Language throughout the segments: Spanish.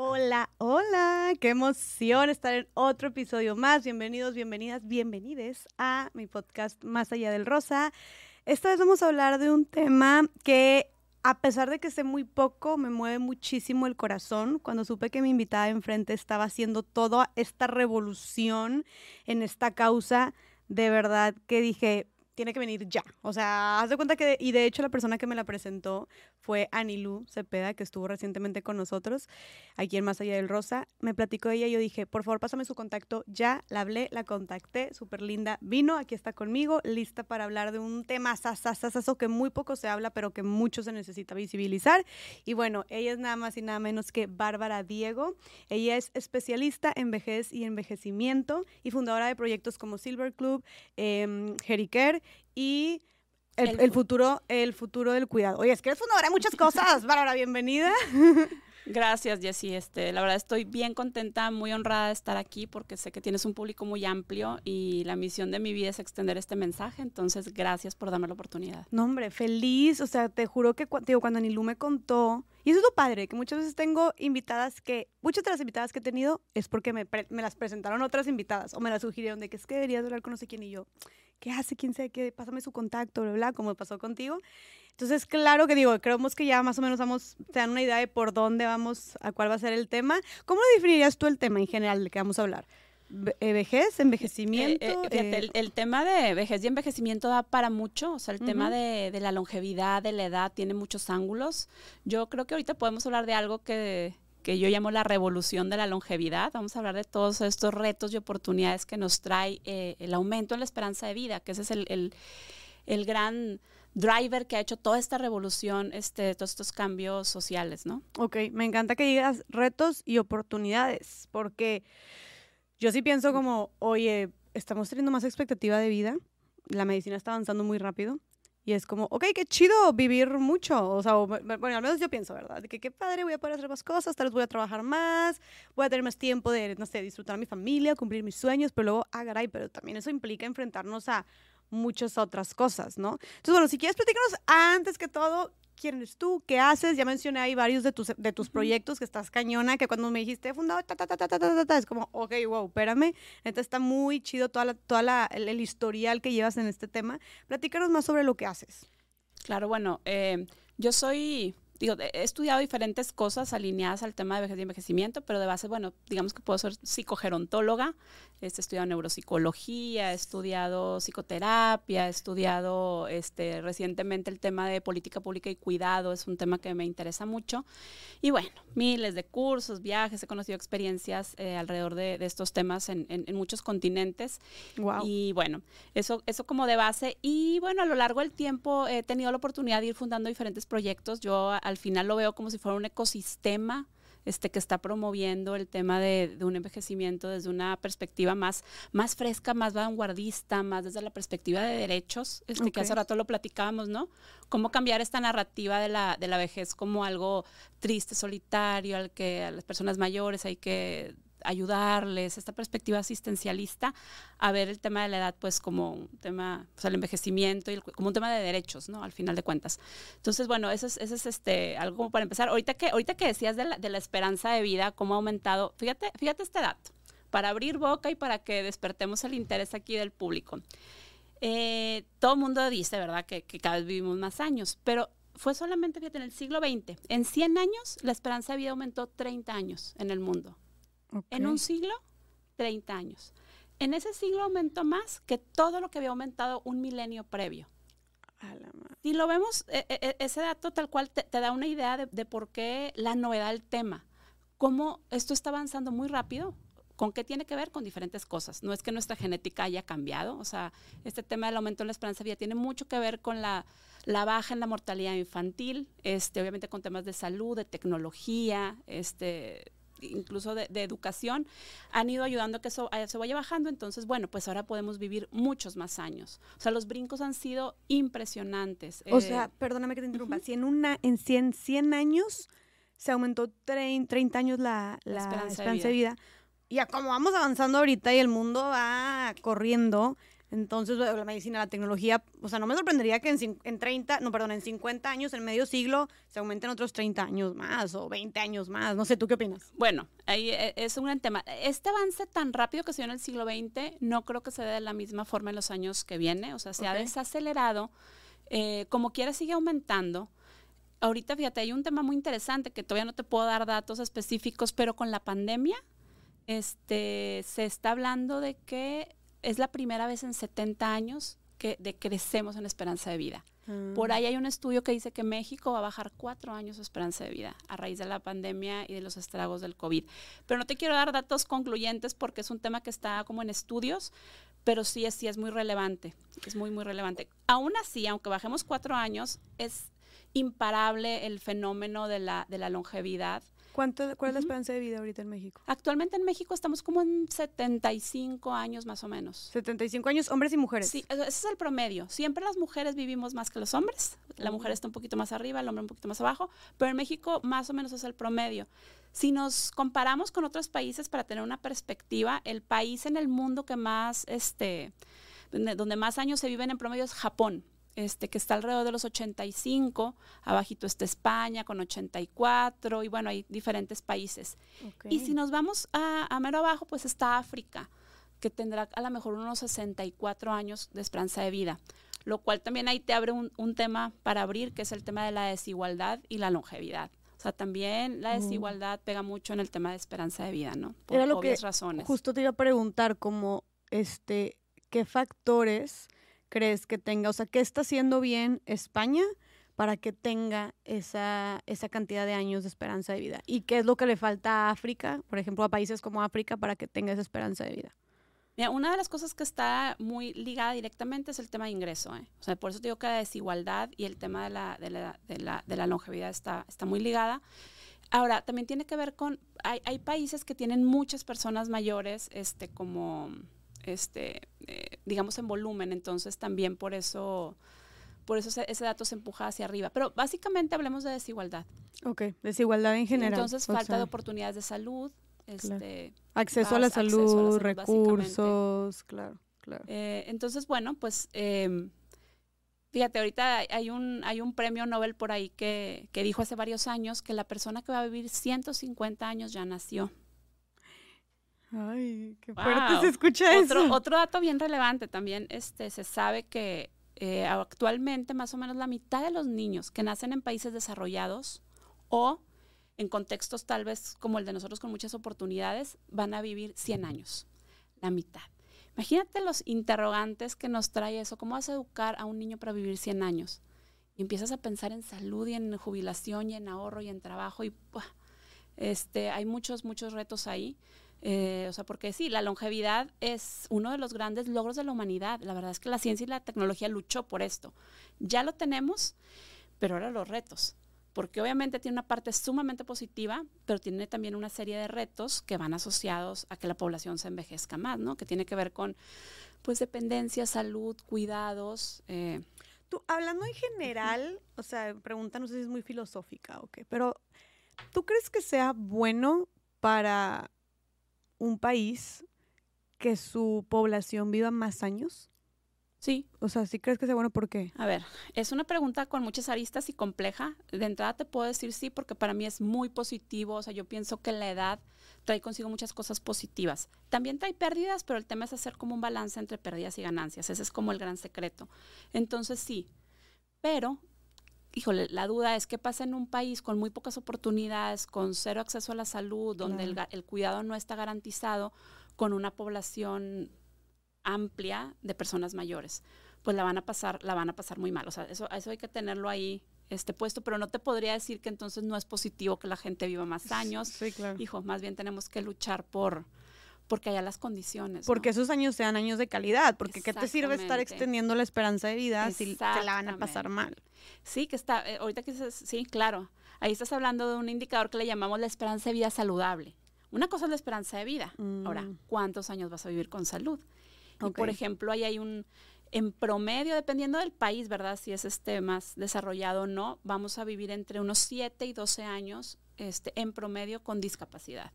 Hola, hola, qué emoción estar en otro episodio más. Bienvenidos, bienvenidas, bienvenides a mi podcast Más allá del rosa. Esta vez vamos a hablar de un tema que a pesar de que sé muy poco, me mueve muchísimo el corazón. Cuando supe que mi invitada enfrente estaba haciendo toda esta revolución en esta causa, de verdad que dije, tiene que venir ya. O sea, haz de cuenta que, y de hecho la persona que me la presentó fue Anilú Cepeda, que estuvo recientemente con nosotros, aquí en Más Allá del Rosa. Me platicó ella y yo dije, por favor, pásame su contacto ya. La hablé, la contacté, súper linda. Vino, aquí está conmigo, lista para hablar de un tema sasasasaso que muy poco se habla, pero que mucho se necesita visibilizar. Y bueno, ella es nada más y nada menos que Bárbara Diego. Ella es especialista en vejez y envejecimiento y fundadora de proyectos como Silver Club, eh, Jericare y el, futuro, el futuro del cuidado. Oye, es que eres fundadora de muchas cosas. Bárbara, bienvenida. Gracias, Jessy. Este, la verdad estoy bien contenta, muy honrada de estar aquí porque sé que tienes un público muy amplio y la misión de mi vida es extender este mensaje. Entonces, gracias por darme la oportunidad. No, hombre, feliz. O sea, te juro que digo, cuando Anilú me contó, y eso es lo padre, que muchas veces tengo invitadas que, muchas de las invitadas que he tenido es porque me, me las presentaron otras invitadas o me las sugirieron de que es que deberías hablar con no sé quién y yo. ¿Qué hace? ¿Quién sabe qué? Pásame su contacto, bla, bla, como pasó contigo. Entonces, claro que digo, creemos que ya más o menos vamos, te dan una idea de por dónde vamos, a cuál va a ser el tema. ¿Cómo definirías tú el tema en general de que vamos a hablar? Eh, ¿Vejez, envejecimiento? Eh, eh, el, tema de vejez y envejecimiento da para mucho, o sea, el tema de, de la longevidad, de la edad, tiene muchos ángulos. Yo creo que ahorita podemos hablar de algo que que yo llamo la revolución de la longevidad. Vamos a hablar de todos estos retos y oportunidades que nos trae eh, el aumento en la esperanza de vida, que ese es el, el, gran driver que ha hecho toda esta revolución, este, todos estos cambios sociales, ¿no? Ok, me encanta que digas retos y oportunidades, porque yo sí pienso como, oye, estamos teniendo más expectativa de vida, la medicina está avanzando muy rápido, y es como, ok, qué chido vivir mucho. O sea, bueno, al menos yo pienso, ¿verdad? De que qué padre, voy a poder hacer más cosas, tal vez voy a trabajar más, voy a tener más tiempo de, no sé, disfrutar a mi familia, cumplir mis sueños, pero luego, ah, caray, pero también eso implica enfrentarnos a muchas otras cosas, ¿no? Entonces, bueno, si quieres platicarnos antes que todo, quién eres tú, qué haces. Ya mencioné ahí varios de tus, de tus proyectos que estás cañona, que cuando me dijiste fundado, ta, ta, ta, ta, ta, ta, ta, es como, ok, wow, espérame. Entonces está muy chido toda la, toda la, el, historial que llevas en este tema. Platícanos más sobre lo que haces. Claro, bueno, eh, yo soy digo, he estudiado diferentes cosas alineadas al tema de vejez y envejecimiento, pero de base, bueno, digamos que puedo ser psicogerontóloga, he estudiado neuropsicología, he estudiado psicoterapia, he estudiado este, recientemente el tema de política pública y cuidado, es un tema que me interesa mucho. Y bueno, miles de cursos, viajes, he conocido experiencias eh, alrededor de, estos temas en, muchos continentes. Wow. Y bueno, eso, eso como de base. Y bueno, a lo largo del tiempo he tenido la oportunidad de ir fundando diferentes proyectos. Yo al final lo veo como si fuera un ecosistema este, que está promoviendo el tema de, un envejecimiento desde una perspectiva más, más fresca, más vanguardista, más desde la perspectiva de derechos, este, que hace rato lo platicábamos, ¿no? Cómo cambiar esta narrativa de la, de la vejez como algo triste, solitario, al que a las personas mayores hay que ayudarles, esta perspectiva asistencialista, a ver el tema de la edad pues como un tema, o sea, el envejecimiento y como un tema de derechos, ¿no? Al final de cuentas. Entonces, bueno, eso es, eso es este, algo para empezar. Ahorita que, ahorita que decías de la, de la esperanza de vida, cómo ha aumentado, fíjate, fíjate este dato, para abrir boca y para que despertemos el interés aquí del público. Eh, todo el mundo dice, ¿verdad?, que, que cada vez vivimos más años, pero fue solamente, fíjate, en el siglo XX. En 100 años, la esperanza de vida aumentó 30 años en el mundo. En un siglo, 30 años. En ese siglo aumentó más que todo lo que había aumentado un milenio previo. Y lo vemos, e, e, e, ese dato tal cual te, da una idea de, por qué la novedad del tema. Cómo esto está avanzando muy rápido. ¿Con qué tiene que ver? Con diferentes cosas. No es que nuestra genética haya cambiado. O sea, este tema del aumento de la esperanza de vida tiene mucho que ver con la, la baja en la mortalidad infantil, este, obviamente con temas de salud, de tecnología, este, incluso de, educación, han ido ayudando a que eso se vaya bajando. Entonces, bueno, pues ahora podemos vivir muchos más años. O sea, los brincos han sido impresionantes. O sea, eh, perdóname que te interrumpa, si en, una, en 100, 100 años se aumentó 30, años la, esperanza, de, vida. y a como vamos avanzando ahorita y el mundo va corriendo, Entonces, la medicina, la tecnología, o sea, no me sorprendería que en, en 30, no, perdón, en 50 años, en medio siglo, se aumenten otros 30 años más o 20 años más. No sé, ¿tú qué opinas? Bueno, ahí eh, es un gran tema. Este avance tan rápido que se dio en el siglo XX, no creo que se dé de la misma forma en los años que viene. O sea, se ha desacelerado. Eh, como quiera, sigue aumentando. Ahorita, fíjate, hay un tema muy interesante que todavía no te puedo dar datos específicos, pero con la pandemia, este, se está hablando de que es la primera vez en 70 años que decrecemos en esperanza de vida. Por ahí hay un estudio que dice que México va a bajar cuatro años su esperanza de vida a raíz de la pandemia y de los estragos del COVID. Pero no te quiero dar datos concluyentes porque es un tema que está como en estudios, pero sí es, sí es muy relevante, es muy, muy relevante. Aún así, aunque bajemos cuatro años, es imparable el fenómeno de la, de la longevidad ¿Cuánto, ¿Cuál es la esperanza de vida ahorita en México? Actualmente en México estamos como en 75 años más o menos. 75 años, hombres y mujeres. Sí, ese es el promedio. Siempre las mujeres vivimos más que los hombres. La mujer está un poquito más arriba, el hombre un poquito más abajo, pero en México más o menos es el promedio. Si nos comparamos con otros países para tener una perspectiva, el país en el mundo que más, este, donde más años se viven en promedio es Japón este, que está alrededor de los 85, abajito está España con 84 y bueno, hay diferentes países. Y si nos vamos a, a, mero abajo, pues está África, que tendrá a lo mejor unos 64 años de esperanza de vida, lo cual también ahí te abre un, un tema para abrir, que es el tema de la desigualdad y la longevidad. O sea, también la desigualdad pega mucho en el tema de esperanza de vida, ¿no? Por Era lo obvias que razones. Justo te iba a preguntar como, este, ¿qué factores crees que tenga? O sea, ¿qué está haciendo bien España para que tenga esa, esa cantidad de años de esperanza de vida? ¿Y qué es lo que le falta a África, por ejemplo, a países como África, para que tenga esa esperanza de vida? Mira, una de las cosas que está muy ligada directamente es el tema de ingreso. ¿eh? O sea, por eso digo que la desigualdad y el tema de la, de la, de la, de la longevidad está, está muy ligada. Ahora, también tiene que ver con, hay, hay países que tienen muchas personas mayores, este, como este, eh, digamos, en volumen. Entonces también por eso, por eso ese, dato se empuja hacia arriba. Pero básicamente hablemos de desigualdad. Ok, desigualdad en general. Entonces falta de oportunidades de salud. Este, acceso, a la salud, recursos, claro, claro. Eh, entonces, bueno, pues... Em, fíjate, ahorita hay un, hay un premio Nobel por ahí que, que dijo hace varios años que la persona que va a vivir 150 años ya nació. Ay, qué fuerte se escucha otro, eso. Otro dato bien relevante también, este, se sabe que eh, actualmente más o menos la mitad de los niños que nacen en países desarrollados o en contextos tal vez como el de nosotros con muchas oportunidades, van a vivir 100 años, la mitad. Imagínate los interrogantes que nos trae eso, ¿cómo vas a educar a un niño para vivir 100 años? Y empiezas a pensar en salud y en jubilación y en ahorro y en trabajo y este, hay muchos, muchos retos ahí. Eh, o sea, porque sí, la longevidad es uno de los grandes logros de la humanidad. La verdad es que la ciencia y la tecnología luchó por esto. Ya lo tenemos, pero ahora los retos. Porque obviamente tiene una parte sumamente positiva, pero tiene también una serie de retos que van asociados a que la población se envejezca más, ¿no? Que tiene que ver con, pues, dependencia, salud, cuidados. Eh. Tú, hablando en general, o sea, pregunta, no sé si es muy filosófica o qué, pero ¿tú crees que sea bueno para un país que su población viva más años? Sí. O sea, ¿sí crees que sea bueno? ¿Por qué? A ver, es una pregunta con muchas aristas y compleja. De entrada te puedo decir sí, porque para mí es muy positivo. O sea, yo pienso que la edad trae consigo muchas cosas positivas. También trae pérdidas, pero el tema es hacer como un balance entre pérdidas y ganancias. Ese es como el gran secreto. Entonces sí, pero híjole, la duda es qué pasa en un país con muy pocas oportunidades, con cero acceso a la salud, donde el, cuidado no está garantizado, con una población amplia de personas mayores. Pues la van a pasar, la van a pasar muy mal. O sea, eso, eso hay que tenerlo ahí este puesto, pero no te podría decir que entonces no es positivo que la gente viva más años. Sí, claro. Hijo, más bien tenemos que luchar por, porque haya las condiciones. Porque esos años sean años de calidad, porque ¿qué te sirve estar extendiendo la esperanza de vida si te la van a pasar mal? Sí, que está, eh, ahorita que dices, sí, claro, ahí estás hablando de un indicador que le llamamos la esperanza de vida saludable. Una cosa es la esperanza de vida. Ahora, mm. ¿cuántos años vas a vivir con salud? Y por ejemplo, ahí hay un, en promedio, dependiendo del país, ¿verdad? Si es este más desarrollado o no, vamos a vivir entre unos 7 y 12 años este, en promedio con discapacidad.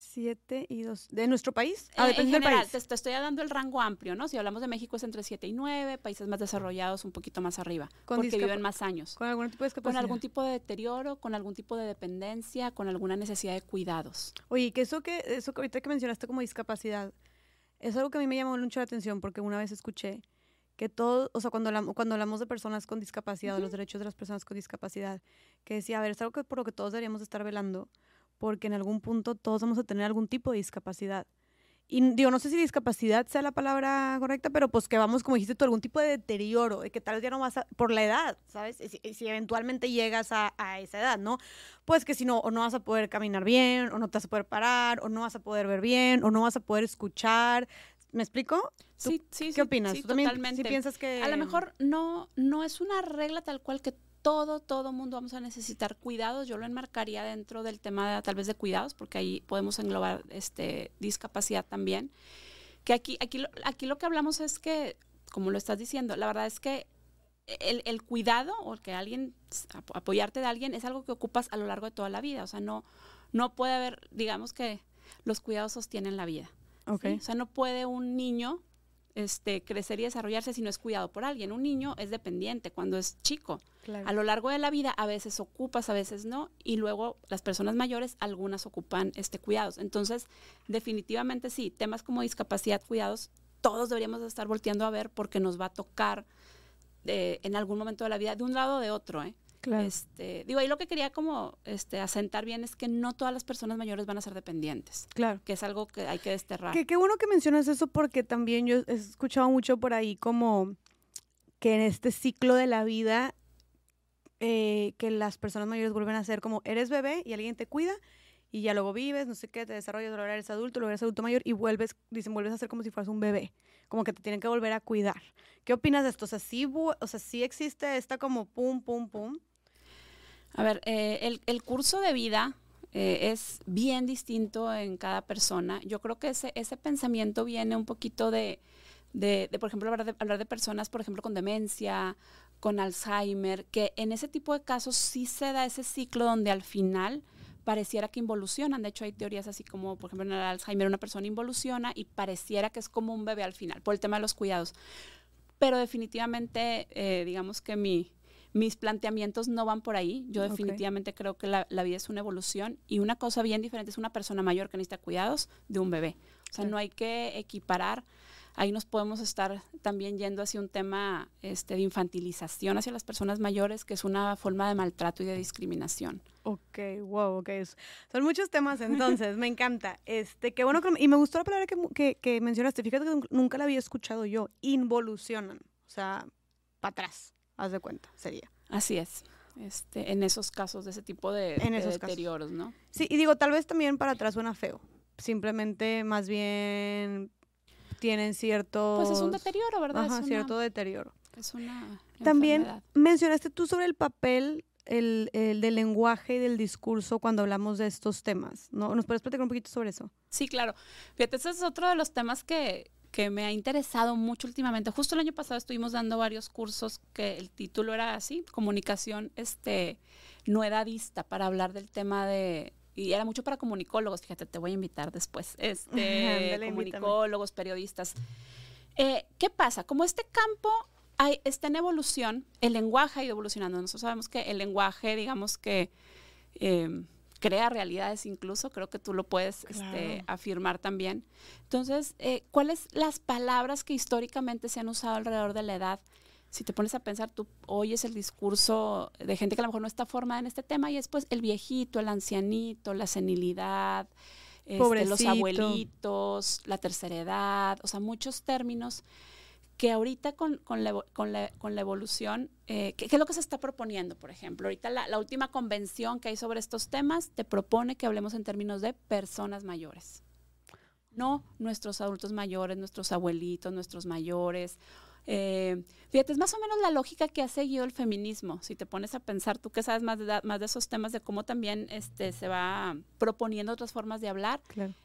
7 y 2. ¿De nuestro país? Ah, en general, te, estoy dando el rango amplio, ¿no? Si hablamos de México es entre 7 y 9, países más desarrollados un poquito más arriba, porque viven más años. ¿Con algún tipo de Con algún tipo de deterioro, con algún tipo de dependencia, con alguna necesidad de cuidados. Oye, que eso que, eso que ahorita que mencionaste como discapacidad, es algo que a mí me llamó mucho la atención porque una vez escuché que todo, o sea, cuando hablamos, cuando hablamos de personas con discapacidad, o los derechos de las personas con discapacidad, que decía, a ver, es algo que por lo que todos deberíamos estar velando, porque en algún punto todos vamos a tener algún tipo de discapacidad. Y digo, no sé si discapacidad sea la palabra correcta, pero pues que vamos, como dijiste tú, algún tipo de deterioro, de que tal vez ya no vas a, por la edad, ¿sabes? Si, si eventualmente llegas a, a, esa edad, ¿no? Pues que si no, o no vas a poder caminar bien, o no te vas a poder parar, o no vas a poder ver bien, o no vas a poder escuchar. ¿Me explico? Sí, sí, ¿Qué opinas? Sí, totalmente. piensas que...? A lo mejor no, no es una regla tal cual que todo, todo mundo vamos a necesitar cuidados. Yo lo enmarcaría dentro del tema de, tal vez de cuidados, porque ahí podemos englobar este, discapacidad también. Que aquí, aquí, aquí lo que hablamos es que, como lo estás diciendo, la verdad es que el, el, cuidado o que alguien, apoyarte de alguien es algo que ocupas a lo largo de toda la vida. O sea, no, no puede haber, digamos que los cuidados sostienen la vida. Okay. O sea, no puede un niño este, crecer y desarrollarse si no es cuidado por alguien. Un niño es dependiente cuando es chico. A lo largo de la vida a veces ocupas, a veces no, y luego las personas mayores, algunas ocupan este, cuidados. Entonces, definitivamente sí, temas como discapacidad, cuidados, todos deberíamos estar volteando a ver porque nos va a tocar eh, en algún momento de la vida, de un lado o de otro. ¿eh? Este, digo, ahí lo que quería como este, asentar bien es que no todas las personas mayores van a ser dependientes. Claro. Que es algo que hay que desterrar. Que, qué bueno que mencionas eso porque también yo he escuchado mucho por ahí como que en este ciclo de la vida eh, que las personas mayores vuelven a ser como eres bebé y alguien te cuida y ya luego vives, no sé qué, te desarrollas, luego eres adulto, luego eres adulto mayor y vuelves, dicen, vuelves a ser como si fueras un bebé, como que te tienen que volver a cuidar. ¿Qué opinas de esto? O sea, sí, o sea, sí existe esta como pum, pum, pum, a ver, eh, el, curso de vida eh, es bien distinto en cada persona. Yo creo que ese, pensamiento viene un poquito de, por ejemplo, hablar de, hablar de personas, por ejemplo, con demencia, con Alzheimer, que en ese tipo de casos sí se da ese ciclo donde al final pareciera que involucionan. De hecho, hay teorías así como, por ejemplo, en el Alzheimer una persona involuciona y pareciera que es como un bebé al final, por el tema de los cuidados. Pero definitivamente, eh, digamos que mi, mis planteamientos no van por ahí. Yo definitivamente creo que la, vida es una evolución y una cosa bien diferente es una persona mayor que necesita cuidados de un bebé. O sea, no hay que equiparar. Ahí nos podemos estar también yendo hacia un tema este, de infantilización hacia las personas mayores, que es una forma de maltrato y de discriminación. Ok, wow, ok. Son muchos temas entonces, me encanta. Este, qué bueno y me gustó la palabra que, que, que mencionaste. Fíjate que nunca la había escuchado yo. Involucionan. O sea, para atrás haz de cuenta, sería. Así es. Este, en esos casos de ese tipo de, deterioros, ¿no? Sí, y digo, tal vez también para atrás suena feo. Simplemente, más bien, tienen cierto... Pues es un deterioro, ¿verdad? Ajá, cierto deterioro. Es una También mencionaste tú sobre el papel el, el, del lenguaje y del discurso cuando hablamos de estos temas, ¿no? ¿Nos puedes platicar un poquito sobre eso? Sí, claro. Fíjate, ese es otro de los temas que, que me ha interesado mucho últimamente. Justo el año pasado estuvimos dando varios cursos que el título era así, comunicación este, no edadista, para hablar del tema de, y era mucho para comunicólogos, fíjate, te voy a invitar después, este, comunicólogos, periodistas. Eh, ¿Qué pasa? Como este campo hay, está en evolución, el lenguaje ha ido evolucionando. Nosotros sabemos que el lenguaje, digamos que... Eh, crea realidades incluso, creo que tú lo puedes este, afirmar también. Entonces, eh, ¿cuáles las palabras que históricamente se han usado alrededor de la edad? Si te pones a pensar, tú oyes el discurso de gente que a lo mejor no está formada en este tema y después el viejito, el ancianito, la senilidad, este, los abuelitos, la tercera edad, o sea, muchos términos que ahorita con, con, la, con, la, con la, evolución, eh, ¿qué, es lo que se está proponiendo, por ejemplo? Ahorita la, la, última convención que hay sobre estos temas te propone que hablemos en términos de personas mayores. No nuestros adultos mayores, nuestros abuelitos, nuestros mayores eh, fíjate, es más o menos la lógica que ha seguido el feminismo. Si te pones a pensar, tú que sabes más de, más de esos temas, de cómo también este, se va proponiendo otras formas de hablar,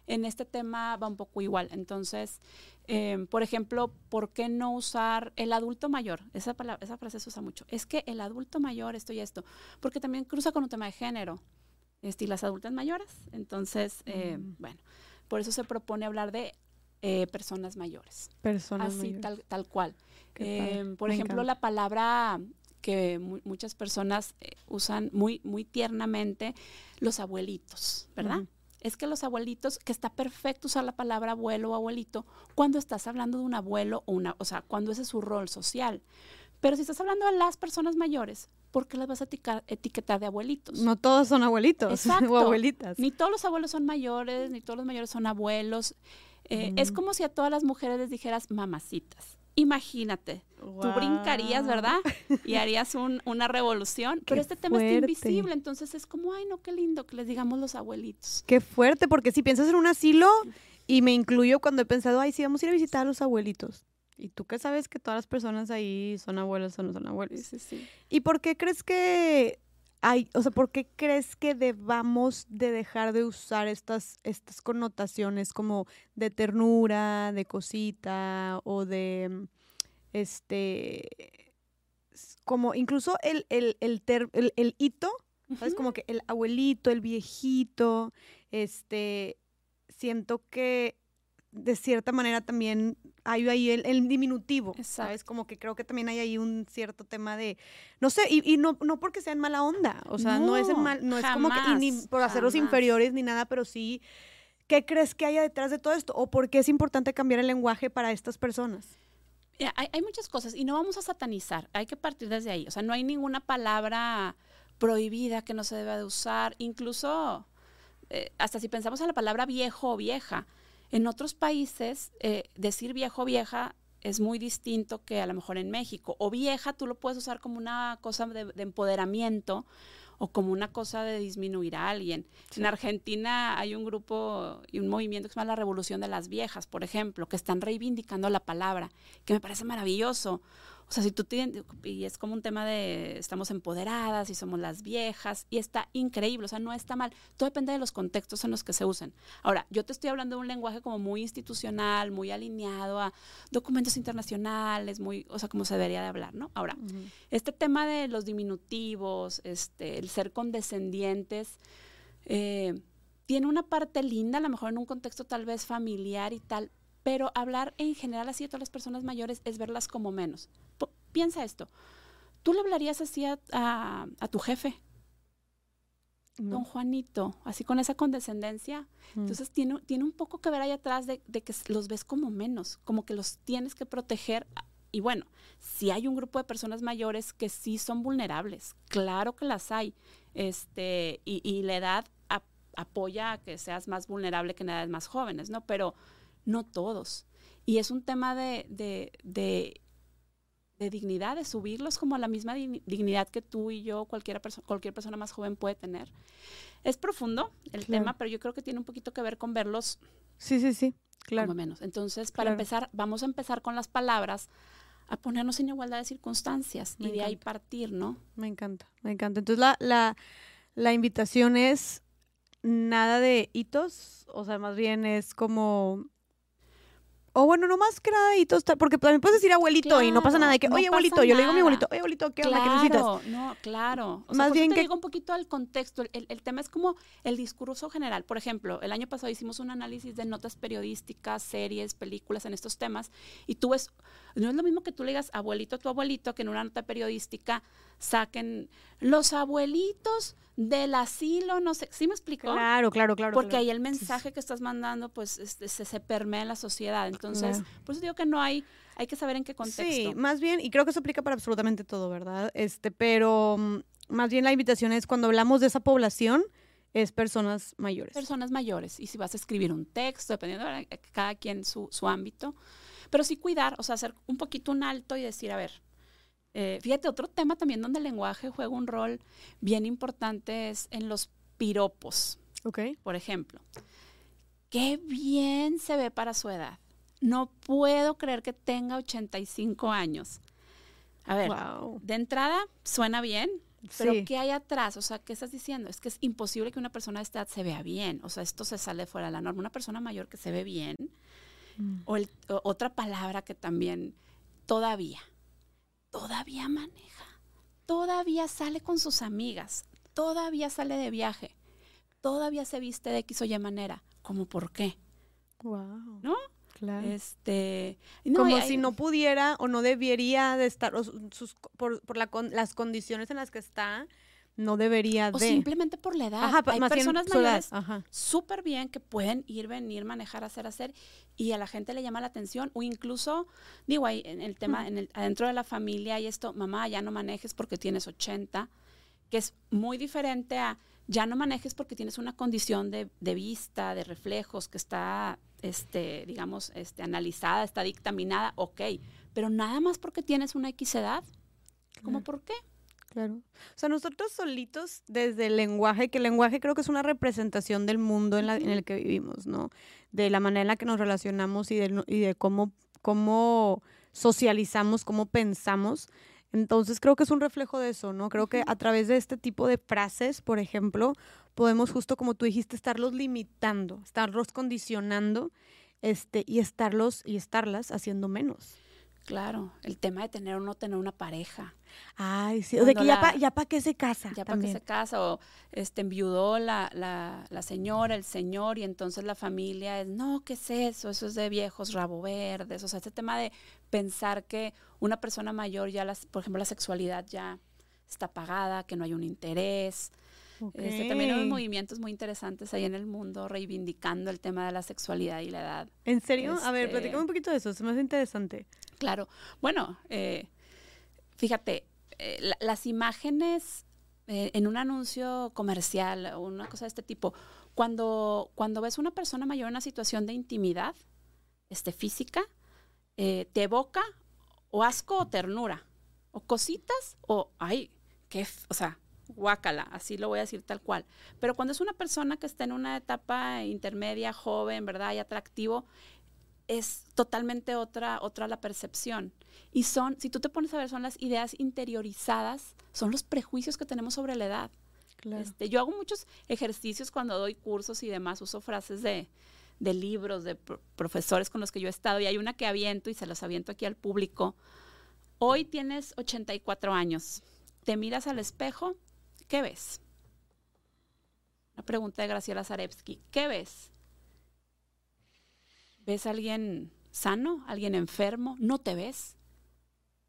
en este tema va un poco igual. Entonces, eh, por ejemplo, ¿por qué no usar el adulto mayor? Esa, palabra, esa frase se usa mucho. Es que el adulto mayor, esto y esto, porque también cruza con un tema de género. este, y las adultas mayores. Entonces, eh, Mm. bueno, por eso se propone hablar de eh, personas mayores. Personas Así, mayores. tal, tal cual. Eh, por me ejemplo, encanta. la palabra que mu- muchas personas eh, usan muy, muy tiernamente, los abuelitos, ¿verdad? Es que los abuelitos, que está perfecto usar la palabra abuelo o abuelito cuando estás hablando de un abuelo o una, o sea, cuando ese es su rol social. Pero si estás hablando de las personas mayores, ¿por qué las vas a eticar- etiquetar de abuelitos? No todos son abuelitos Exacto. o abuelitas. Ni todos los abuelos son mayores, ni todos los mayores son abuelos. Eh, Es como si a todas las mujeres les dijeras mamacitas. Imagínate, tú brincarías. ¿verdad? Y harías un- una revolución. Qué Pero este tema está fuerte. invisible, entonces es como, ay, no, qué lindo que les digamos los abuelitos. Qué fuerte, porque si piensas en un asilo, y me incluyo cuando he pensado, ay, sí, vamos a ir a visitar a los abuelitos. Y tú que sabes que todas las personas ahí son abuelos o no son abuelos. Sí, sí, sí. ¿Y por qué crees que hay, o sea, por qué crees que debamos de dejar de usar estas, estas connotaciones como de ternura, de cosita o de, mm, este, como incluso el, el, el, ter- el- el hito, ¿sabes? Como que el abuelito, el viejito, este, siento que de cierta manera también hay ahí el, el diminutivo, ¿sabes? Como que creo que también hay ahí un cierto tema de, no sé, y, y no, no porque sean mala onda, o sea, no, es No, mal, no es como que, y ni por hacerlos jamás. inferiores ni nada, pero sí, ¿qué crees que haya detrás de todo esto? ¿O por qué es importante cambiar el lenguaje para estas personas? Hay, hay muchas cosas y no vamos a satanizar, hay que partir desde ahí. O sea, no hay ninguna palabra prohibida que no se deba de usar, incluso eh, hasta si pensamos en la palabra viejo o vieja. En otros países, eh, decir viejo o vieja es muy distinto que a lo mejor en México. O vieja tú lo puedes usar como una cosa de, de empoderamiento o como una cosa de disminuir a alguien. En Argentina hay un grupo y un movimiento que se llama la Revolución de las Viejas, por ejemplo, que están reivindicando la palabra, que me parece maravilloso. O sea, si tú tienes, y es como un tema de estamos empoderadas y somos las viejas, y está increíble, o sea, no está mal. Todo depende de los contextos en los que se usen. Ahora, yo te estoy hablando de un lenguaje como muy institucional, muy alineado a documentos internacionales, muy, o sea, como se debería de hablar, ¿no? Ahora, este tema de los diminutivos, este, el ser condescendientes, eh, tiene una parte linda, a lo mejor en un contexto tal vez familiar y tal, pero hablar en general así de todas las personas mayores es verlas como menos. Piensa esto, ¿tú le hablarías así a, a- a tu jefe, don No. Juanito, así con esa condescendencia? Mm. Entonces tiene, tiene un poco que ver ahí atrás de, de que los ves como menos, como que los tienes que proteger. Y bueno, si hay un grupo de personas mayores que sí son vulnerables, claro que las hay. Este, y, y la edad ap- apoya a que seas más vulnerable que en edades más jóvenes, ¿no? Pero no todos. Y es un tema de, de, de, de dignidad, de subirlos como a la misma digni- dignidad que tú y yo, cualquier, perso- cualquier persona más joven puede tener. Es profundo el Claro. tema, pero yo creo que tiene un poquito que ver con verlos Sí, sí, sí, claro. como menos. Entonces, para Claro. empezar, vamos a empezar con las palabras, a ponernos en igualdad de circunstancias Me y de ahí partir, ¿no? Me encanta, me encanta. Entonces la, la, la invitación es nada de hitos, o sea, más bien es como... O bueno, no más que nada hitos, ta- porque también puedes decir abuelito y no pasa Claro, nada de que, oye abuelito, yo le digo a mi abuelito, oye abuelito, ¿qué onda? ¿Qué necesitas? Claro, no, claro. O sea, Más eso bien te que- digo un poquito al contexto. El, el- el tema es como el discurso general. Por ejemplo, el año pasado hicimos un análisis de notas periodísticas, series, películas en estos temas, y tú ves, no es lo mismo que tú le digas abuelito a tu abuelito que en una nota periodística saquen los abuelitos del asilo, no sé, ¿sí me explicó? Claro, claro, claro. Porque claro. ahí el mensaje que estás mandando, pues, este, se, se permea en la sociedad. Entonces, Claro. por eso digo que no hay, hay que saber en qué contexto. Sí, más bien, y creo que eso aplica para absolutamente todo, ¿verdad? Este, pero mm, más bien la invitación es cuando hablamos de esa población, es personas mayores. personas mayores. Y si vas a escribir un texto, dependiendo de cada quien su, su ámbito. Pero sí cuidar, o sea, hacer un poquito un alto y decir, a ver, eh, fíjate, otro tema también donde el lenguaje juega un rol bien importante es en los piropos, ok. por ejemplo. Qué bien se ve para su edad. No puedo creer que tenga 85 años. A ver, Wow. de entrada suena bien, pero Sí. ¿qué hay atrás? O sea, ¿qué estás diciendo? Es que es imposible que una persona de esta edad se vea bien. O sea, esto se sale fuera de la norma. Una persona mayor que se ve bien. Mm. O, el- o- otra palabra que también, todavía, todavía maneja. Todavía sale con sus amigas. Todavía sale de viaje. todavía se viste de X o Y manera. ¿Cómo por qué? Wow. ¿No? Claro. Este, Como si no pudiera o no debería de estar, sus, por, por la las condiciones en las que está, no debería o de. simplemente por la edad. Ajá, Hay personas mayores súper bien que pueden ir, venir, manejar, hacer, hacer, y a la gente le llama la atención, o incluso, digo, ahí en el tema, en el, adentro de la familia y esto, mamá, ya no manejes porque tienes 80, que es muy diferente a ya no manejes porque tienes una condición de, de vista, de reflejos, que está este, digamos, este, analizada, está dictaminada, ok, pero nada más porque tienes una X edad, ¿cómo por qué? Claro. O sea, nosotros solitos desde el lenguaje, que el lenguaje creo que es una representación del mundo en, en el que vivimos, ¿no? De la manera en la que nos relacionamos y de, y de cómo, cómo socializamos, cómo pensamos. Entonces creo que es un reflejo de eso, ¿no? Creo que a través de este tipo de frases, por ejemplo, podemos justo como tú dijiste, estarlos limitando, estarlos condicionando este, y estarlos y estarlas haciendo menos. Claro, el tema de tener o no tener una pareja. Ay, sí, o de que ya para ya pa qué se casa. Ya para qué se casa, o este, enviudó la, la, la, señora, el señor, y entonces la familia es, no, ¿qué es eso? Eso es de viejos rabo verdes. O sea, este tema de pensar que una persona mayor ya, las, por ejemplo, la sexualidad ya está pagada, que no hay un interés. Este, también hay movimientos muy interesantes ahí en el mundo reivindicando el tema de la sexualidad y la edad. ¿En serio? a ver, este platícame un poquito de eso, se me hace interesante. Claro. Bueno, eh, fíjate, eh, las imágenes eh, en un anuncio comercial o una cosa de este tipo, cuando, cuando ves una persona mayor en una situación de intimidad este, física, te evoca o asco o ternura, o cositas o, ay, qué, o sea, guácala, así lo voy a decir tal cual. Pero cuando es una persona que está en una etapa intermedia, joven, ¿verdad? Y atractivo, es totalmente otra, otra la percepción. Y son, si tú te pones a ver, son las ideas interiorizadas, son los prejuicios que tenemos sobre la edad. Este, yo hago muchos ejercicios cuando doy cursos y demás, uso frases de, libros, de profesores con los que yo he estado, y hay una que aviento y se los aviento aquí al público. Hoy tienes 84 años, te miras al espejo ¿Qué ves? Una pregunta de Graciela Zarevsky. ¿Qué ves? ¿Ves a alguien sano? ¿Alguien enfermo? ¿No te ves?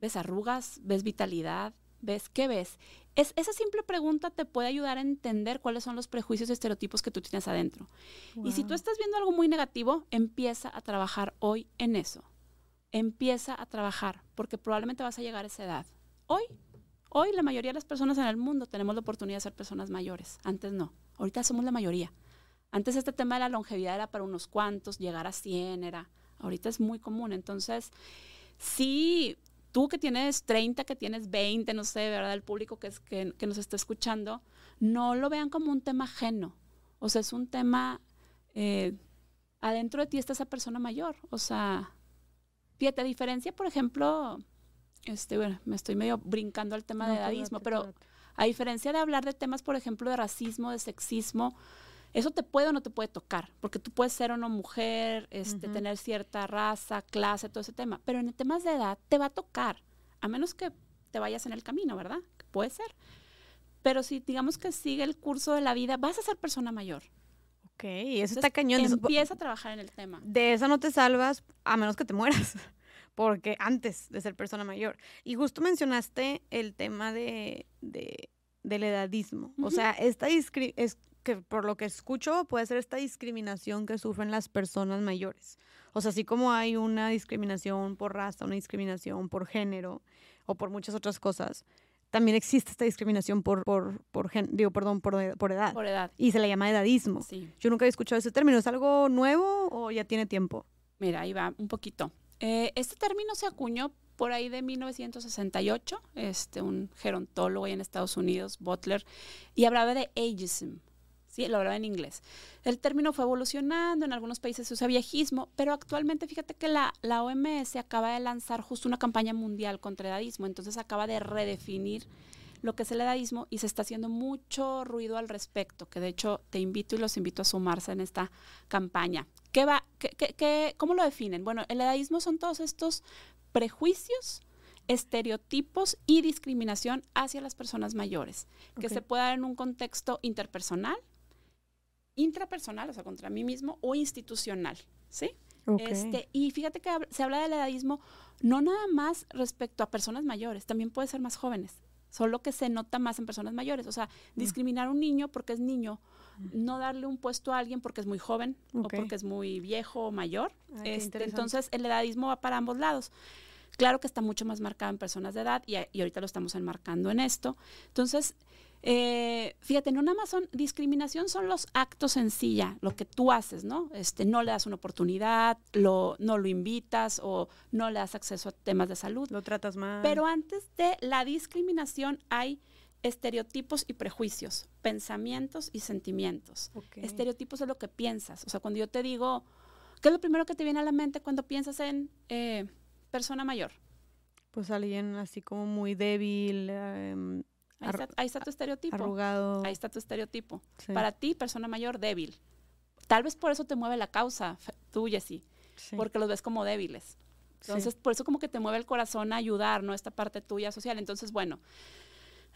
¿Ves arrugas? ¿Ves vitalidad? ¿Ves? ¿Qué ves? Es, esa simple pregunta te puede ayudar a entender cuáles son los prejuicios y estereotipos que tú tienes adentro. Y si tú estás viendo algo muy negativo, empieza a trabajar hoy en eso. Empieza a trabajar, porque probablemente vas a llegar a esa edad. Hoy Hoy la mayoría de las personas en el mundo tenemos la oportunidad de ser personas mayores. Antes no. Ahorita somos la mayoría. Antes este tema de la longevidad era para unos cuantos, llegar a 100 era. Ahorita es muy común. Entonces, si tú que tienes 30, que tienes 20, no sé, ¿verdad? El público que, nos está escuchando, no lo vean como un tema ajeno. O sea, es un tema, eh, adentro de ti está esa persona mayor. O sea, fíjate, diferencia, por ejemplo, este, bueno, me estoy medio brincando al tema de edadismo, pero a diferencia de hablar de temas, por ejemplo, de racismo, de sexismo, eso te puede o no te puede tocar, porque tú puedes ser una mujer, este, tener cierta raza, clase, todo ese tema, pero en temas de edad te va a tocar, a menos que te vayas en el camino, ¿verdad? Puede ser. Pero si digamos que sigue el curso de la vida, vas a ser persona mayor. Ok, eso está cañón. Empieza a trabajar en el tema. De eso no te salvas a menos que te mueras porque antes de ser persona mayor. Y justo mencionaste el tema de, del edadismo. O sea, esta es que por lo que escucho puede ser esta discriminación que sufren las personas mayores. O sea, así como hay una discriminación por raza, una discriminación por género o por muchas otras cosas, también existe esta discriminación por, por, por digo, perdón, por, por, edad. Por edad. Y se le llama edadismo. Sí. Yo nunca había escuchado ese término. ¿Es algo nuevo o ya tiene tiempo? Mira, ahí va un poquito. Eh, este término se acuñó por ahí de 1968, este, un gerontólogo en Estados Unidos, Butler, y hablaba de ageism. Sí, lo hablaba en inglés. El término fue evolucionando, en algunos países se usa viejismo, pero actualmente fíjate que la, la OMS acaba de lanzar justo una campaña mundial contra edadismo, entonces acaba de redefinir lo que es el edadismo y se está haciendo mucho ruido al respecto, que de hecho te invito y los invito a sumarse en esta campaña. ¿Qué va, qué, cómo lo definen? Bueno, el edadismo son todos estos prejuicios, estereotipos y discriminación hacia las personas mayores, que se puede dar en un contexto interpersonal, intrapersonal, o sea, contra mí mismo, o institucional, ¿sí? Este, y fíjate que se habla del edadismo no nada más respecto a personas mayores, también puede ser más jóvenes, solo que se nota más en personas mayores. O sea, Mm. discriminar a un niño porque es niño, no darle un puesto a alguien porque es muy joven o porque es muy viejo o mayor. Ah, Este, entonces, el edadismo va para ambos lados. Claro que está mucho más marcado en personas de edad y ahorita lo estamos enmarcando en esto. Entonces, eh, fíjate, no nada más son discriminación, son los actos en sí ya, lo que tú haces, ¿no? Este, no le das una oportunidad, lo, no lo invitas o no le das acceso a temas de salud. Lo tratas mal. Pero antes de la discriminación hay estereotipos y prejuicios, pensamientos y sentimientos. Estereotipos es lo que piensas. O sea, cuando yo te digo, ¿qué es lo primero que te viene a la mente cuando piensas en eh, persona mayor? Pues alguien así como muy débil, em, Ahí, está, ahí está tu estereotipo. arrugado. Ahí está tu estereotipo. Sí, Para ti, persona mayor, débil. Tal vez por eso te mueve la causa, tú, Jessy, sí, porque los ves como débiles. sí. Entonces, por eso como que te mueve el corazón a ayudar, ¿no? Esta parte tuya social. Entonces, bueno,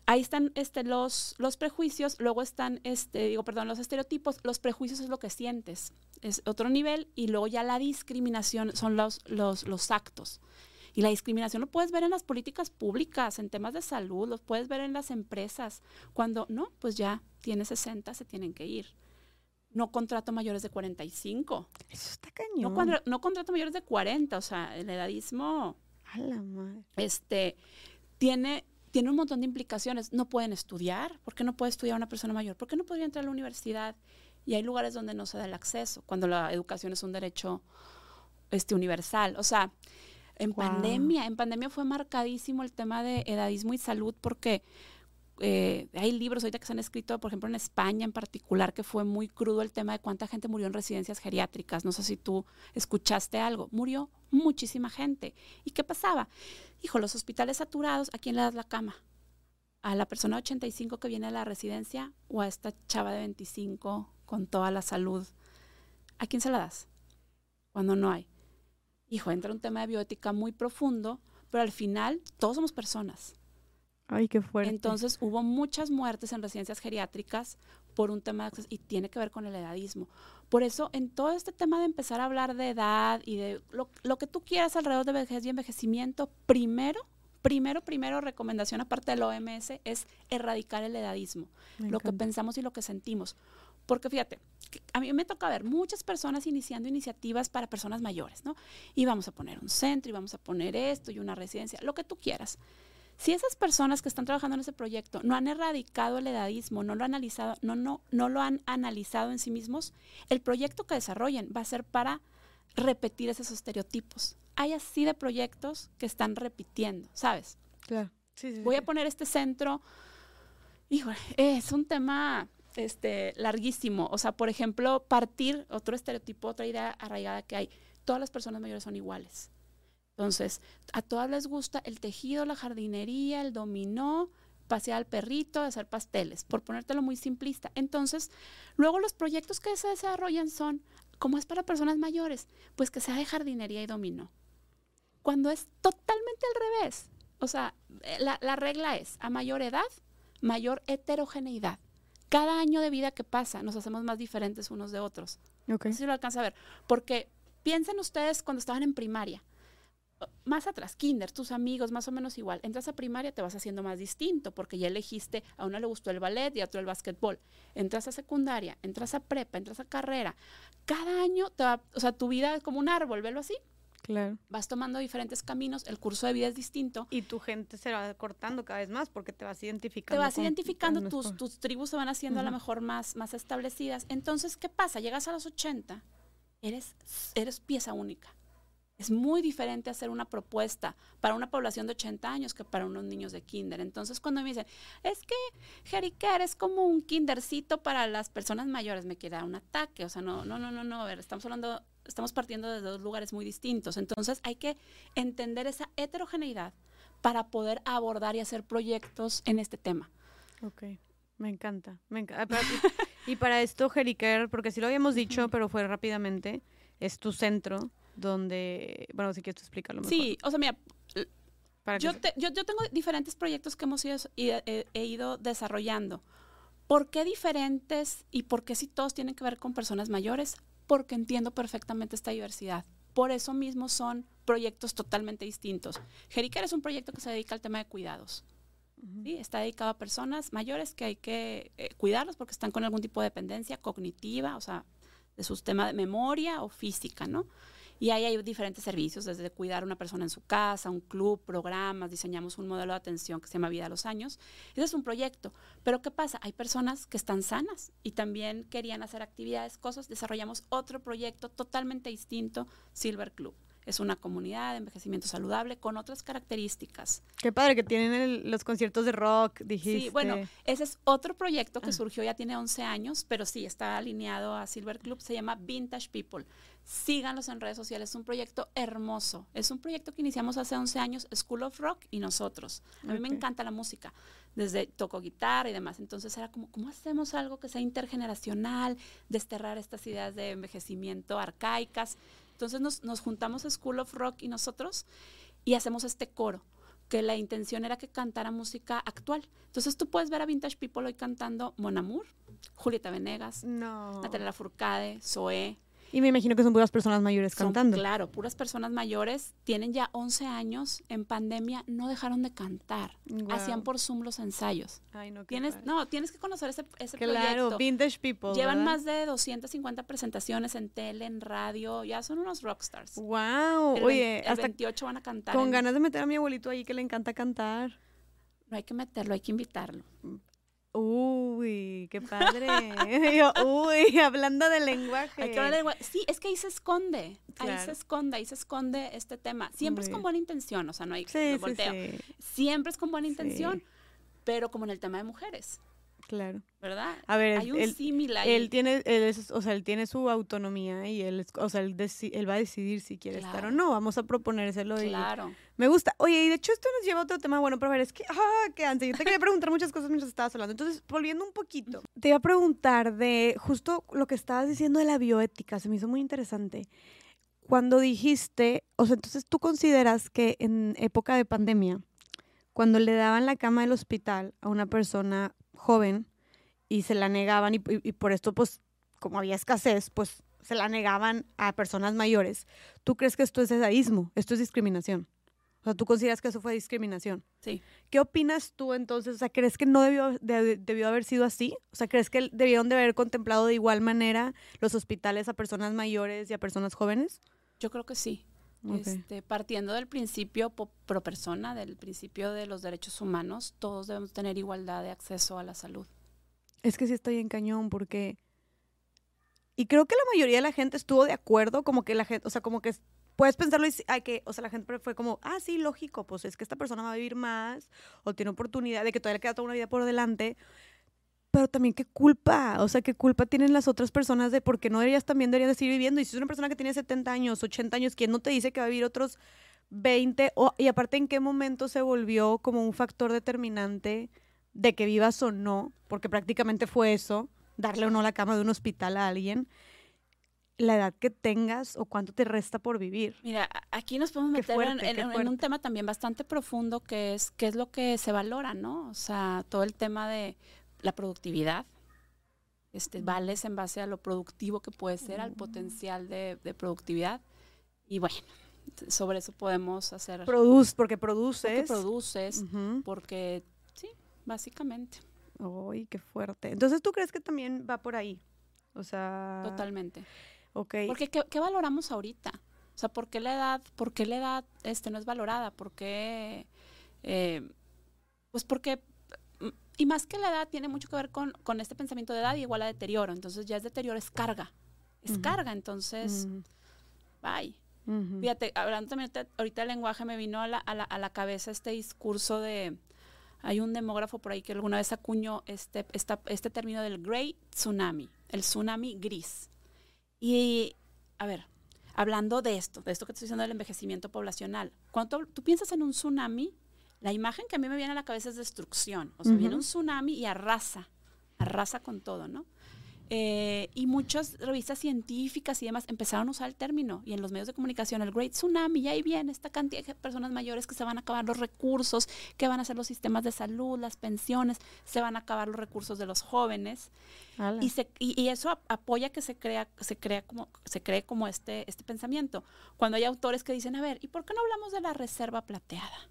ahí están este, los, los prejuicios, luego están, este, digo, perdón, los estereotipos. Los prejuicios es lo que sientes, es otro nivel, y luego ya la discriminación son los, los, los actos. Y la discriminación lo puedes ver en las políticas públicas, en temas de salud, lo puedes ver en las empresas. Cuando, no, pues ya tiene 60, se tienen que ir. No contrato mayores de 45. Eso está cañón. No, no contrato mayores de 40, o sea, el edadismo A la madre. este, tiene, tiene un montón de implicaciones. No pueden estudiar. ¿Por qué no puede estudiar una persona mayor? ¿Por qué no podría entrar a la universidad? Y hay lugares donde no se da el acceso, cuando la educación es un derecho este, universal. O sea, en pandemia, en pandemia fue marcadísimo el tema de edadismo y salud porque eh, hay libros ahorita que se han escrito, por ejemplo, en España en particular, que fue muy crudo el tema de cuánta gente murió en residencias geriátricas. No sé si tú escuchaste algo. Murió muchísima gente. ¿Y qué pasaba? Hijo, los hospitales saturados, ¿a quién le das la cama? ¿A la persona de 85 que viene a la residencia o a esta chava de 25 con toda la salud? ¿A quién se la das? Cuando no hay. Hijo, entra un tema de bioética muy profundo, pero al final todos somos personas. Ay, qué fuerte. Entonces hubo muchas muertes en residencias geriátricas por un tema de acceso y tiene que ver con el edadismo. Por eso en todo este tema de empezar a hablar de edad y de lo, lo que tú quieras alrededor de vejez y envejecimiento, primero, primero, primero recomendación aparte del OMS es erradicar el edadismo, Me lo que pensamos y lo que sentimos. Porque fíjate, a mí me toca ver muchas personas iniciando iniciativas para personas mayores, ¿no? Y vamos a poner un centro y vamos a poner esto y una residencia, lo que tú quieras. Si esas personas que están trabajando en ese proyecto no han erradicado el edadismo, no lo han analizado, no, no, no lo han analizado en sí mismos, el proyecto que desarrollen va a ser para repetir esos estereotipos. Hay así de proyectos que están repitiendo, ¿sabes? Claro. Sí, sí, Voy sí. a poner este centro. Híjole, es un tema este, larguísimo. O sea, por ejemplo, partir, otro estereotipo, otra idea arraigada que hay. Todas las personas mayores son iguales. Entonces, a todas les gusta el tejido, la jardinería, el dominó, pasear al perrito, hacer pasteles, por ponértelo muy simplista. Entonces, luego los proyectos que se desarrollan son, como es para personas mayores, pues que sea de jardinería y dominó. Cuando es totalmente al revés. O sea, eh, la, la regla es, a mayor edad, mayor heterogeneidad. Cada año de vida que pasa, nos hacemos más diferentes unos de otros. Ok. No sé si lo alcanza a ver. Porque piensen ustedes cuando estaban en primaria. Más atrás, kinder, tus amigos, más o menos igual. Entras a primaria, te vas haciendo más distinto, porque ya elegiste, a uno le gustó el ballet y a otro el básquetbol. Entras a secundaria, entras a prepa, entras a carrera. Cada año, te va, o sea, tu vida es como un árbol, velo así. Claro. Vas tomando diferentes caminos, el curso de vida es distinto. Y tu gente se va cortando cada vez más porque te vas identificando. Te vas con- identificando, con tus, tus tribus se van haciendo a lo mejor más, más establecidas. Entonces, ¿qué pasa? Llegas a los 80, eres, eres pieza única. Es muy diferente hacer una propuesta para una población de 80 años que para unos niños de kinder. Entonces, cuando me dicen, es que Jericare es como un kindercito para las personas mayores, me queda un ataque. O sea, no, no, no, no, no. A ver, estamos hablando, estamos partiendo de dos lugares muy distintos. Entonces, hay que entender esa heterogeneidad para poder abordar y hacer proyectos en este tema. Ok, me encanta. Me encanta. y, y para esto, Jericare, porque sí lo habíamos dicho, pero fue rápidamente, es tu centro donde, bueno, si quieres tú explícalo mejor. Sí, o sea, mira, para yo, te- yo, yo tengo diferentes proyectos que hemos ido, he, he ido desarrollando. ¿Por qué diferentes y por qué si todos tienen que ver con personas mayores? Porque entiendo perfectamente esta diversidad. Por eso mismo son proyectos totalmente distintos. Jeriker es un proyecto que se dedica al tema de cuidados. ¿sí? Está dedicado a personas mayores que hay que eh, cuidarlos porque están con algún tipo de dependencia cognitiva, o sea, de su tema de memoria o física, ¿no? Y ahí hay diferentes servicios, desde cuidar a una persona en su casa, un club, programas, diseñamos un modelo de atención que se llama Vida a los Años. Ese es un proyecto. Pero ¿qué pasa? Hay personas que están sanas y también querían hacer actividades, cosas. Desarrollamos otro proyecto totalmente distinto, Silver Club es una comunidad de envejecimiento saludable con otras características. Qué padre que tienen los conciertos de rock, dijiste. Sí, bueno, ese es otro proyecto que ah. surgió, ya tiene 11 años, pero sí, está alineado a Silver Club, se llama Vintage People. Síganlos en redes sociales, es un proyecto hermoso. Es un proyecto que iniciamos hace 11 años, School of Rock y nosotros. A mí me encanta la música, desde toco guitarra y demás. Entonces era como, ¿cómo hacemos algo que sea intergeneracional, desterrar estas ideas de envejecimiento arcaicas? Entonces nos, juntamos a School of Rock y nosotros y hacemos este coro que la intención era que cantara música actual. Entonces tú puedes ver a Vintage People hoy cantando Mon Amour, Julieta Venegas, no. Natalia Furcade, Zoé, y me imagino que son puras personas mayores cantando. Claro, puras personas mayores. Tienen ya 11 años. En pandemia no dejaron de cantar. Hacían por Zoom los ensayos. Ay, no, tienes, no, tienes que conocer ese, ese claro, Vintage People. Llevan más de 250 presentaciones en tele, en radio. Ya son unos rockstars. ¡Wow! Oye, hasta 28 van a cantar. Con ganas de meter a mi abuelito ahí que le encanta cantar. No hay que meterlo, hay que invitarlo. Uy, qué padre. uy, hablando de lenguaje. Sí, es que ahí se esconde. Ahí se esconde, ahí se esconde este tema. Siempre es con buena intención, o sea, no hay sí, Siempre es con buena intención, pero como en el tema de mujeres. Claro. ¿Verdad? A ver, hay un él, símil ahí. Él tiene, él o sea, él tiene su autonomía y él, o sea, él, él va a decidir si quiere estar o no. Vamos a proponérselo. Claro. me gusta. Oye, y de hecho esto nos lleva a otro tema bueno, pero a ver, es que, ah, qué antes. Yo te quería preguntar muchas cosas mientras estabas hablando. Entonces, volviendo un poquito, te iba a preguntar de justo lo que estabas diciendo de la bioética. Se me hizo muy interesante. Cuando dijiste, o sea, entonces tú consideras que en época de pandemia, cuando le daban la cama del hospital a una persona joven y se la negaban y, por esto pues como había escasez pues se la negaban a personas mayores. ¿Tú crees que esto es esaísmo? ¿Esto es discriminación? O sea, ¿tú consideras que eso fue discriminación? Sí. ¿Qué opinas tú entonces? O sea, ¿crees que no debió, debió haber sido así? O sea, ¿crees que debieron de haber contemplado de igual manera los hospitales a personas mayores y a personas jóvenes? Yo creo que sí. Este, partiendo del principio pro persona, del principio de los derechos humanos, todos debemos tener igualdad de acceso a la salud. Es que sí estoy en cañón porque... Y creo que la mayoría de la gente estuvo de acuerdo, como que la gente, o sea, como que puedes pensarlo y hay que, o sea, la gente fue como, ah, sí, lógico, pues es que esta persona va a vivir más o tiene oportunidad de que todavía le queda toda una vida por delante. Pero también qué culpa, o sea, qué culpa tienen las otras personas de por qué no ellas también deberían de seguir viviendo. Y si es una persona que tiene 70 años, 80 años, ¿quién no te dice que va a vivir otros 20? O, y aparte, ¿en qué momento se volvió como un factor determinante de que vivas o no? Porque prácticamente fue eso, darle o no la cama de un hospital a alguien la edad que tengas o cuánto te resta por vivir. Mira, aquí nos podemos meter en, un tema también bastante profundo que es qué es lo que se valora, ¿no? O sea, todo el tema de la productividad. Este, vales en base a lo productivo que puede ser, al potencial de, productividad. Y bueno, sobre eso podemos hacer. Produce, porque produces. Porque produces, porque sí, básicamente. Uy, qué fuerte. Entonces, ¿tú crees que también va por ahí? O sea. Totalmente. Ok. Porque, ¿qué, valoramos ahorita? O sea, ¿por qué la edad, por qué la edad este, no es valorada? ¿Por qué? Eh, pues porque y más que la edad tiene mucho que ver con, con, este pensamiento de edad y igual a deterioro. Entonces ya es deterioro, es carga. Es carga, entonces, bye. Fíjate, hablando también ahorita del lenguaje, me vino a la, a, la, a la, cabeza este discurso de, hay un demógrafo por ahí que alguna vez acuñó este, esta, este término del Great Tsunami, el tsunami gris. Y, a ver, hablando de esto, de esto que estoy diciendo del envejecimiento poblacional, cuando tú piensas en un tsunami, la imagen que a mí me viene a la cabeza es destrucción. O sea, viene un tsunami y arrasa, arrasa con todo, ¿no? Eh, y muchas revistas científicas y demás empezaron a usar el término y en los medios de comunicación el Great Tsunami, y ahí viene esta cantidad de personas mayores que se van a acabar los recursos, que van a ser los sistemas de salud, las pensiones, se van a acabar los recursos de los jóvenes. Y, se, y, eso apoya que se crea, se crea como, se cree como este, este pensamiento. Cuando hay autores que dicen, a ver, ¿y por qué no hablamos de la reserva plateada?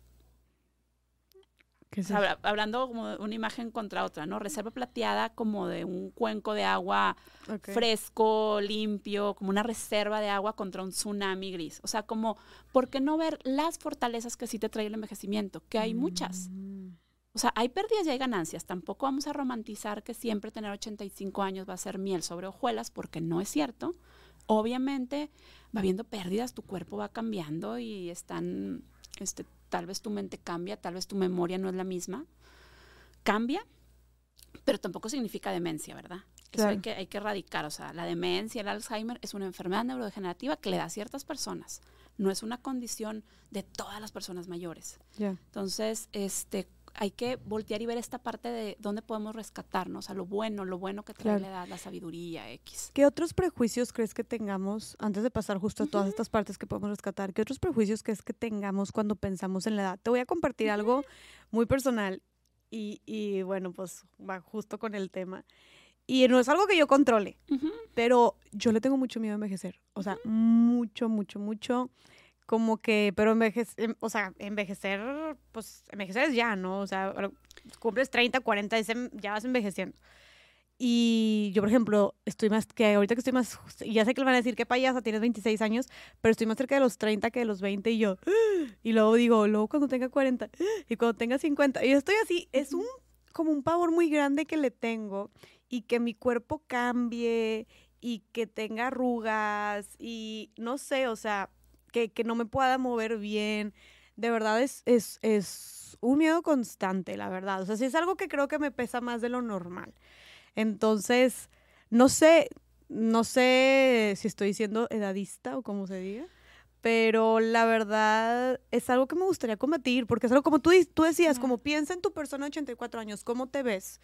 Hablando como de una imagen contra otra, ¿no? Reserva plateada como de un cuenco de agua fresco, limpio, como una reserva de agua contra un tsunami gris. O sea, como, ¿por qué no ver las fortalezas que sí te trae el envejecimiento? Que hay muchas. Mm. O sea, hay pérdidas y hay ganancias. Tampoco vamos a romantizar que siempre tener 85 años va a ser miel sobre hojuelas, porque no es cierto. Obviamente va habiendo pérdidas, tu cuerpo va cambiando y están este, tal vez tu mente cambia, tal vez tu memoria no es la misma. Cambia, pero tampoco significa demencia, ¿verdad? Eso hay que, hay que erradicar. O sea, la demencia, el Alzheimer es una enfermedad neurodegenerativa que le da a ciertas personas. No es una condición de todas las personas mayores. Entonces, este, hay que voltear y ver esta parte de dónde podemos rescatarnos, a lo bueno, lo bueno que trae la edad, la sabiduría X. ¿Qué otros prejuicios crees que tengamos, antes de pasar justo a todas estas partes que podemos rescatar, qué otros prejuicios crees que tengamos cuando pensamos en la edad? Te voy a compartir algo muy personal y, y, bueno, pues va justo con el tema. Y no es algo que yo controle, pero yo le tengo mucho miedo a envejecer. O sea, mucho, mucho, mucho como que, pero envejecer, em, o sea, envejecer, pues envejecer es ya, ¿no? O sea, cumples 30, 40, ya vas envejeciendo. Y yo, por ejemplo, estoy más, que ahorita que estoy más, ya sé que le van a decir que payasa, tienes 26 años, pero estoy más cerca de los 30 que de los 20 y yo, y luego digo, luego cuando tenga 40 y cuando tenga 50, y estoy así, es un, como un pavor muy grande que le tengo y que mi cuerpo cambie y que tenga arrugas y no sé, o sea, que, no me pueda mover bien. De verdad es, es, es un miedo constante, la verdad. O sea, sí es algo que creo que me pesa más de lo normal. Entonces, no sé, no sé si estoy siendo edadista o como se diga, pero la verdad es algo que me gustaría combatir, porque es algo como tú, tú decías, como piensa en tu persona de 84 años, ¿cómo te ves?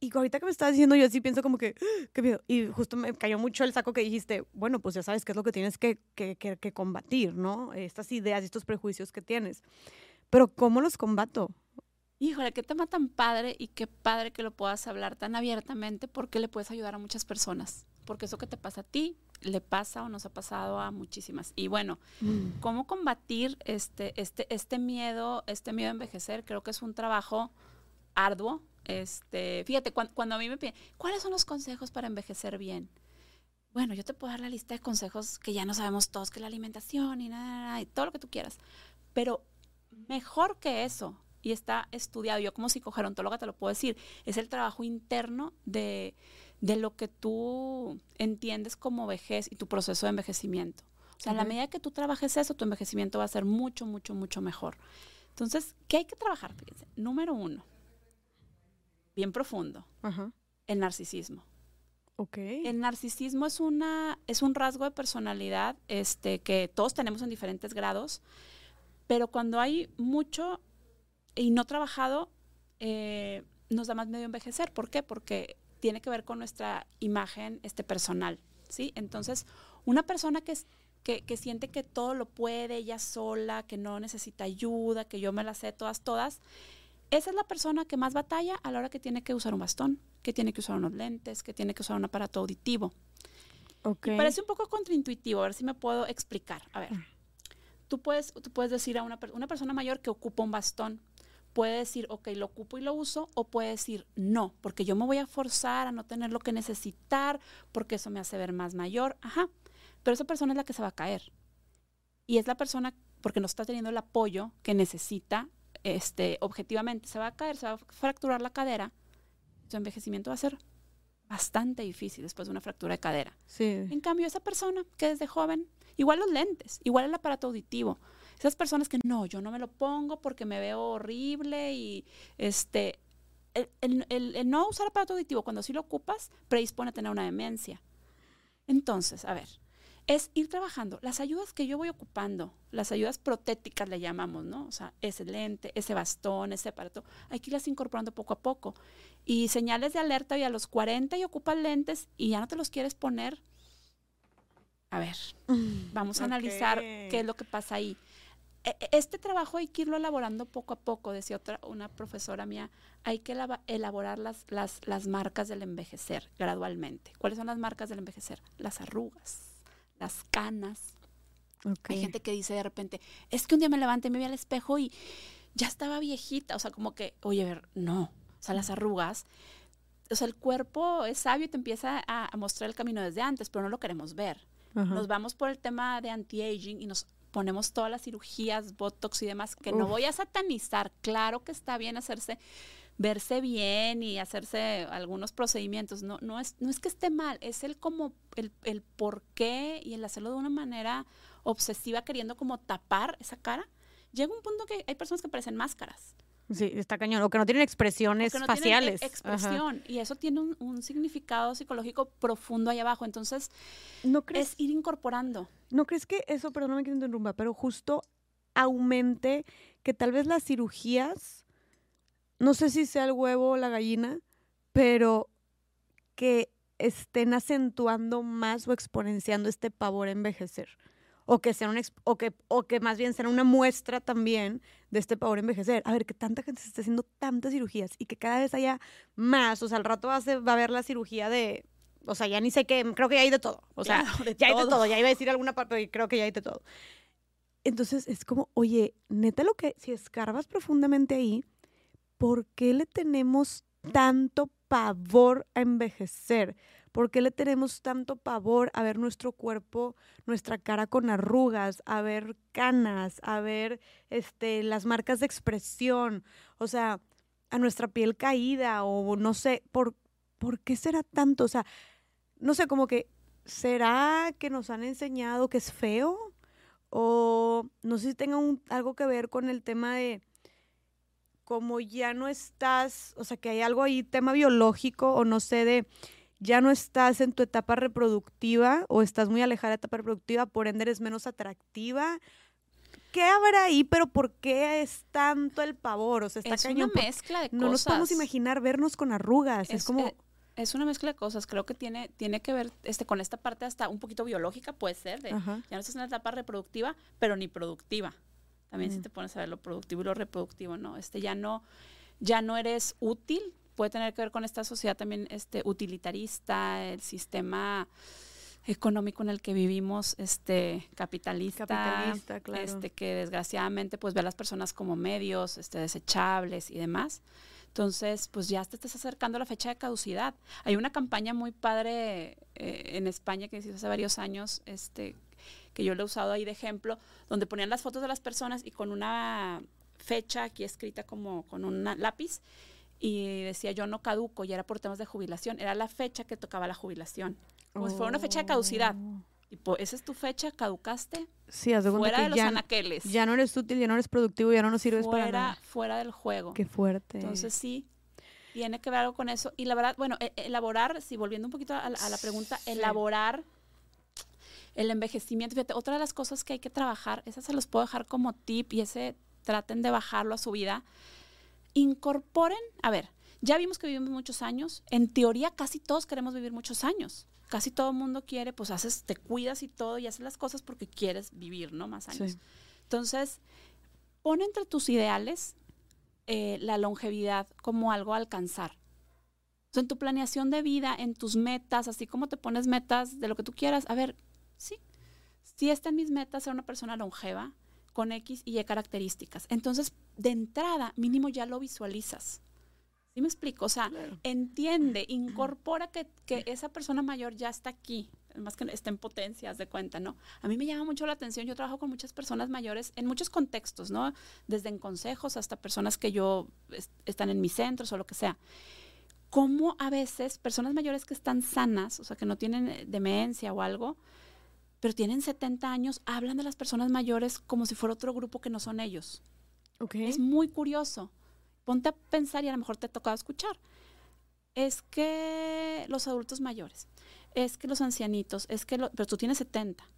Y ahorita que me estás diciendo, yo así pienso como que, qué miedo. Y justo me cayó mucho el saco que dijiste, bueno, pues ya sabes qué es lo que tienes que, que, que, combatir, ¿no? Estas ideas y estos prejuicios que tienes. Pero ¿cómo los combato? Híjole, qué tema tan padre y qué padre que lo puedas hablar tan abiertamente porque le puedes ayudar a muchas personas. Porque eso que te pasa a ti, le pasa o nos ha pasado a muchísimas. Y bueno, mm. ¿cómo combatir este, este, este miedo, este miedo a envejecer? Creo que es un trabajo arduo, este, fíjate, cuando, a mí me piden, ¿cuáles son los consejos para envejecer bien? Bueno, yo te puedo dar la lista de consejos que ya no sabemos todos, que la alimentación y nada, y todo lo que tú quieras. Pero mejor que eso, y está estudiado, yo como psicogerontóloga te lo puedo decir, es el trabajo interno de, de lo que tú entiendes como vejez y tu proceso de envejecimiento. O sea, a la medida que tú trabajes eso, tu envejecimiento va a ser mucho, mucho, mucho mejor. Entonces, ¿qué hay que trabajar? Fíjense, número uno, bien profundo. El narcisismo. Ok. El narcisismo es una, es un rasgo de personalidad este, que todos tenemos en diferentes grados, pero cuando hay mucho y no trabajado, eh, nos da más medio envejecer. ¿Por qué? Porque tiene que ver con nuestra imagen este, personal, ¿sí? Entonces, una persona que, que, que, siente que todo lo puede ella sola, que no necesita ayuda, que yo me la sé todas, todas, esa es la persona que más batalla a la hora que tiene que usar un bastón, que tiene que usar unos lentes, que tiene que usar un aparato auditivo. Okay. parece un poco contraintuitivo, a ver si me puedo explicar. A ver, tú puedes, tú puedes decir a una, una persona mayor que ocupa un bastón, puede decir, ok, lo ocupo y lo uso, o puede decir, no, porque yo me voy a forzar a no tener lo que necesitar, porque eso me hace ver más mayor. Ajá, pero esa persona es la que se va a caer. Y es la persona, porque no está teniendo el apoyo que necesita este, objetivamente se va a caer, se va a fracturar la cadera, su envejecimiento va a ser bastante difícil después de una fractura de cadera. En cambio, esa persona que desde joven, igual los lentes, igual el aparato auditivo, esas personas que no, yo no me lo pongo porque me veo horrible y este, el, el no usar aparato auditivo cuando sí lo ocupas predispone a tener una demencia. Entonces, a ver, es ir trabajando. Las ayudas que yo voy ocupando, las ayudas protéticas le llamamos, ¿no? O sea, ese lente, ese bastón, ese aparato, hay que irlas incorporando poco a poco. Y señales de alerta y a los 40 y ocupas lentes y ya no te los quieres poner. A ver, vamos a analizar qué es lo que pasa ahí. E, e, este trabajo hay que irlo elaborando poco a poco, decía otra, una profesora mía, hay que elaborar las, las, las marcas del envejecer gradualmente. ¿Cuáles son las marcas del envejecer? Las arrugas las canas. Hay gente que dice de repente, es que un día me levanté, me vi al espejo y ya estaba viejita. O sea, como que, oye, ver, no. O sea, las arrugas. O sea, el cuerpo es sabio y te empieza a, mostrar el camino desde antes, pero no lo queremos ver. Nos vamos por el tema de anti-aging y nos ponemos todas las cirugías, botox y demás, que no voy a satanizar. Claro que está bien hacerse verse bien y hacerse algunos procedimientos. No, no, es, no es que esté mal, es el como el, el por qué y el hacerlo de una manera obsesiva, queriendo como tapar esa cara. Llega un punto que hay personas que parecen máscaras. Sí, está cañón. O que no tienen expresiones faciales. expresión. Y eso tiene un, significado psicológico profundo ahí abajo. Entonces, ¿No crees, es ir incorporando. ¿No crees que eso, perdóname que interrumpa, pero justo aumente que tal vez las cirugías no sé si sea el huevo o la gallina, pero que estén acentuando más o exponenciando este pavor a envejecer. O que, sea un o, que, o que más bien sea una muestra también de este pavor a envejecer. A ver, que tanta gente se está haciendo tantas cirugías y que cada vez haya más. O sea, al rato va a, va a haber la cirugía de. O sea, ya ni sé qué. Creo que ya hay de todo. O sea, ya hay de todo. Ya iba a decir alguna parte, pero creo que ya hay de todo. Entonces es como, oye, neta lo que. Si escarbas profundamente ahí ¿por qué le tenemos tanto pavor a envejecer? ¿Por qué le tenemos tanto pavor a ver nuestro cuerpo, nuestra cara con arrugas, a ver canas, a ver este, las marcas de expresión? O sea, a nuestra piel caída o no sé, ¿por, ¿por qué será tanto? O sea, no sé, como que, ¿será que nos han enseñado que es feo? O no sé si tenga algo que ver con el tema de como ya no estás, o sea, que hay algo ahí, tema biológico o no sé, de ya no estás en tu etapa reproductiva o estás muy alejada de la etapa reproductiva, por ende eres menos atractiva. ¿Qué habrá ahí? Pero ¿por qué es tanto el pavor? O sea, está es una mezcla de cosas. No nos podemos imaginar vernos con arrugas. Es, como... Eh, es una mezcla de cosas. Creo que tiene, tiene que ver este, con esta parte hasta un poquito biológica, puede ser, de ya no estás en la etapa reproductiva, pero ni productiva. También si te pones a ver lo productivo y lo reproductivo, ¿no? Este ya no, ya no eres útil, puede tener que ver con esta sociedad también este, utilitarista, el sistema económico en el que vivimos, este capitalista, capitalista claro. este que desgraciadamente pues ve a las personas como medios, este desechables y demás. Entonces, pues ya te estás acercando a la fecha de caducidad. Hay una campaña muy padre eh, en España que se hizo hace varios años, este, que yo lo he usado ahí de ejemplo, donde ponían las fotos de las personas y con una fecha aquí escrita como con un lápiz y decía yo no caduco y era por temas de jubilación, era la fecha que tocaba la jubilación, como si fuera una fecha de caducidad. Tipo, esa es tu fecha, caducaste. Sí, haz de fuera de los anaqueles. Ya no eres útil, ya no eres productivo, ya no nos sirves para nada. Fuera del juego. Qué fuerte. Entonces sí, tiene que ver algo con eso. Y la verdad, bueno, e, elaborar, si volviendo un poquito a, la pregunta, elaborar el envejecimiento. Fíjate, otra de las cosas que hay que trabajar, esas se los puedo dejar como tip y ese traten de bajarlo a su vida. Incorporen, a ver, ya vimos que vivimos muchos años. En teoría, casi todos queremos vivir muchos años. Casi todo el mundo quiere, pues haces, te cuidas y todo y haces las cosas porque quieres vivir, ¿no? Más años. Entonces, pon entre tus ideales eh, la longevidad como algo a alcanzar. en tu planeación de vida, en tus metas, así como te pones metas de lo que tú quieras, a ver, sí, sí está en mis metas ser una persona longeva con X y Y características. Entonces, de entrada, mínimo ya lo visualizas. ¿Sí me explico? O sea, entiende, incorpora que, que, esa persona mayor ya está aquí, más que esté en potencias de cuenta, ¿no? A mí me llama mucho la atención, yo trabajo con muchas personas mayores en muchos contextos, ¿no? Desde en consejos hasta personas que yo están en mis centros o lo que sea cómo a veces personas mayores que están sanas, o sea, que no tienen demencia o algo, pero tienen 70 años, hablan de las personas mayores como si fuera otro grupo que no son ellos. Okay. Es muy curioso. Ponte a pensar y a lo mejor te ha tocado escuchar. Es que los adultos mayores, es que los ancianitos, es que, pero tú tienes 70. O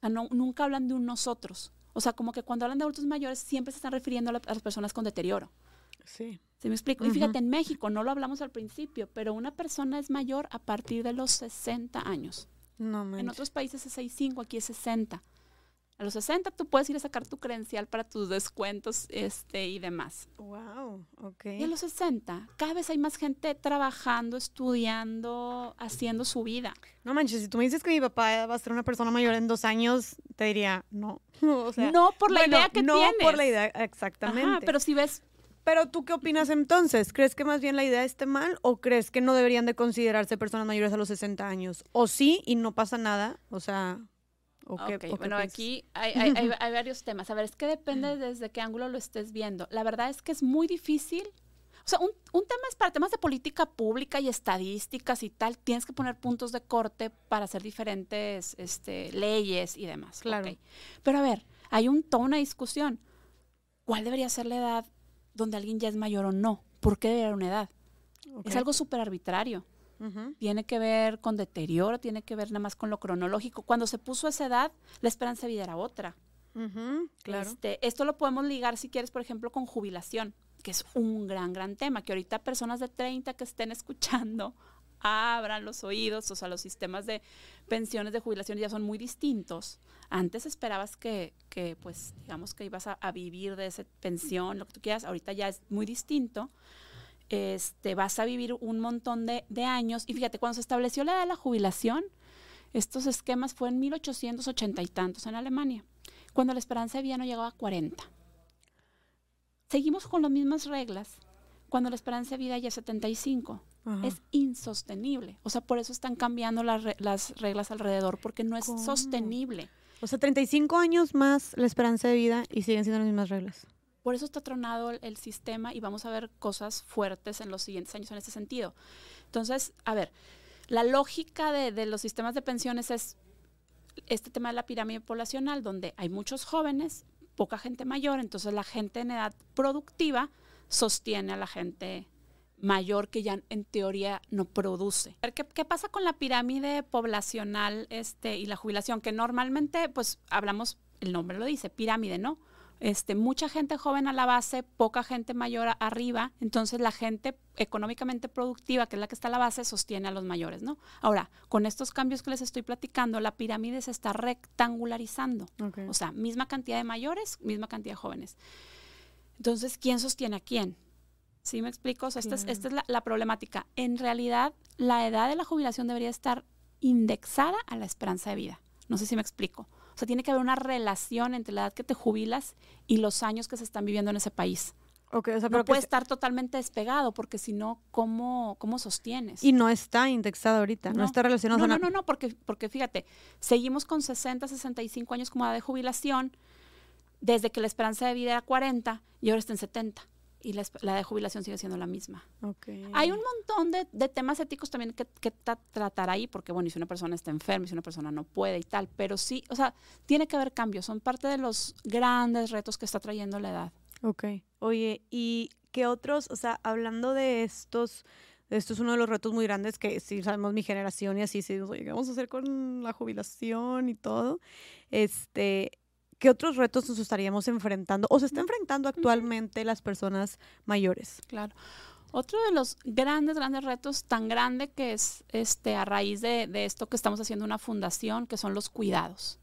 sea, no, nunca hablan de un nosotros. O sea, como que cuando hablan de adultos mayores siempre se están refiriendo a, la- a las personas con deterioro. Sí. ¿Sí me explico? Y fíjate, en México, no lo hablamos al principio, pero una persona es mayor a partir de los 60 años. No En manches. otros países es 65, aquí es 60. A los 60 tú puedes ir a sacar tu credencial para tus descuentos este, y demás. Wow, ok. Y a los 60, cada vez hay más gente trabajando, estudiando, haciendo su vida. No manches, si tú me dices que mi papá va a ser una persona mayor en dos años, te diría, no. o sea, no por la bueno, idea que no tienes. por la idea, exactamente. Ajá, pero si ves, Pero tú qué opinas entonces? ¿Crees que más bien la idea esté mal o crees que no deberían de considerarse personas mayores a los 60 años? ¿O sí y no pasa nada? O sea, ¿o qué, Ok, o qué bueno, piensas? aquí hay, hay- hay- hay varios temas. A ver, es que depende desde qué ángulo lo estés viendo. La verdad es que es muy difícil. O sea, un, un tema es para temas de política pública y estadísticas y tal, tienes que poner puntos de corte para hacer diferentes este, leyes y demás. Claro. Pero a ver, hay un, toda una discusión. ¿Cuál debería ser la edad donde alguien ya es mayor o no? ¿Por qué debería haber una edad? Es algo súper arbitrario tiene que ver con deterioro, tiene que ver nada más con lo cronológico. Cuando se puso esa edad, la esperanza de vida era otra. Claro. Este, esto lo podemos ligar, si quieres, por ejemplo, con jubilación, que es un gran, gran tema, que ahorita personas de 30 que estén escuchando abran los oídos, o sea, los sistemas de pensiones de jubilación ya son muy distintos. Antes esperabas que, que pues, digamos que ibas a, vivir de esa pensión, lo que tú quieras, ahorita ya es muy distinto. Este, vas a vivir un montón de, de años. Y fíjate, cuando se estableció la edad de la jubilación, estos esquemas fue en 1880 y tantos en Alemania, cuando la esperanza de vida no llegaba a 40. Seguimos con las mismas reglas cuando la esperanza de vida ya es 75. Ajá. Es insostenible. O sea, por eso están cambiando las, re- las reglas alrededor, porque no es ¿Cómo? sostenible. O sea, 35 años más la esperanza de vida y siguen siendo las mismas reglas. Por eso está tronado el, el sistema y vamos a ver cosas fuertes en los siguientes años en ese sentido. Entonces, a ver, la lógica de, de los sistemas de pensiones es este tema de la pirámide poblacional, donde hay muchos jóvenes, poca gente mayor, entonces la gente en edad productiva sostiene a la gente mayor que ya en teoría no produce. ¿Qué, qué pasa con la pirámide poblacional este, y la jubilación? Que normalmente, pues hablamos, el nombre lo dice, pirámide, ¿no? Este, mucha gente joven a la base, poca gente mayor a- arriba, entonces la gente económicamente productiva, que es la que está a la base, sostiene a los mayores, ¿no? Ahora, con estos cambios que les estoy platicando, la pirámide se está rectangularizando. Ok. O sea, misma cantidad de mayores, misma cantidad de jóvenes. Entonces, ¿quién sostiene a quién? ¿Sí me explico? O sea, esta es, esta es la, la problemática. En realidad, la edad de la jubilación debería estar indexada a la esperanza de vida. No sé si me explico. O sea, tiene que haber una relación entre la edad que te jubilas y los años que se están viviendo en ese país. Ok, o sea, pero puede se- estar totalmente despegado, porque si no, ¿cómo, ¿cómo sostienes? Y no está indexado ahorita, no, No. está relacionado. No, no, no, no, porque, porque fíjate, seguimos con 60, 65 años como edad de jubilación, desde que la esperanza de vida era 40 y ahora está en 70. Y la, de jubilación sigue siendo la misma. Ok. Hay un montón de, de temas éticos también que, que tra- tratar ahí, porque bueno, y si una persona está enferma, y si una persona no puede y tal, pero sí, o sea, tiene que haber cambios, son parte de los grandes retos que está trayendo la edad. Ok. Oye, ¿y qué otros, o sea, hablando de estos, esto es uno de los retos muy grandes que sí sabemos mi generación y así, sí, oye, ¿qué vamos a hacer con la jubilación y todo? Este, ¿qué otros retos nos estaríamos enfrentando o se está enfrentando actualmente las personas mayores? Claro. Otro de los grandes, grandes retos, tan grande que es este a raíz de, de esto que estamos haciendo una fundación, que son los cuidados.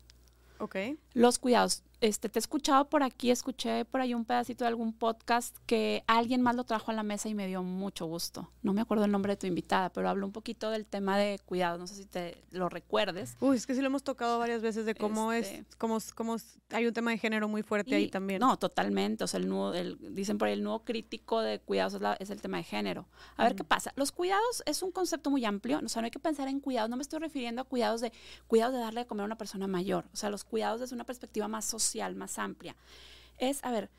Ok. Los cuidados. Este, te he escuchado por aquí, escuché por ahí un pedacito de algún podcast que alguien más lo trajo a la mesa y me dio mucho gusto. No me acuerdo el nombre de tu invitada, pero habló un poquito del tema de cuidados. No sé si te lo recuerdes. Uy, es que sí lo hemos tocado varias veces de cómo Este- es, cómo, es- cómo es- hay un tema de género muy fuerte ahí también. No, totalmente. O sea, el nudo, el- dicen por ahí, el nudo crítico de cuidados es, la- es el tema de género. A ver qué pasa. Los cuidados es un concepto muy amplio. O sea, no hay que pensar en cuidados. No me estoy refiriendo a cuidados de cuidados de darle de comer a una persona mayor. O sea, los cuidados desde una perspectiva más social, más amplia. Es, a ver,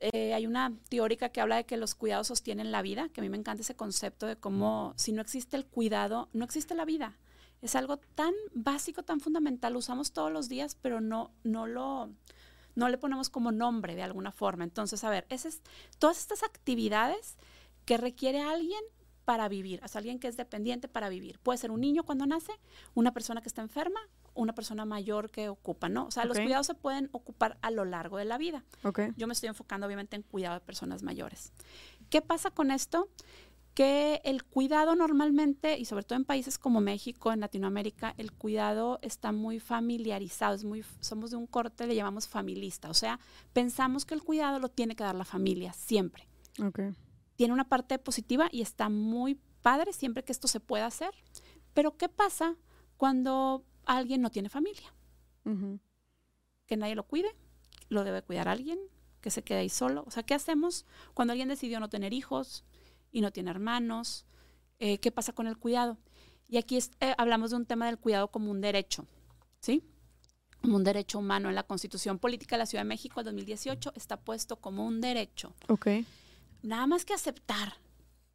eh, hay una teórica que habla de que los cuidados sostienen la vida, que a mí me encanta ese concepto de cómo si no existe el cuidado, no existe la vida. Es algo tan básico, tan fundamental, lo usamos todos los días, pero no, no lo, no le ponemos como nombre de alguna forma. Entonces, a ver, ese es, todas estas actividades que requiere alguien para vivir, o alguien que es dependiente para vivir. Puede ser un niño cuando nace, una persona que está enferma una persona mayor que ocupa, ¿no? O sea, los cuidados se pueden ocupar a lo largo de la vida. Okay. Yo me estoy enfocando obviamente en cuidado de personas mayores. ¿Qué pasa con esto? Que el cuidado normalmente, y sobre todo en países como México, en Latinoamérica, el cuidado está muy familiarizado, es muy, somos de un corte, le llamamos familista. O sea, pensamos que el cuidado lo tiene que dar la familia, siempre. Okay. Tiene una parte positiva y está muy padre siempre que esto se pueda hacer. Pero ¿qué pasa cuando alguien no tiene familia? Que nadie lo cuide, lo debe cuidar alguien, que se quede ahí solo. O sea, ¿qué hacemos cuando alguien decidió no tener hijos y no tiene hermanos? Eh, ¿Qué pasa con el cuidado? Y aquí eh, hablamos de un tema del cuidado como un derecho, ¿sí? Como un derecho humano. En la Constitución Política de la Ciudad de México del 2018 está puesto como un derecho. Ok. Nada más que aceptar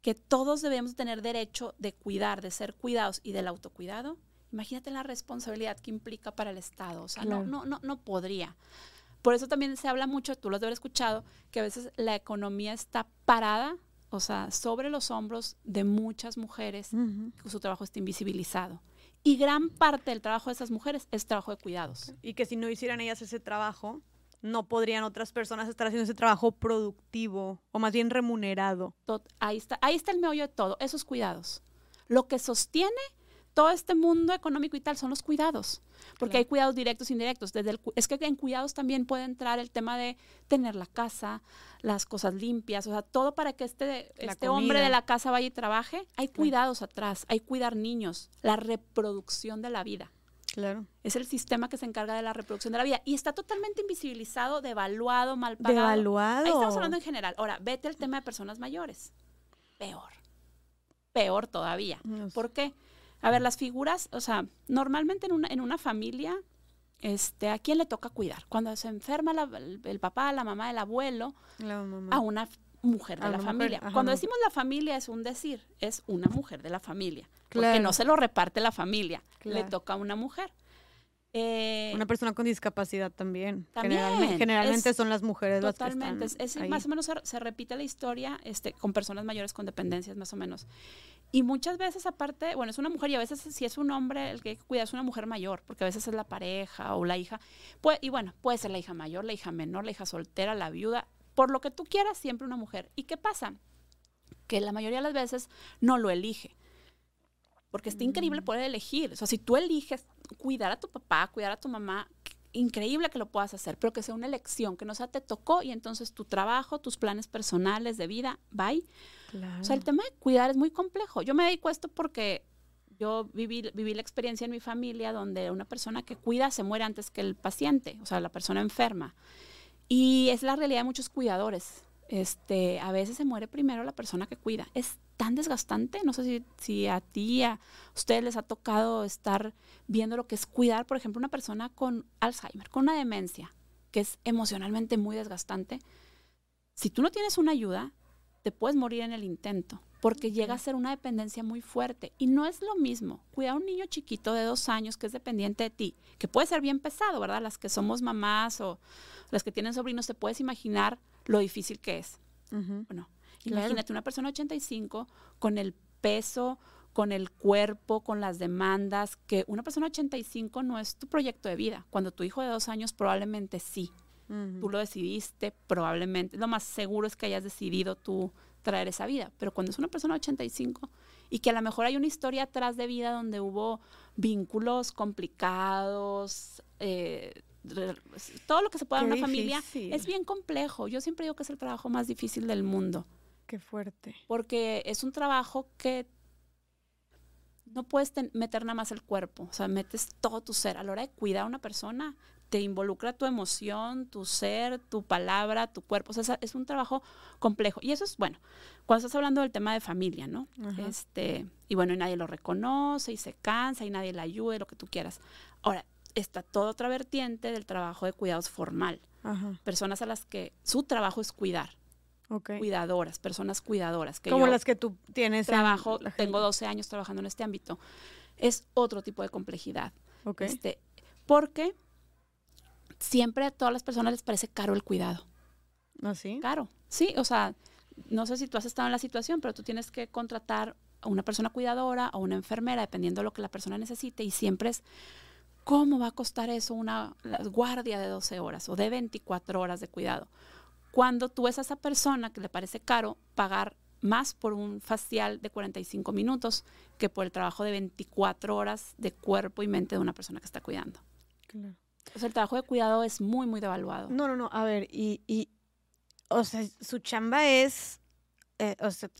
que todos debemos tener derecho de cuidar, de ser cuidados y del autocuidado, imagínate la responsabilidad que implica para el Estado. O sea, no, no, no, no podría. Por eso también se habla mucho, tú lo has de haber escuchado, que a veces la economía está parada, o sea, sobre los hombros de muchas mujeres, que su trabajo está invisibilizado. Y gran parte del trabajo de esas mujeres es trabajo de cuidados. Y que si no hicieran ellas ese trabajo, no podrían otras personas estar haciendo ese trabajo productivo o más bien remunerado. ahí está, ahí está el meollo de todo, esos cuidados. Lo que sostiene todo este mundo económico y tal son los cuidados, porque hay cuidados directos e indirectos. Desde es que en cuidados también puede entrar el tema de tener la casa, las cosas limpias, o sea, todo para que este, este hombre de la casa vaya y trabaje. Hay cuidados atrás, hay cuidar niños, la reproducción de la vida. Claro. Es el sistema que se encarga de la reproducción de la vida. Y está totalmente invisibilizado, devaluado, mal pagado. Devaluado. Ahí estamos hablando en general. Ahora, vete al tema de personas mayores. Peor. Peor todavía. ¿Por qué? A ver, las figuras, o sea, normalmente en una, en una familia, este, ¿a quién le toca cuidar? Cuando se enferma el, papá, la mamá, el abuelo, a una mujer de la familia. Cuando decimos la familia es un decir, es una mujer de la familia. Porque no se lo reparte la familia, le toca a una mujer. Eh, una persona con discapacidad también. también generalmente, son las mujeres totalmente, las que es, más o menos se, repite la historia este, con personas mayores con dependencias, más o menos. Y muchas veces, aparte, bueno, es una mujer y a veces si es un hombre el que cuida es una mujer mayor, porque a veces es la pareja o la hija. y bueno, puede ser la hija mayor, la hija menor, la hija soltera, la viuda, por lo que tú quieras, siempre una mujer. ¿Y qué pasa? Que la mayoría de las veces no lo elige. Porque está increíble mm. poder elegir. O sea, si tú eliges cuidar a tu papá, cuidar a tu mamá, increíble que lo puedas hacer, pero que sea una elección, que no sea te tocó y entonces tu trabajo, tus planes personales de vida, bye. O sea, el tema de cuidar es muy complejo. Yo me dedico a esto porque yo viví, viví la experiencia en mi familia donde una persona que cuida se muere antes que el paciente, o sea, la persona enferma. Y es la realidad de muchos cuidadores. Este, a veces se muere primero la persona que cuida. Es tan desgastante. No sé si, si a ti, a ustedes les ha tocado estar viendo lo que es cuidar, por ejemplo, una persona con Alzheimer, con una demencia, que es emocionalmente muy desgastante. Si tú no tienes una ayuda, te puedes morir en el intento, porque llega a ser una dependencia muy fuerte. Y no es lo mismo cuidar a un niño chiquito de dos años que es dependiente de ti, que puede ser bien pesado, ¿verdad? Las que somos mamás o las que tienen sobrinos, te puedes imaginar lo difícil que es. Bueno, imagínate una persona 85 con el peso, con el cuerpo, con las demandas, que una persona 85 no es tu proyecto de vida. Cuando tu hijo de dos años probablemente sí. Tú lo decidiste, probablemente. Lo más seguro es que hayas decidido tú traer esa vida. Pero cuando es una persona 85 y que a lo mejor hay una historia atrás de vida donde hubo vínculos complicados, eh, todo lo que se pueda en una familia es bien complejo. Yo siempre digo que es el trabajo más difícil del mundo. Qué fuerte. Porque es un trabajo que no puedes meter nada más el cuerpo, o sea, metes todo tu ser. A la hora de cuidar a una persona, te involucra tu emoción, tu ser, tu palabra, tu cuerpo. O sea, es un trabajo complejo. Y eso es, bueno, cuando estás hablando del tema de familia, ¿no? Este, y bueno, y nadie lo reconoce y se cansa y nadie le ayuda, lo que tú quieras. Ahora, está toda otra vertiente del trabajo de cuidados formal. Personas a las que su trabajo es cuidar. Cuidadoras, personas cuidadoras. Que Como las que tú tienes. Trabajo, tengo 12 años trabajando en este ámbito. Es otro tipo de complejidad. Este, porque siempre a todas las personas les parece caro el cuidado. ¿Ah, sí? Caro. Sí, o sea, no sé si tú has estado en la situación, pero tú tienes que contratar a una persona cuidadora o una enfermera, dependiendo de lo que la persona necesite, y siempre es ¿Cómo va a costar eso una guardia de 12 horas o de 24 horas de cuidado? Cuando tú ves a esa persona que le parece caro pagar más por un facial de 45 minutos que por el trabajo de 24 horas de cuerpo y mente de una persona que está cuidando. Claro. O sea, el trabajo de cuidado es muy, muy devaluado. No, no, no. A ver, y, y o sea, su chamba es... Eh,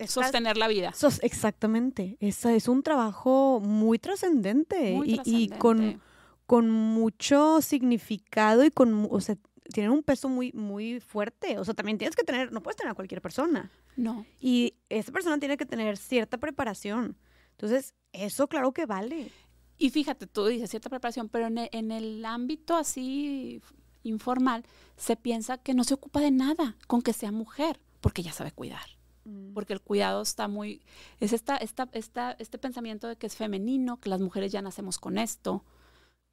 Sostener la vida. exactamente. Esa es un trabajo muy trascendente y, y, con, con mucho significado y con, o sea, tienen un peso muy, muy fuerte. O sea, también tienes que tener, no puedes tener a cualquier persona. No. Y esa persona tiene que tener cierta preparación. Entonces, eso claro que vale. Y fíjate, tú dices cierta preparación, pero en el, ámbito así informal se piensa que no se ocupa de nada con que sea mujer, porque ya sabe cuidar. Mm. Porque el cuidado está muy. Es esta, esta, esta, este pensamiento de que es femenino, que las mujeres ya nacemos con esto.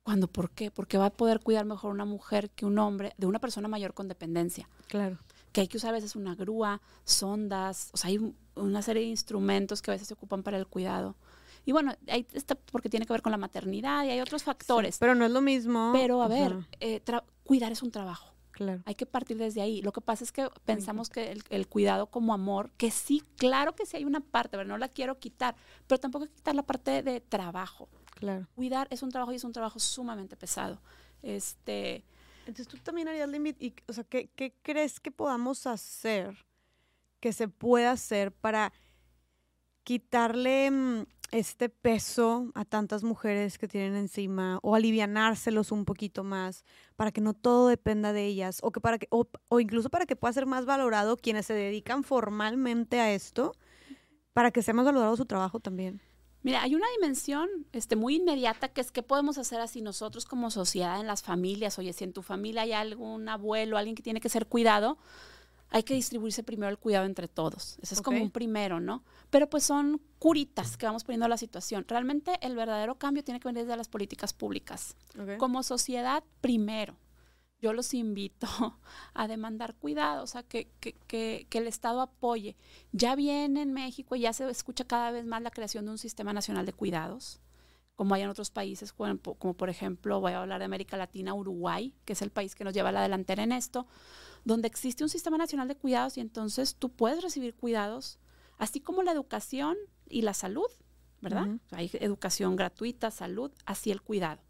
Cuando, ¿por qué? Porque va a poder cuidar mejor una mujer que un hombre de una persona mayor con dependencia. Claro. Que hay que usar a veces una grúa, sondas, o sea, hay una serie de instrumentos que a veces se ocupan para el cuidado. Y bueno, ahí está porque tiene que ver con la maternidad y hay otros factores. pero no es lo mismo. Pero a ver, eh, cuidar es un trabajo. Claro. Hay que partir desde ahí. Lo que pasa es que pensamos que el, cuidado como amor, que sí, claro que sí hay una parte, pero no la quiero quitar, pero tampoco hay que quitar la parte de, trabajo. Claro. Cuidar es un trabajo y es un trabajo sumamente pesado. Este, Entonces tú también harías límite, o sea, ¿qué, ¿qué crees que podamos hacer, que se pueda hacer para quitarle mm, este peso a tantas mujeres que tienen encima o alivianárselos un poquito más para que no todo dependa de ellas o que para que o, incluso para que pueda ser más valorado quienes se dedican formalmente a esto para que sea más valorado su trabajo también. Mira, hay una dimensión este, muy inmediata que es qué podemos hacer así nosotros como sociedad en las familias. Oye, si en tu familia hay algún abuelo, alguien que tiene que ser cuidado, hay que distribuirse primero el cuidado entre todos. Ese es como un primero, ¿no? Pero pues son curitas que vamos poniendo a la situación. Realmente el verdadero cambio tiene que venir desde las políticas públicas. Como sociedad, primero. Yo los invito a demandar cuidado, o sea, que, que, que, que, el Estado apoye. Ya viene en México y ya se escucha cada vez más la creación de un sistema nacional de cuidados, como hay en otros países, como, como por ejemplo, voy a hablar de América Latina, Uruguay, que es el país que nos lleva a la delantera en esto, donde existe un sistema nacional de cuidados y entonces tú puedes recibir cuidados, así como la educación y la salud, ¿verdad? Hay educación gratuita, salud, así el cuidado.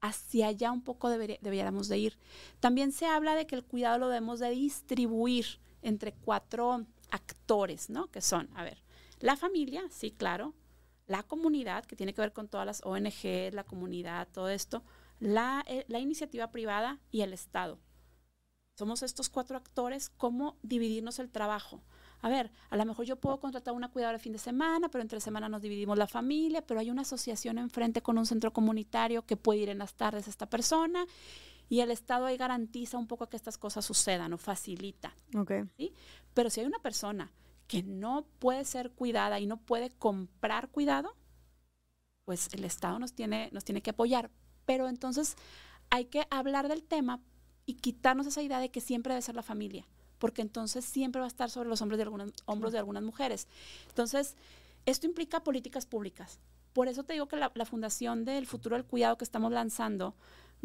Hacia allá un poco deberíamos de ir. También se habla de que el cuidado lo debemos de distribuir entre cuatro actores, ¿no? Que son, a ver, la familia, sí, claro, la comunidad, que tiene que ver con todas las ONG, la comunidad, todo esto, la, eh, la iniciativa privada y el Estado somos estos cuatro actores, cómo dividirnos el trabajo. A ver, a lo mejor yo puedo contratar una cuidadora el fin de semana, pero entre semana nos dividimos la familia, pero hay una asociación enfrente con un centro comunitario que puede ir en las tardes esta persona y el Estado ahí garantiza un poco que estas cosas sucedan o facilita. Okay. ¿sí? Pero si hay una persona que no puede ser cuidada y no puede comprar cuidado, pues el Estado nos tiene, nos tiene que apoyar. Pero entonces hay que hablar del tema y quitarnos esa idea de que siempre debe ser la familia, porque entonces siempre va a estar sobre los hombros de algunas, hombros de algunas mujeres. Entonces, esto implica políticas públicas. Por eso te digo que la, Fundación del Futuro del Cuidado que estamos lanzando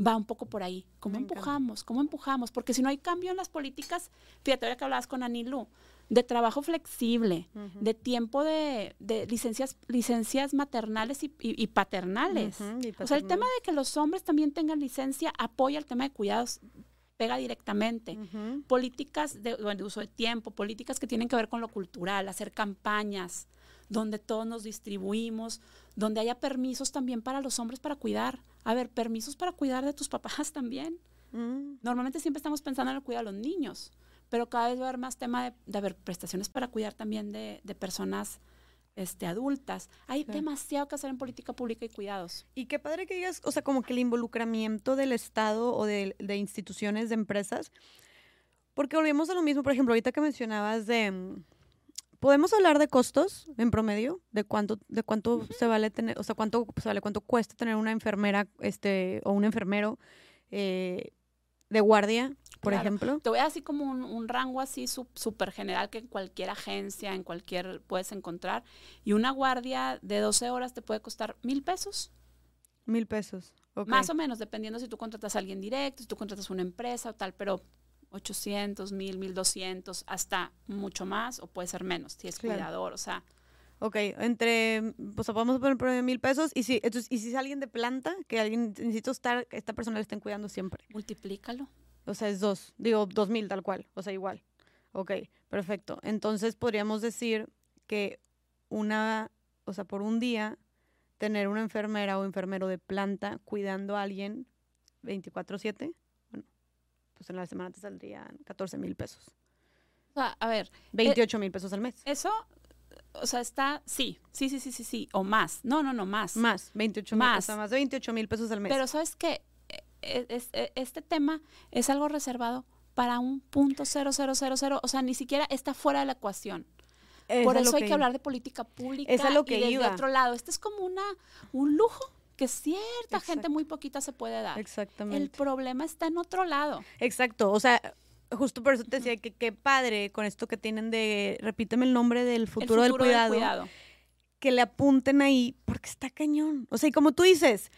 va un poco por ahí. ¿Cómo empujamos? ¿Cómo empujamos? Porque si no hay cambio en las políticas, fíjate, ahora que hablabas con Anilu, de trabajo flexible, de tiempo de, licencias, licencias maternales y, paternales. o sea, el tema de que los hombres también tengan licencia apoya el tema de cuidados pega directamente. Políticas de, uso de tiempo, políticas que tienen que ver con lo cultural, hacer campañas donde todos nos distribuimos, donde haya permisos también para los hombres para cuidar. A ver, permisos para cuidar de tus papás también. Mm. Normalmente siempre estamos pensando en el cuidado de los niños, pero cada vez va a haber más tema de, haber prestaciones para cuidar también de, de personas este, adultas. Hay demasiado que hacer en política pública y cuidados. Y qué padre que digas, o sea, como que el involucramiento del Estado o de, instituciones, de empresas, porque volvemos a lo mismo, por ejemplo, ahorita que mencionabas de... Mm, ¿Podemos hablar de costos en promedio? ¿De cuánto, de cuánto se vale tener, o sea, cuánto se vale, cuánto cuesta tener una enfermera este, o un enfermero eh, de guardia por ejemplo. Te voy a así como un, rango así súper general que en cualquier agencia, en cualquier puedes encontrar. Y una guardia de 12 horas te puede costar mil pesos. Mil pesos. Más o menos, dependiendo si tú contratas a alguien directo, si tú contratas una empresa o tal, pero 800, 1000, 1200, hasta mucho más o puede ser menos si es Claro. cuidador, o sea, Ok, entre, pues podemos poner mil pesos y si, entonces, y si es alguien de planta, que alguien necesito estar, que esta persona le estén cuidando siempre. multiplícalo. O sea, es dos, digo, dos mil tal cual, o sea, igual. Ok, perfecto. Entonces podríamos decir que una, o sea, por un día, tener una enfermera o enfermero de planta cuidando a alguien 24/7, bueno, pues en la semana te saldrían 14 mil pesos. O sea, a ver, 28 mil pesos al mes. eso, o sea, está, sí, sí, sí, sí, sí, sí, o más. No, no, no, más. Más, 28 mil, o Más. sea, más de 28 mil pesos al mes. Pero sabes que este tema es algo reservado para un punto cero, cero, cero, cero, o sea, ni siquiera está fuera de la ecuación. Es Por eso hay que iba. hablar de política pública Es lo que y iba. otro lado. Este es como una un lujo que cierta Exacto. gente muy poquita se puede dar. El Exactamente. problema está en otro lado. Exacto, o sea, justo por eso te decía que qué padre con esto que tienen de, repíteme el nombre del futuro, el del, futuro cuidado, del cuidado. que le apunten ahí, porque está cañón. O sea, y como tú dices,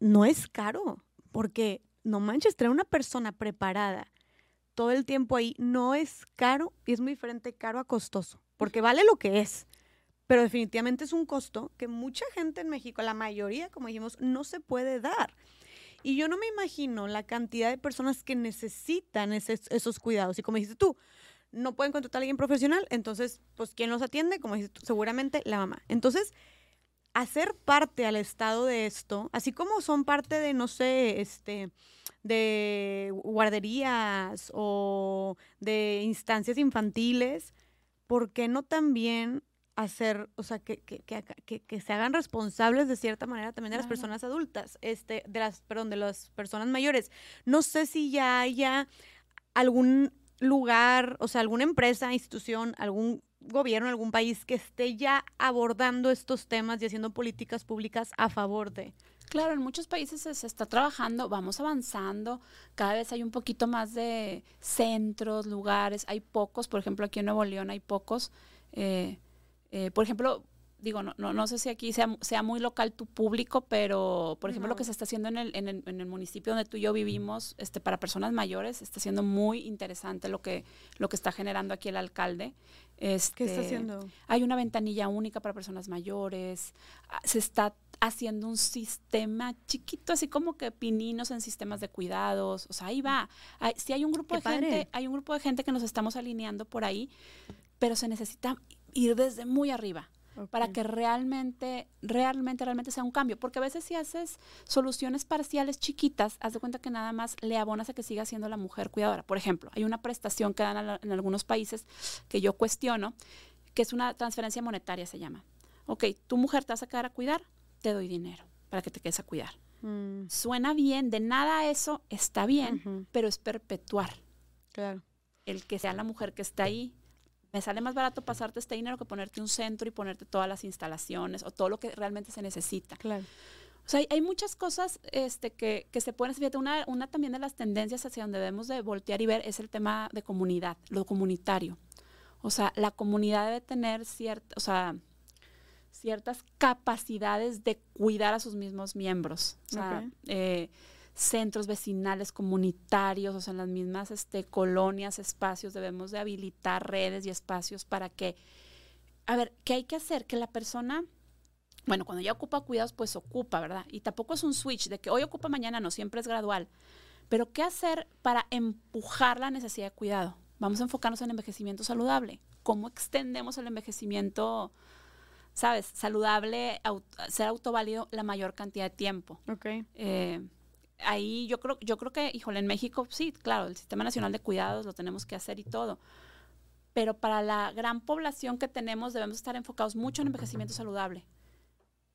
no es caro, porque no manches, traer una persona preparada todo el tiempo ahí no es caro y es muy diferente caro a costoso, porque vale lo que es. Pero definitivamente es un costo que mucha gente en México, la mayoría, como dijimos, no se puede dar. Y yo no me imagino la cantidad de personas que necesitan esos cuidados. Y como dijiste tú, no pueden contratar a alguien profesional, entonces, pues, ¿quién los atiende? Como dijiste tú, seguramente la mamá. Entonces, hacer parte al Estado de esto, así como son parte de, no sé, este, de guarderías o de instancias infantiles, ¿por qué no también hacer, o sea, que, que, que, que- que se hagan responsables de cierta manera también de las personas adultas, este, de las, perdón, de las personas mayores? No sé si ya haya algún lugar, o sea, alguna empresa, institución, algún gobierno, algún país que esté ya abordando estos temas y haciendo políticas públicas a favor de. Claro, en muchos países se, se está trabajando, vamos avanzando, cada vez hay un poquito más de centros, lugares, hay pocos, por ejemplo, aquí en Nuevo León hay pocos. eh, eh, por ejemplo, digo, no, no, no sé si aquí sea, sea muy local tu público, pero por ejemplo, lo que se está haciendo en el, en, el, en el municipio donde tú y yo vivimos, este, para personas mayores, está siendo muy interesante lo que, lo que está generando aquí el alcalde. ¿Qué está Este, haciendo? hay una ventanilla única para personas mayores. ah, Se está haciendo un sistema chiquito, así como que pininos en sistemas de cuidados. O sea, ahí va. Hay, sí hay un grupo Qué de gente, hay un grupo de gente que nos estamos alineando por ahí, pero se necesita ir desde muy arriba para que realmente, realmente, realmente sea un cambio. Porque a veces si haces soluciones parciales chiquitas, haz de cuenta que nada más le abonas a que siga siendo la mujer cuidadora. Por ejemplo, hay una prestación que dan la- en algunos países que yo cuestiono, que es una transferencia monetaria, se llama. Ok, tu mujer te vas a quedar a cuidar, te doy dinero para que te quedes a cuidar. Mm, Suena bien, de nada eso está bien, pero es perpetuar claro. el que sea la mujer que está ahí. Me sale más barato pasarte este dinero que ponerte un centro y ponerte todas las instalaciones o todo lo que realmente se necesita. Claro. O sea, hay, hay muchas cosas este, que, que se pueden hacer. Fíjate, una, una también de las tendencias hacia donde debemos de voltear y ver es el tema de comunidad, lo comunitario. O sea, la comunidad debe tener cierta, o sea, ciertas capacidades de cuidar a sus mismos miembros. O sea, eh, centros vecinales, comunitarios, o sea, en las mismas este, colonias, espacios, debemos de habilitar redes y espacios para que, a ver, ¿qué hay que hacer? Que la persona, bueno, cuando ya ocupa cuidados, pues ocupa, ¿verdad? Y tampoco es un switch de que hoy ocupa, mañana no, siempre es gradual. Pero ¿qué hacer para empujar la necesidad de cuidado? Vamos a enfocarnos en envejecimiento saludable. ¿Cómo extendemos el envejecimiento, sabes, saludable, ser autoválido la mayor cantidad de tiempo? Ok. Eh, ahí yo creo, yo creo que, híjole, en México sí, claro, el Sistema Nacional de Cuidados lo tenemos que hacer y todo. Pero para la gran población que tenemos debemos estar enfocados mucho en envejecimiento saludable.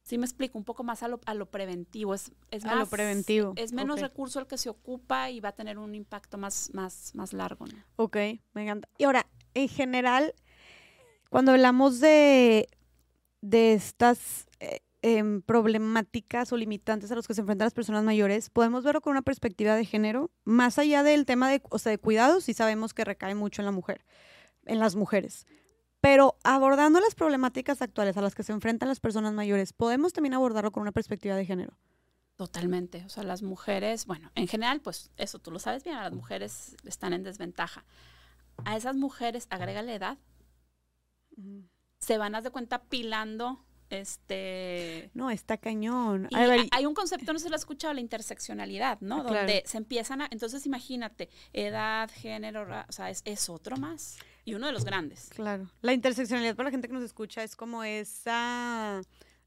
Sí me explico, un poco más a lo, a lo preventivo. Es, es A lo preventivo, Es menos recurso el que se ocupa y va a tener un impacto más, más, más largo. ¿no? Ok, me encanta. Y ahora, en general, cuando hablamos de, de estas eh, em, problemáticas o limitantes a los que se enfrentan las personas mayores, podemos verlo con una perspectiva de género, más allá del tema de, o sea, de cuidados, sí sabemos que recae mucho en la mujer, en las mujeres. Pero abordando las problemáticas actuales a las que se enfrentan las personas mayores, podemos también abordarlo con una perspectiva de género. Totalmente. O sea, las mujeres, bueno, en general, pues eso tú lo sabes bien, las mujeres están en desventaja. A esas mujeres, agrega la edad, se van a de cuenta pilando este no está cañón. hay un concepto no se lo ha escuchado la interseccionalidad no donde se empiezan a entonces imagínate edad género o sea es, es, otro más y uno de los grandes. Claro. La interseccionalidad para la gente que nos escucha es como esa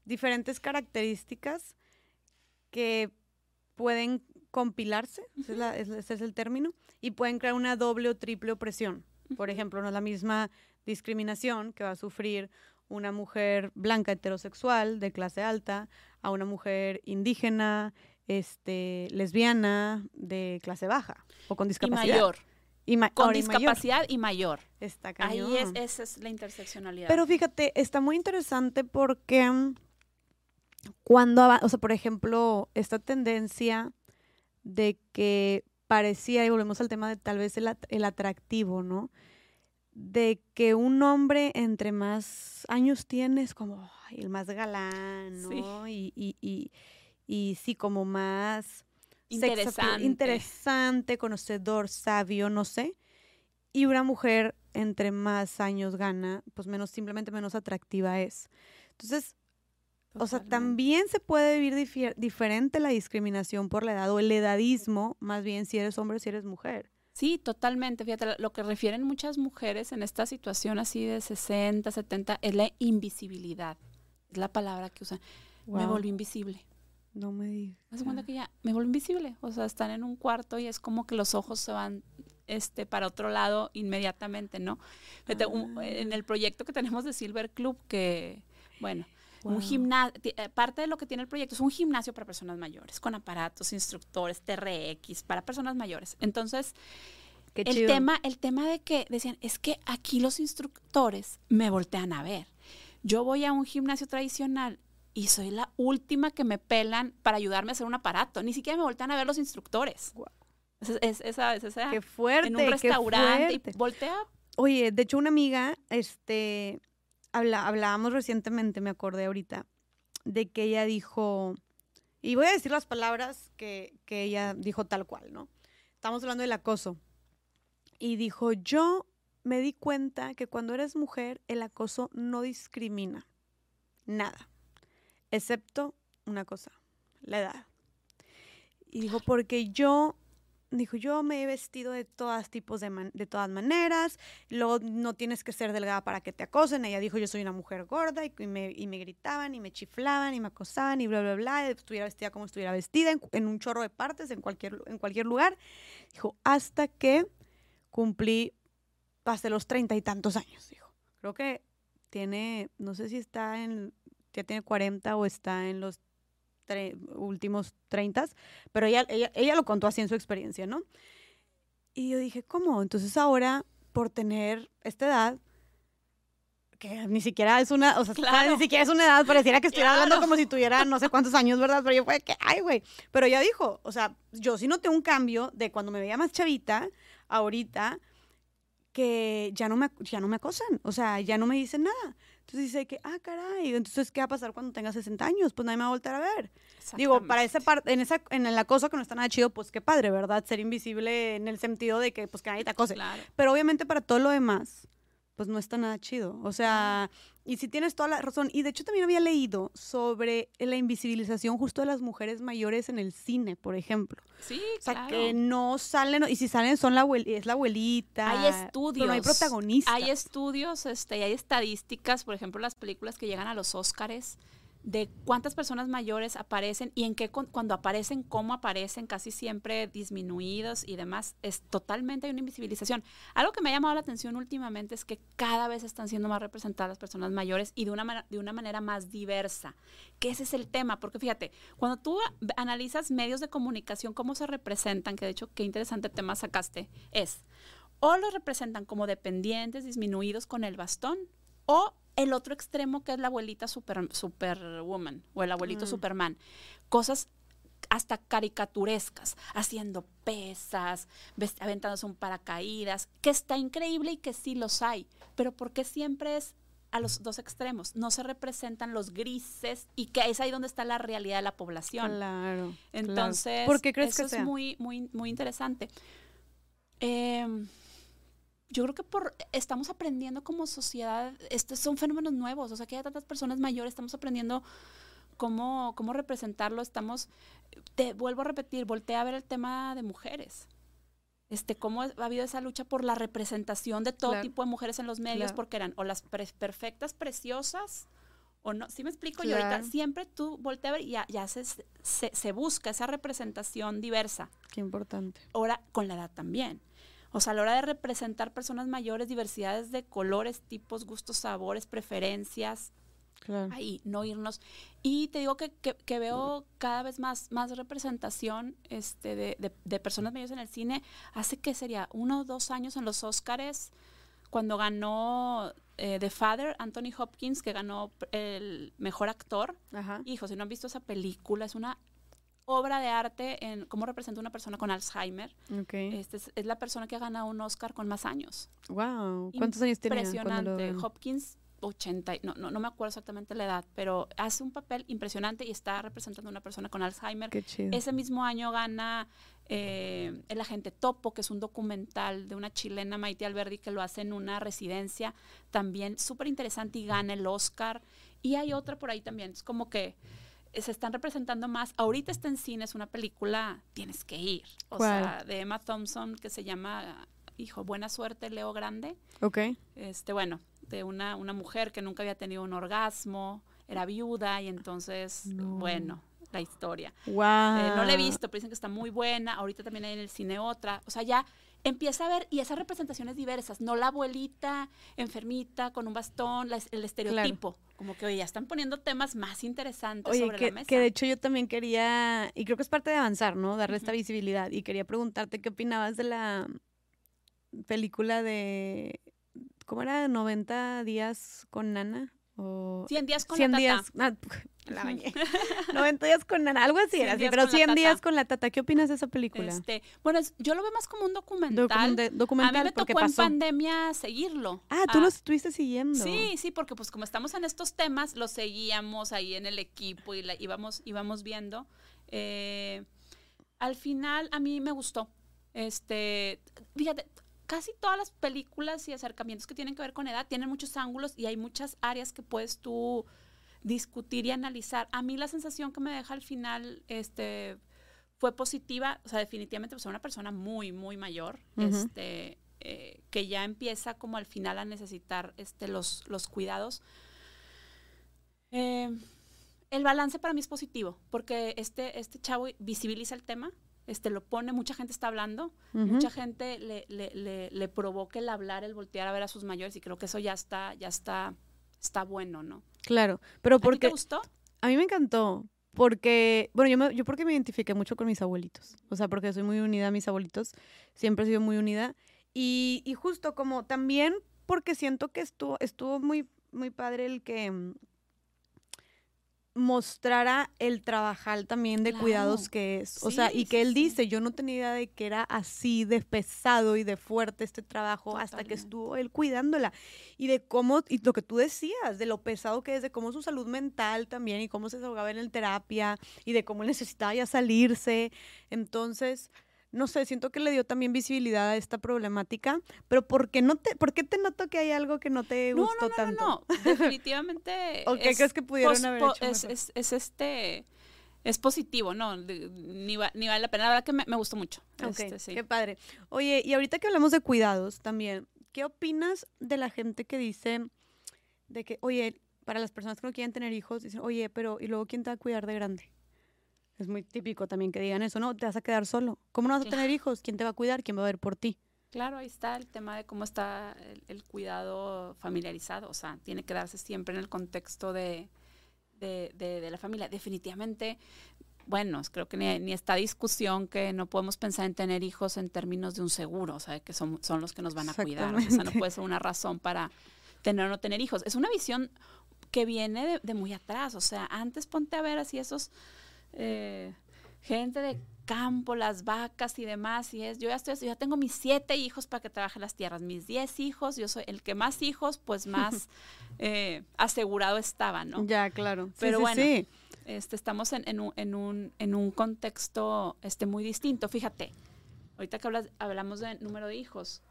diferentes características que pueden compilarse ese es el término y pueden crear una doble o triple opresión. Por ejemplo no es la misma discriminación que va a sufrir una mujer blanca heterosexual de clase alta a una mujer indígena, este, lesbiana de clase baja o con discapacidad. Y mayor. Y con discapacidad y mayor. Está Ahí es, esa es la interseccionalidad. Pero fíjate, está muy interesante porque mm, cuando, o sea, por ejemplo, esta tendencia de que parecía, y volvemos al tema de tal vez el, el atractivo, ¿no? De que un hombre entre más años tienes como el más galán, ¿no? Y, y, y, sí, como más interesante. interesante, conocedor, sabio, no sé. Y una mujer entre más años gana, pues menos, simplemente menos atractiva es. Entonces, o sea, también se puede vivir diferente la discriminación por la edad o el edadismo, más bien si eres hombre o si eres mujer. Sí, totalmente. Fíjate, lo que refieren muchas mujeres en esta situación así de 60, 70 es la invisibilidad. Es la palabra que usan. Me volví invisible. No me digas. ¿Me cuenta que ya me volví invisible? O sea, están en un cuarto y es como que los ojos se van este, para otro lado inmediatamente, ¿no? En ah. el proyecto que tenemos de Silver Club, que, bueno, un gimnasio, eh, parte de lo que tiene el proyecto es un gimnasio para personas mayores, con aparatos, instructores, TRX, para personas mayores. Entonces, el tema, el tema de que decían, es que aquí los instructores me voltean a ver. Yo voy a un gimnasio tradicional y soy la última que me pelan para ayudarme a hacer un aparato. Ni siquiera me voltean a ver los instructores. Es, esa, es qué fuerte. En un restaurante. Y voltea. Oye, de hecho, una amiga, este, hablábamos recientemente, me acordé ahorita, de que ella dijo, y voy a decir las palabras que, que ella dijo tal cual, ¿no? Estamos hablando del acoso. Y dijo, yo me di cuenta que cuando eres mujer, el acoso no discrimina nada, excepto una cosa, la edad. Y dijo, porque yo dijo, yo me he vestido de todas tipos de, de todas maneras, luego no tienes que ser delgada para que te acosen. Ella dijo, yo soy una mujer gorda y, me, y me, gritaban y me chiflaban y me acosaban y bla, bla, bla, estuviera vestida como estuviera vestida, en, un chorro de partes, en cualquier, en cualquier lugar. Dijo, hasta que cumplí, hasta los treinta y tantos años, dijo. Creo que tiene, no sé si está en, ya tiene cuarenta o está en los últimos 30, pero ella, ella, lo contó así en su experiencia, ¿no? Y yo dije, ¿cómo? Entonces ahora, por tener esta edad, que ni siquiera es una, o sea, ni siquiera es una edad, pareciera que estuviera hablando como si tuviera no sé cuántos años, ¿verdad? Pero yo fue que, ay, güey. Pero ella dijo, o sea, yo sí noté un cambio de cuando me veía más chavita, ahorita, que ya no me, ya no me acosan, o sea, ya no me dicen nada. Entonces dice que, ah, caray, entonces, ¿qué va a pasar cuando tenga 60 años? Pues nadie me va a volver a ver. Digo, para esa parte, en esa, en el acoso que no está nada chido, pues qué padre, ¿verdad? Ser invisible en el sentido de que, pues que nadie te acose. Pero obviamente para todo lo demás, pues no está nada chido. O sea, y si tienes toda la razón, y de hecho también había leído sobre la invisibilización justo de las mujeres mayores en el cine, por ejemplo. Sí, O sea, que no salen, y si salen son la es la abuelita. Hay estudios. no hay protagonistas. Hay estudios, este, y hay estadísticas, por ejemplo, las películas que llegan a los Óscares, de cuántas personas mayores aparecen y en qué cuando aparecen, cómo aparecen, casi siempre disminuidos y demás, es totalmente una invisibilización. Algo que me ha llamado la atención últimamente es que cada vez están siendo más representadas las personas mayores y de una, de una manera más diversa, que ese es el tema, porque fíjate, cuando tú analizas medios de comunicación, cómo se representan, que de hecho qué interesante tema sacaste, es o los representan como dependientes, disminuidos con el bastón, o el otro extremo que es la abuelita super, superwoman o el abuelito mm. Superman. Cosas hasta caricaturescas, haciendo pesas, aventándose un paracaídas, que está increíble y que sí los hay, pero porque siempre es a los dos extremos, no se representan los grises y que es ahí donde está la realidad de la población. Claro. Entonces, ¿Por qué crees eso que sea? es muy, muy, muy interesante. Em, yo creo que por estamos aprendiendo como sociedad, estos son fenómenos nuevos, o sea, que hay tantas personas mayores, estamos aprendiendo cómo, cómo representarlo, estamos, te vuelvo a repetir, voltea a ver el tema de mujeres. Este, cómo ha habido esa lucha por la representación de todo Claro. tipo de mujeres en los medios, Claro. porque eran o las pre- perfectas, preciosas, o no. ¿Sí me explico? Y ahorita Claro. siempre tú voltea a ver y ya, ya se, se, se busca esa representación diversa. Qué importante. Ahora, con la edad también. O sea, a la hora de representar personas mayores, diversidades de colores, tipos, gustos, sabores, preferencias, Claro. ahí, no irnos. Y te digo que, que- que veo cada vez más, más representación este, de, de- de personas mayores en el cine. Hace que sería uno o dos años en los Óscares, cuando ganó eh, The Father, Anthony Hopkins, que ganó el mejor actor. Ajá. Hijo, si no han visto esa película, es una obra de arte en cómo representa una persona con Alzheimer. Ok. Este es, es la persona que ha ganado un Oscar con más años. wow. ¿Cuántos años lo Impresionante. Hopkins, 80, y- no, no, no me acuerdo exactamente la edad, pero hace un papel impresionante y está representando a una persona con Alzheimer. Qué chido. Ese mismo año gana eh, El Agente Topo, que es un documental de una chilena, Maite Alberdi, que lo hace en una residencia, también súper interesante y gana el Oscar. Y hay otra por ahí también, es como que se están representando más. Ahorita está en cine, es una película, tienes que ir. O ¿Cuál? sea, de Emma Thompson, que se llama, hijo, Buena Suerte, Leo Grande Ok. este, bueno, de una, una mujer que nunca había tenido un orgasmo, era viuda y entonces, No. bueno, la historia. Wow. Eh, no la he visto, pero dicen que está muy buena. Ahorita también hay en el cine otra. O sea, ya empieza a ver, y esas representaciones diversas, no la abuelita enfermita con un bastón, la- el estereotipo. Como que oye, ya están poniendo temas más interesantes Oye, sobre que, la mesa. que de hecho yo también quería, y creo que es parte de avanzar, ¿no? Darle esta visibilidad. Y quería preguntarte qué opinabas de la película de, ¿cómo era? 90 días con Nana. O 100 días con 100 la días. ah, la bañé. 90 días con Nana, algo así 100 era, pero con la 100 tata. días con la tata. ¿Qué opinas de esa película? Este, bueno, yo lo veo más como un documental. Documente- a mí documental, me tocó en pandemia seguirlo. Ah, tú Ah, lo estuviste siguiendo. Sí, sí, porque pues como estamos en estos temas, lo seguíamos ahí en el equipo y la, íbamos, íbamos viendo. Eh, al final a mí me gustó. Este, fíjate, casi todas las películas y acercamientos que tienen que ver con edad tienen muchos ángulos y hay muchas áreas que puedes tú discutir y analizar. A mí la sensación que me deja al final, este, fue positiva, o sea, definitivamente pues, era una persona muy, muy mayor, este, eh, que ya empieza como al final a necesitar este, los, los cuidados. Eh, el balance para mí es positivo, porque este, este chavo visibiliza el tema, este, lo pone, mucha gente está hablando, mucha gente le, le, le, le provoca el hablar, el voltear a ver a sus mayores, y creo que eso ya está, ya está, está bueno, ¿no? Claro, pero ¿A ti te porque gustó? a mí me encantó. Porque, bueno, yo, me- yo porque me identifiqué mucho con mis abuelitos. O sea, porque soy muy unida a mis abuelitos. Siempre he sido muy unida. Y, y justo como también porque siento que estuvo, estuvo muy, muy padre el que mm, mostrara el trabajar también de Claro. cuidados que es. O sea, y que él dice, yo no tenía idea de que era así de pesado y de fuerte este trabajo hasta que estuvo él cuidándola. Y de cómo, y lo que tú decías, de lo pesado que es, de cómo su salud mental también y cómo se desahogaba en el terapia y de cómo él necesitaba ya salirse. Entonces, no sé, siento que le dio también visibilidad a esta problemática, pero ¿por qué, no te, ¿por qué te noto que hay algo que no te No, gustó no, no, tanto? no, no, definitivamente. ¿O qué es crees que pudieron haber hecho es, mejor? es, es este, es positivo, ¿no? De- Ni, va- ni vale la pena. La verdad que me, me gustó mucho. Ok, Este, sí. qué padre. Oye, y ahorita que hablamos de cuidados también, ¿qué opinas de la gente que dice de que, oye, para las personas que no quieren tener hijos, dicen, oye, pero ¿y luego quién te va a cuidar de grande? Es muy típico también que digan eso, ¿no? Te vas a quedar solo. ¿Cómo no vas a tener hijos? ¿Quién te va a cuidar? ¿Quién va a ver por ti? Claro, ahí está el tema de cómo está el, el cuidado familiarizado. O sea, tiene que darse siempre en el contexto de, de, de- de la familia. Definitivamente, bueno, creo que ni, ni esta discusión que no podemos pensar en tener hijos en términos de un seguro, o sea, que son, son los que nos van a cuidar. O sea, no puede ser una razón para tener o no tener hijos. Es una visión que viene de, de muy atrás. O sea, antes ponte a ver así esos eh, gente de campo, las vacas y demás, y es, yo ya estoy, yo ya tengo mis siete hijos para que trabaje las tierras, mis diez hijos, yo soy el que más hijos, pues más eh, asegurado estaba, ¿no? Ya, claro. Pero bueno, Este, estamos en, un, en, un, en un contexto este, muy distinto. Fíjate, ahorita que hablas, hablamos de número de hijos,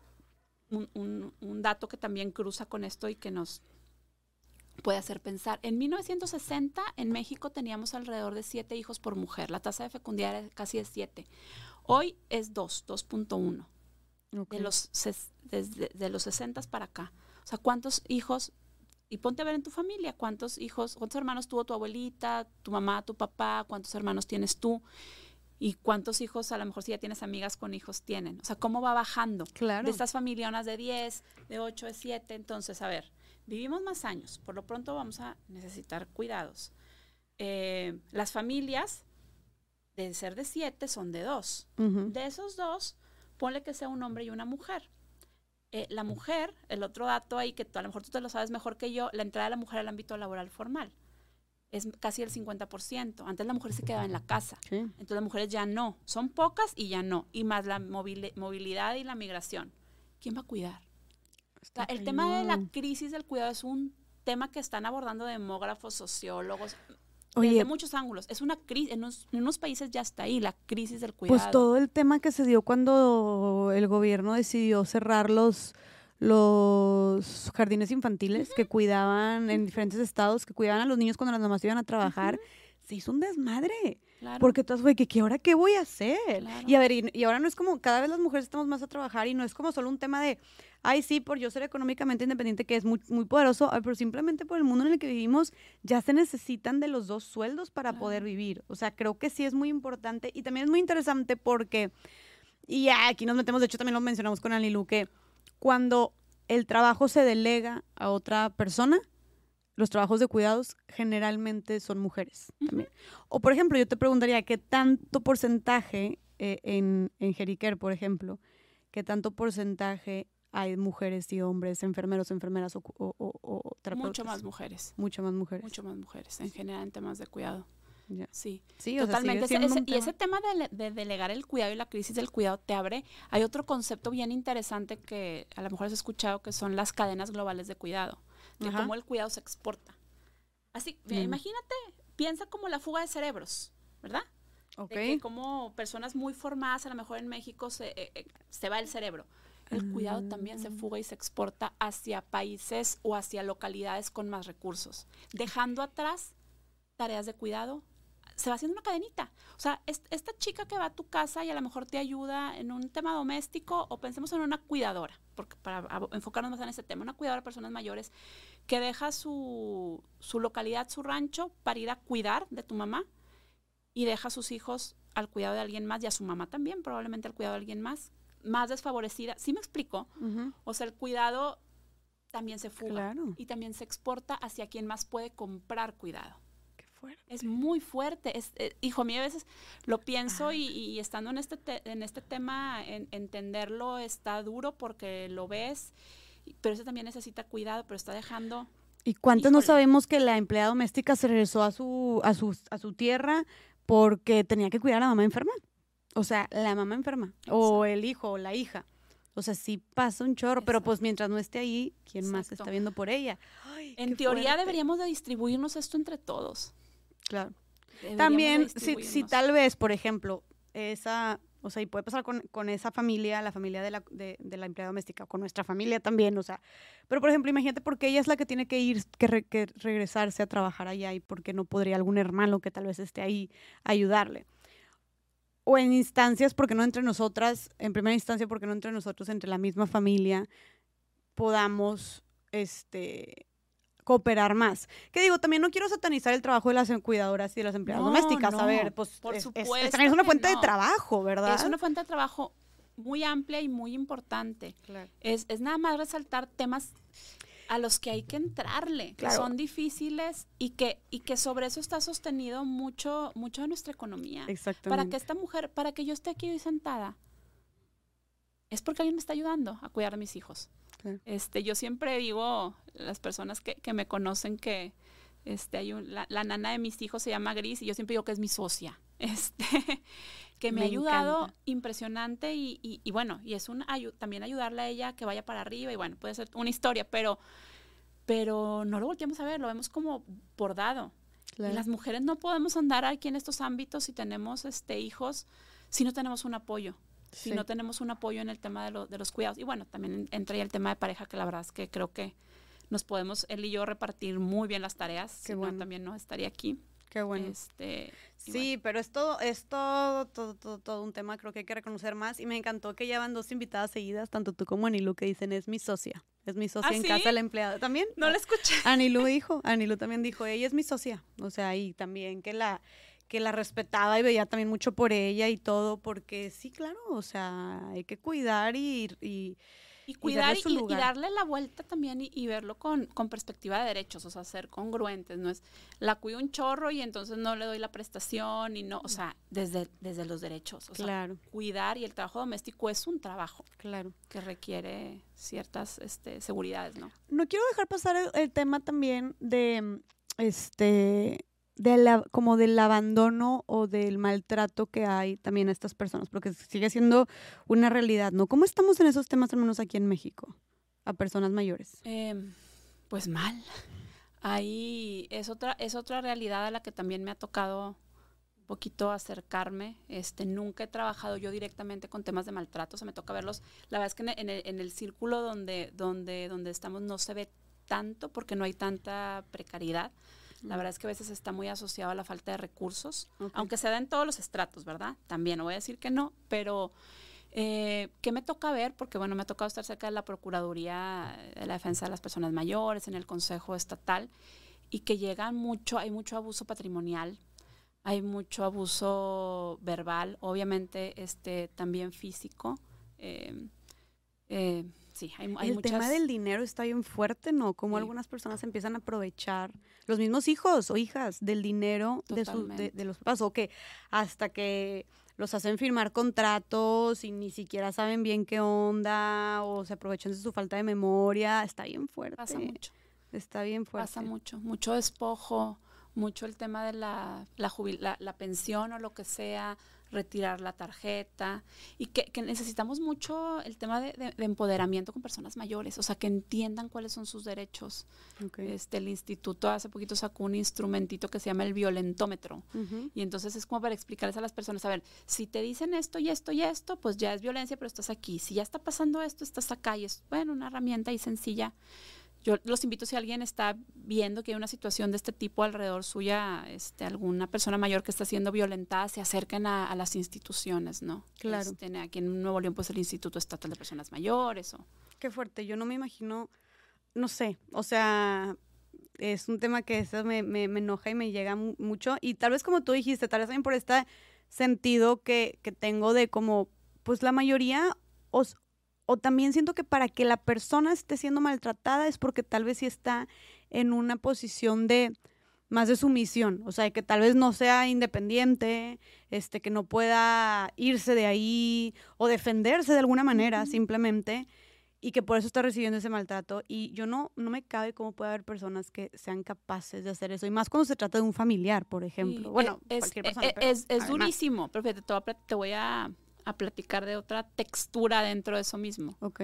un dato que también cruza con esto y que nos, puede hacer pensar. En 1960 en México teníamos alrededor de siete hijos por mujer. La tasa de fecundidad era casi de siete. Hoy es 2, 2.1. De los desde de los 60 para acá. O sea, ¿cuántos hijos? Y ponte a ver en tu familia, ¿cuántos hijos, cuántos hermanos tuvo tu abuelita, tu mamá, tu papá, cuántos hermanos tienes tú? y cuántos hijos, a lo mejor si ya tienes amigas con hijos, tienen. O sea, cómo va bajando. Claro. De estas familias de 10, de 8, de 7. Entonces, a ver, Vivimos más años, por lo pronto vamos a necesitar cuidados. Eh, las familias, de ser de siete, son de dos. De esos dos, ponle que sea un hombre y una mujer. Eh, la mujer, el otro dato ahí que a lo mejor tú te lo sabes mejor que yo, la entrada de la mujer al ámbito laboral formal es casi el 50%. Antes la mujer se quedaba en la casa. Entonces las mujeres ya no. Son pocas y ya no. Y más la movilidad y la migración. ¿Quién va a cuidar? El tema de la crisis del cuidado es un tema que están abordando demógrafos, sociólogos, desde muchos ángulos. Es una crisis, en unos, países ya está ahí la crisis del pues cuidado. Pues todo el tema que se dio cuando el gobierno decidió cerrar los, los jardines infantiles que cuidaban en diferentes estados, que cuidaban a los niños cuando las mamás iban a trabajar, se hizo un desmadre. Porque todas fue que, ¿qué ahora qué voy a hacer? Y a ver, y, ahora no es como, cada vez las mujeres estamos más a trabajar y no es como solo un tema de, ay, sí, por yo ser económicamente independiente, que es muy, muy poderoso, pero simplemente por el mundo en el que vivimos ya se necesitan de los dos sueldos para poder vivir. O sea, creo que sí es muy importante y también es muy interesante porque, y aquí nos metemos, de hecho también lo mencionamos con Anilu, que cuando el trabajo se delega a otra persona, los trabajos de cuidados generalmente son mujeres también. O, por ejemplo, yo te preguntaría qué tanto porcentaje eh, en, en Jeriquer, por ejemplo, qué tanto porcentaje hay mujeres y hombres, enfermeros, enfermeras o, o, Mucho más mujeres. Mucho más mujeres. Mucho más mujeres, en general en temas de cuidado. Sí, sí totalmente. y ese tema de, de, delegar el cuidado y la crisis del cuidado te abre. Hay otro concepto bien interesante que a lo mejor has escuchado, que son las cadenas globales de cuidado de cómo el cuidado se exporta. Así, imagínate, piensa como la fuga de cerebros, ¿verdad? Ok. De que como personas muy formadas, a lo mejor en México se, eh, eh, se va el cerebro. El cuidado también se fuga y se exporta hacia países o hacia localidades con más recursos, dejando atrás tareas de cuidado se va haciendo una cadenita. O sea, esta chica que va a tu casa y a lo mejor te ayuda en un tema doméstico o pensemos en una cuidadora, porque para enfocarnos más en ese tema, una cuidadora de personas mayores que deja su, su localidad, su rancho, para ir a cuidar de tu mamá y deja a sus hijos al cuidado de alguien más y a su mamá también, probablemente al cuidado de alguien más, más desfavorecida. ¿Sí me explico? O sea, el cuidado también se fuga y también se exporta hacia quien más puede comprar cuidado. Es muy fuerte. Es, eh, hijo, a mí a veces lo pienso ah. y, estando en este, en este tema, entenderlo está duro porque lo ves, pero eso también necesita cuidado, pero está dejando... ¿Y cuántos no sabemos que la empleada doméstica se regresó a su, a, su, a su tierra porque tenía que cuidar a la mamá enferma? O sea, la mamá enferma, o el hijo, o la hija. O sea, sí pasa un chorro, pero pues mientras no esté ahí, ¿quién más está viendo por ella? en teoría deberíamos de distribuirnos esto entre todos. Claro. También, si, si, tal vez, por ejemplo, esa, o sea, y puede pasar con, con esa familia, la familia de la, de, de, la empleada doméstica, con nuestra familia también, o sea, pero por ejemplo, imagínate porque ella es la que tiene que ir, que, que regresarse a trabajar allá y porque no podría algún hermano que tal vez esté ahí ayudarle. O en instancias, porque no entre nosotras, en primera instancia, porque no entre nosotros, entre la misma familia, podamos, este, cooperar más. Que digo, también no quiero satanizar el trabajo de las cuidadoras y de las empleadas domésticas. a ver, pues por es, supuesto es, es, una fuente de trabajo, ¿verdad? Es una fuente de trabajo muy amplia y muy importante. Es, es nada más resaltar temas a los que hay que entrarle, que son difíciles y que, y que sobre eso está sostenido mucho, mucho de nuestra economía. Exactamente. Para que esta mujer, para que yo esté aquí hoy sentada, es porque alguien me está ayudando a cuidar a mis hijos. Este, yo siempre digo, las personas que, que me conocen que este, hay la, nana de mis hijos se llama Gris y yo siempre digo que es mi socia. Este, que me, ha ayudado impresionante y, y, bueno, y es un también ayudarle a ella que vaya para arriba y bueno, puede ser una historia, pero, pero no lo volteamos a ver, lo vemos como bordado. Y las mujeres no podemos andar aquí en estos ámbitos si tenemos este, hijos, si no tenemos un apoyo. Si no tenemos un apoyo en el tema de, de los cuidados. Y bueno, también entra ya el tema de pareja, que la verdad es que creo que nos podemos, él y yo, repartir muy bien las tareas. Que bueno. también no estaría aquí. Qué bueno. Este, sí, pero es todo, es todo, todo, todo, un tema, creo que hay que reconocer más. Y me encantó que ya van dos invitadas seguidas, tanto tú como Anilu, que dicen es mi socia. Es mi socia ¿Ah, en casa, la empleada. ¿También? No la escuché. Anilu dijo, Anilu también dijo, ella es mi socia. O sea, y también que la, que la respetaba y veía también mucho por ella y todo, porque sí, claro, o sea, hay que cuidar y, y y cuidar y, darle la vuelta también y, verlo con, con, perspectiva de derechos, o sea, ser congruentes, no es la cuido un chorro y entonces no le doy la prestación y no, o sea, desde, desde los derechos, o claro. sea, cuidar y el trabajo doméstico es un trabajo claro. que requiere ciertas este, seguridades, ¿no? No quiero dejar pasar el tema también de este de como del abandono o del maltrato que hay también a estas personas, porque sigue siendo una realidad, ¿no? ¿Cómo estamos en esos temas, al menos aquí en México, a personas mayores? Em, pues mal. Ahí es otra, es otra realidad a la que también me ha tocado un poquito acercarme. Este, nunca he trabajado yo directamente con temas de maltrato, se me toca verlos. La verdad es que en el, en el círculo donde, donde, donde estamos no se ve tanto porque no hay tanta precariedad la verdad es que a veces está muy asociado a la falta de recursos, aunque se da en todos los estratos, ¿verdad? También, no voy a decir que no, pero eh, ¿qué me toca ver? Porque, bueno, me ha tocado estar cerca de la Procuraduría de la Defensa de las Personas Mayores, en el Consejo Estatal, y que llegan mucho, hay mucho abuso patrimonial, hay mucho abuso verbal, obviamente este, también físico. Eh, eh, sí, hay, hay El tema del dinero está bien fuerte, ¿no? Como algunas personas empiezan a aprovechar los mismos hijos o hijas del dinero de, de, los papás, o que hasta que los hacen firmar contratos y ni siquiera saben bien qué onda, o se aprovechan de su falta de memoria, está bien fuerte. Pasa mucho. Está bien fuerte. Pasa mucho, mucho despojo, mucho el tema de la, la, la pensión o lo que sea, retirar la tarjeta y que, necesitamos mucho el tema de, empoderamiento con personas mayores, o sea, que entiendan cuáles son sus derechos. Este, el instituto hace poquito sacó un instrumentito que se llama el violentómetro y entonces es como para explicarles a las personas, a ver, si te dicen esto y esto y esto, pues ya es violencia, pero estás aquí. Si ya está pasando esto, estás acá y es, bueno, una herramienta ahí sencilla yo los invito si alguien está viendo que hay una situación de este tipo alrededor suya, este, alguna persona mayor que está siendo violentada, se acerquen a, las instituciones, ¿no? Claro. Este, aquí en Nuevo León, pues el Instituto Estatal de Personas Mayores. O... Qué fuerte, yo no me imagino, no sé, o sea, es un tema que eso me, me, enoja y me llega mucho. Y tal vez como tú dijiste, tal vez también por este sentido que, que tengo de como, pues la mayoría os, o también siento que para que la persona esté siendo maltratada es porque tal vez sí está en una posición de más de sumisión, o sea, que tal vez no sea independiente, este, que no pueda irse de ahí o defenderse de alguna manera, simplemente, y que por eso está recibiendo ese maltrato. Y yo no, no me cabe cómo puede haber personas que sean capaces de hacer eso, y más cuando se trata de un familiar, por ejemplo. bueno, es, cualquier persona. E, es, es durísimo, pero te voy a a platicar de otra textura dentro de eso mismo. Ok.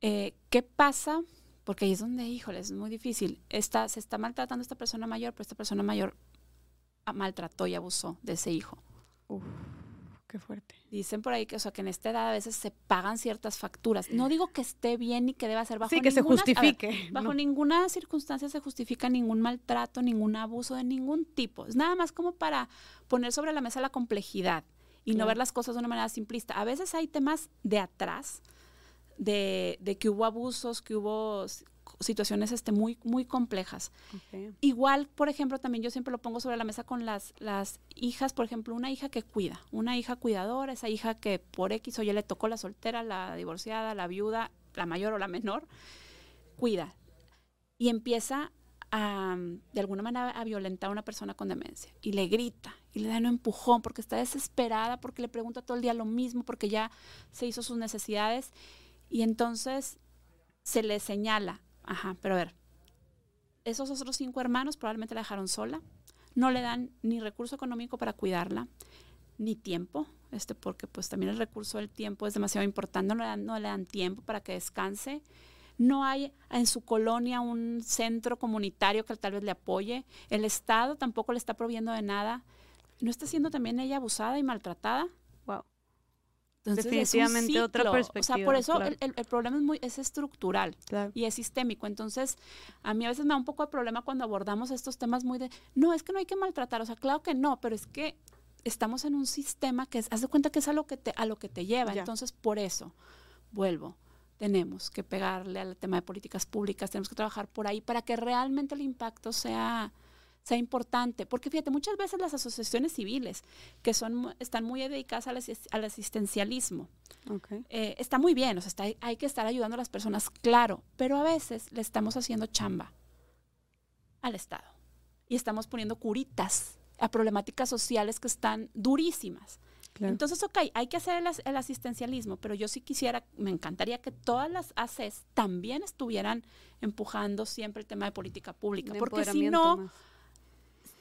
Eh, ¿Qué pasa? Porque ahí es donde, híjole, es muy difícil. Está, se está maltratando a esta persona mayor, pero esta persona mayor maltrató y abusó de ese hijo. Uf, qué fuerte. Dicen por ahí que, o sea, que en esta edad a veces se pagan ciertas facturas. No digo que esté bien y que deba ser bajo sí, que se justifique. bajo ninguna circunstancia se justifica ningún maltrato, ningún abuso de ningún tipo. Es nada más como para poner sobre la mesa la complejidad y no ver las cosas de una manera simplista. A veces hay temas de atrás, de, que hubo abusos, que hubo situaciones este, muy, muy complejas. Igual, por ejemplo, también yo siempre lo pongo sobre la mesa con las, las hijas, por ejemplo, una hija que cuida, una hija cuidadora, esa hija que por X o Y le tocó la soltera, la divorciada, la viuda, la mayor o la menor, cuida. Y empieza de alguna manera a violentar a una persona con demencia. Y le grita y le da un empujón porque está desesperada, porque le pregunta todo el día lo mismo, porque ya se hizo sus necesidades. Y entonces se le señala, ajá, pero a ver, esos otros cinco hermanos probablemente la dejaron sola, no le dan ni recurso económico para cuidarla, ni tiempo, este, porque pues también el recurso del tiempo es demasiado importante, no le dan, no le dan tiempo para que descanse. No hay en su colonia un centro comunitario que tal vez le apoye. El Estado tampoco le está proviendo de nada. ¿No está siendo también ella abusada y maltratada? Wow. Entonces, Definitivamente es un otra perspectiva. O sea, por eso claro. el, el- el problema es, muy, es estructural Claro. y es sistémico. Entonces, a mí a veces me da un poco de problema cuando abordamos estos temas muy de, no, es que no hay que maltratar. O sea, claro que no, pero es que estamos en un sistema que es, haz de cuenta que es a lo que te, a lo que te lleva. Ya. Entonces, por eso, vuelvo, tenemos que pegarle al tema de políticas públicas, tenemos que trabajar por ahí para que realmente el impacto sea sea importante, porque fíjate, muchas veces las asociaciones civiles que son están muy dedicadas al, al asistencialismo, eh, está muy bien, o sea, está- hay que estar ayudando a las personas, claro, pero a veces le estamos haciendo chamba al Estado y estamos poniendo curitas a problemáticas sociales que están durísimas. Claro. Entonces, ok, hay que hacer el, as- el asistencialismo, pero yo sí quisiera, me encantaría que todas las ACES también estuvieran empujando siempre el tema de política pública, De porque si no, más.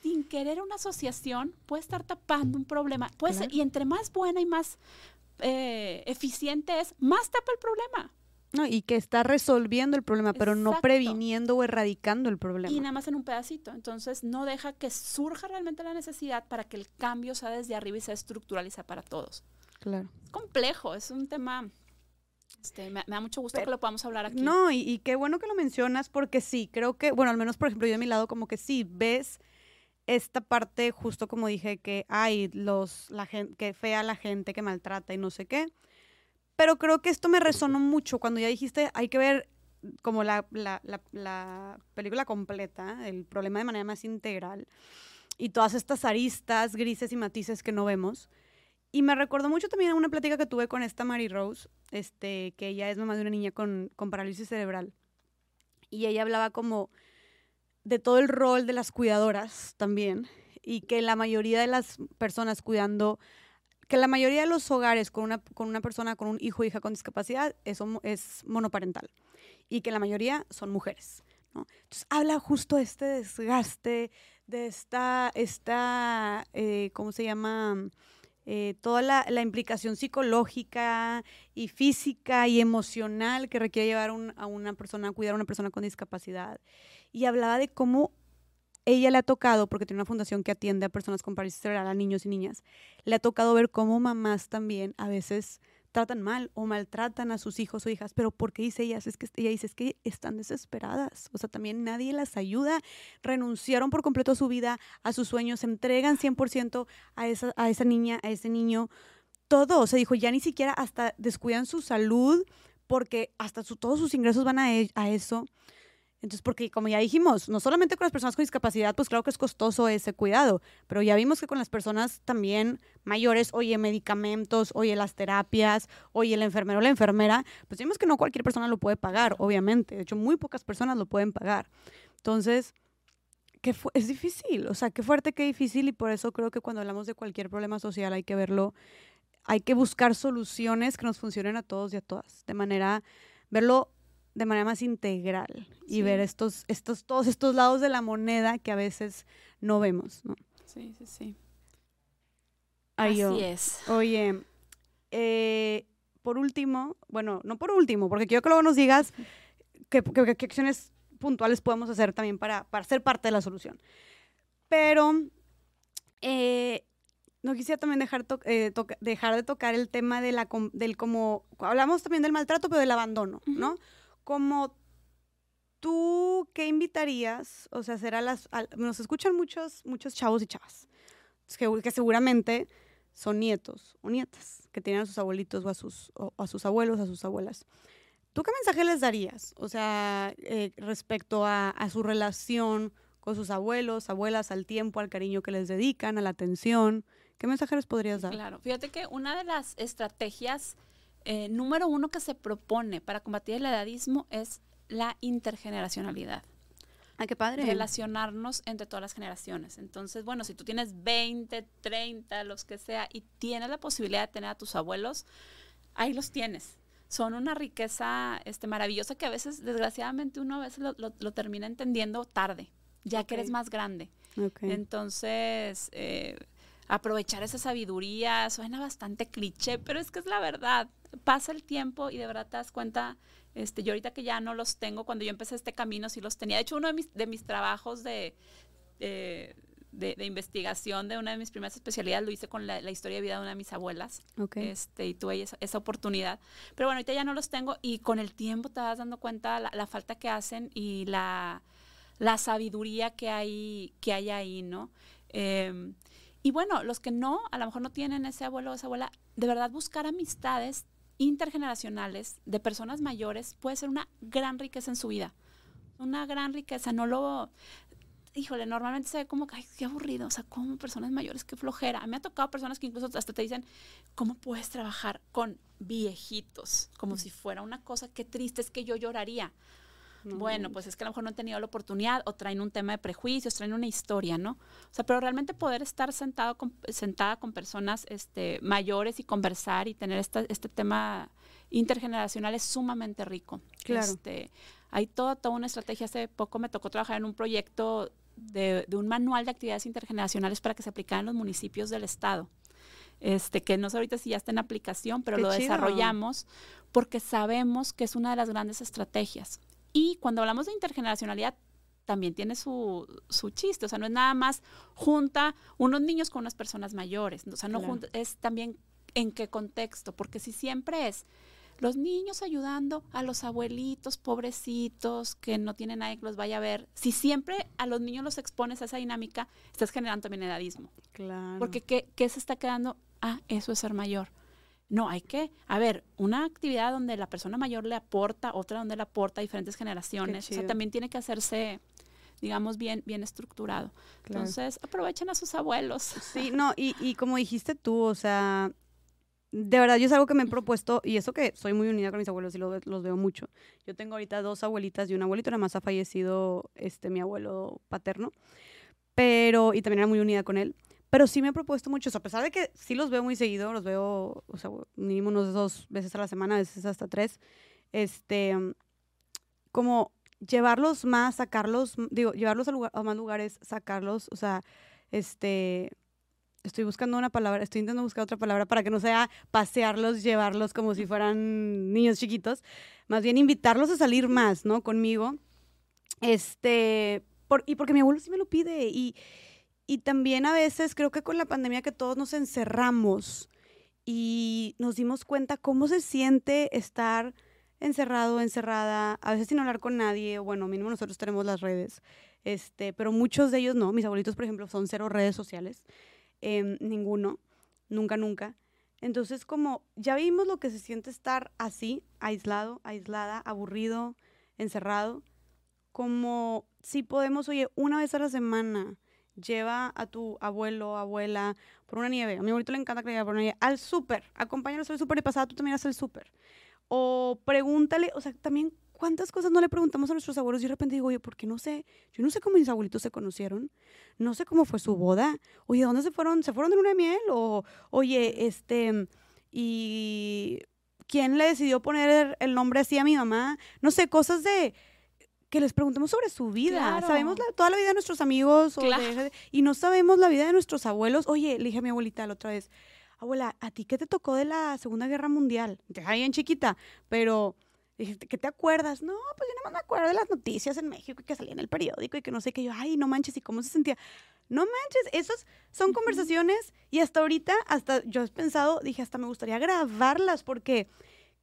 sin querer una asociación puede estar tapando un problema. Puede ser- y entre más buena y más eh, eficiente es, más tapa el problema. No, y que está resolviendo el problema, pero no Exacto. previniendo o erradicando el problema. Y nada más en un pedacito. Entonces no deja que surja realmente la necesidad para que el cambio sea desde arriba y sea estructural y sea para todos. Claro. Es complejo, es un tema... Este, me, me da mucho gusto Pero- que lo podamos hablar aquí. No, y, y qué bueno que lo mencionas porque sí, creo que, bueno, al menos por ejemplo yo de mi lado como que sí, ves esta parte justo como dije que hay los, la gente, que fea la gente que maltrata y no sé qué, pero creo que esto me resonó mucho cuando ya dijiste hay que ver como la, la, la, la película completa, el problema de manera más integral y todas estas aristas grises y matices que no vemos. Y me recordó mucho también a una plática que tuve con esta Mary Rose, este, que ella es mamá de una niña con, con parálisis cerebral. Y ella hablaba como de todo el rol de las cuidadoras también. Y que la mayoría de las personas cuidando, que la mayoría de los hogares con una, con una persona, con un hijo o hija con discapacidad, es, homo- es monoparental. Y que la mayoría son mujeres. ¿no? Entonces habla justo de este desgaste, de esta, esta eh, ¿cómo se llama? Eh, toda la, la implicación psicológica y física y emocional que requiere llevar un- a una persona, cuidar a una persona con discapacidad. Y hablaba de cómo ella le ha tocado, porque tiene una fundación que atiende a personas con parálisis cerebral, a niños y niñas, le ha tocado ver cómo mamás también a veces tratan mal o maltratan a sus hijos o hijas, pero ¿por qué dice ella? Es que ella dice es que están desesperadas, o sea, también nadie las ayuda, renunciaron por completo a su vida, a sus sueños, se entregan 100% a esa, a esa niña, a ese niño, todo, o sea, dijo, ya ni siquiera hasta descuidan su salud porque hasta su- todos sus ingresos van a, e- a eso. Entonces, porque como ya dijimos, no solamente con las personas con discapacidad, pues claro que es costoso ese cuidado, pero ya vimos que con las personas también mayores, oye, medicamentos, oye, las terapias, oye, el enfermero o la enfermera, pues vimos que no cualquier persona lo puede pagar, obviamente. De hecho, muy pocas personas lo pueden pagar. Entonces, fu- es difícil, o sea, qué fuerte, qué difícil, y por eso creo que cuando hablamos de cualquier problema social hay que verlo, hay que buscar soluciones que nos funcionen a todos y a todas, de manera, verlo de manera más integral y Sí. ver estos, estos, todos estos lados de la moneda que a veces no vemos, ¿no? Sí, sí, sí. Ay, Así es. Oye, eh, por último, bueno, no por último, porque quiero que luego nos digas qué, qué- qué acciones puntuales podemos hacer también para, para ser parte de la solución. Pero eh, no quisiera también dejar, to- eh, dejar de tocar el tema de la, com- del como, hablamos también del maltrato, pero del abandono, ¿no? Como tú, ¿qué invitarías? O sea, a las, nos escuchan muchos, muchos chavos y chavas, que, que seguramente son nietos o nietas que tienen a sus abuelitos o a sus, o a sus abuelos, a sus abuelas. ¿Tú qué mensaje les darías? O sea, eh, respecto a, a su relación con sus abuelos, abuelas, al tiempo, al cariño que les dedican, a la atención. ¿Qué mensaje les podrías dar? Claro, fíjate que una de las estrategias eh, número uno que se propone para combatir el edadismo es la intergeneracionalidad. Ay, qué padre. relacionarnos entre todas las generaciones. Entonces, bueno, si tú tienes 20, 30, los que sea, y tienes la posibilidad de tener a tus abuelos, ahí los tienes. Son una riqueza este, maravillosa que a veces, desgraciadamente, uno a veces lo, lo- lo termina entendiendo tarde, ya que eres más grande. Ok. Entonces, eh, aprovechar esa sabiduría. Suena bastante cliché, pero es que es la verdad. Pasa el tiempo y de verdad te das cuenta. Este, yo ahorita que ya no los tengo, cuando yo empecé este camino sí los tenía. De hecho, uno de mis, de mis trabajos de, de, investigación de una de mis primeras especialidades lo hice con la, historia de vida de una de mis abuelas. Este, y tuve esa, esa, oportunidad. Pero bueno, ahorita ya no los tengo y con el tiempo te vas dando cuenta la, la falta que hacen y la, la sabiduría que hay, que hay ahí, ¿no? Em, y bueno, los que no, a lo mejor no tienen ese abuelo o esa abuela, de verdad buscar amistades intergeneracionales de personas mayores puede ser una gran riqueza en su vida. Una gran riqueza, no lo... Híjole, normalmente se ve como que, ay, qué aburrido, o sea, como personas mayores, qué flojera. A mí me ha tocado personas que incluso hasta te dicen, ¿cómo puedes trabajar con viejitos? Como si fuera una cosa, qué triste es que yo lloraría. Bueno, pues es que a lo mejor no han tenido la oportunidad o traen un tema de prejuicios, traen una historia, ¿no? O sea, pero realmente poder estar sentado sentada con personas este, mayores y conversar y tener este tema intergeneracional es sumamente rico. Claro. Este, hay toda, toda una estrategia. Hace poco me tocó trabajar en un proyecto de, un manual de actividades intergeneracionales para que se aplicaran en los municipios del estado. Este, que no sé ahorita si ya está en aplicación, pero lo desarrollamos porque sabemos que es una de las grandes estrategias. Y cuando hablamos de intergeneracionalidad, también tiene su, su, chiste, o sea, no es nada más junta unos niños con unas personas mayores, o sea, no es también en qué contexto, porque si siempre es los niños ayudando a los abuelitos pobrecitos que no tienen nadie que los vaya a ver, si siempre a los niños los expones a esa dinámica, estás generando también edadismo. Claro. Porque ¿qué, qué se está quedando? Ah, eso es ser mayor. No, hay que, a ver, una actividad donde la persona mayor le aporta, otra donde le aporta a diferentes generaciones. O sea, también tiene que hacerse, digamos, bien, bien estructurado. Entonces, aprovechen a sus abuelos. Sí, no, y, y como dijiste tú, o sea, de verdad, yo es algo que me he propuesto, y eso que soy muy unida con mis abuelos y los veo mucho. Yo tengo ahorita dos abuelitas y un abuelito, nada más ha fallecido este, mi abuelo paterno, pero, y también era muy unida con él. Pero sí me he propuesto mucho a pesar de que sí los veo muy seguido, los veo, o mínimo unos dos veces a la semana, a veces hasta tres, este, como llevarlos más, sacarlos, digo, llevarlos a, a más lugares, sacarlos, o sea, este, estoy buscando una palabra, estoy intentando buscar otra palabra para que no sea pasearlos, llevarlos como si fueran niños chiquitos, más bien invitarlos a salir más, ¿no? Conmigo, este, y porque mi abuelo sí me lo pide y y también a veces creo que con la pandemia que todos nos encerramos y nos dimos cuenta cómo se siente estar encerrado, encerrada, a veces sin hablar con nadie, bueno, mínimo nosotros tenemos las redes, este, pero muchos de ellos no. Mis abuelitos, por ejemplo, son cero redes sociales, em, ninguno, nunca, nunca. Entonces, como ya vimos lo que se siente estar así, aislado, aislada, aburrido, encerrado, como si podemos, oye, una vez a la semana, lleva a tu abuelo, abuela por una nieve. A mi abuelito le encanta que le por una nieve. Al súper, acompáñanos al súper y pasada tú también haz el súper. O pregúntale, o sea, también cuántas cosas no le preguntamos a nuestros abuelos y de repente digo, oye, ¿por qué no sé? Yo no sé cómo mis abuelitos se conocieron, no sé cómo fue su boda. Oye, ¿dónde se fueron? ¿Se fueron de luna de miel? O, oye, este, y quién le decidió poner el nombre así a mi mamá? No sé, cosas de que les preguntemos sobre su vida. Sabemos toda la vida de nuestros amigos y no sabemos la vida de nuestros abuelos. Oye, le dije a mi abuelita la otra vez, abuela, ¿a ti qué te tocó de la Segunda Guerra Mundial? Te ahí en chiquita, pero ¿qué te acuerdas? No, pues yo nada más me acuerdo de las noticias en México y que salía en el periódico y que no sé qué. Yo, ay, no manches, ¿y cómo se sentía? No manches, esas son conversaciones y hasta ahorita, hasta yo he pensado, dije, hasta me gustaría grabarlas porque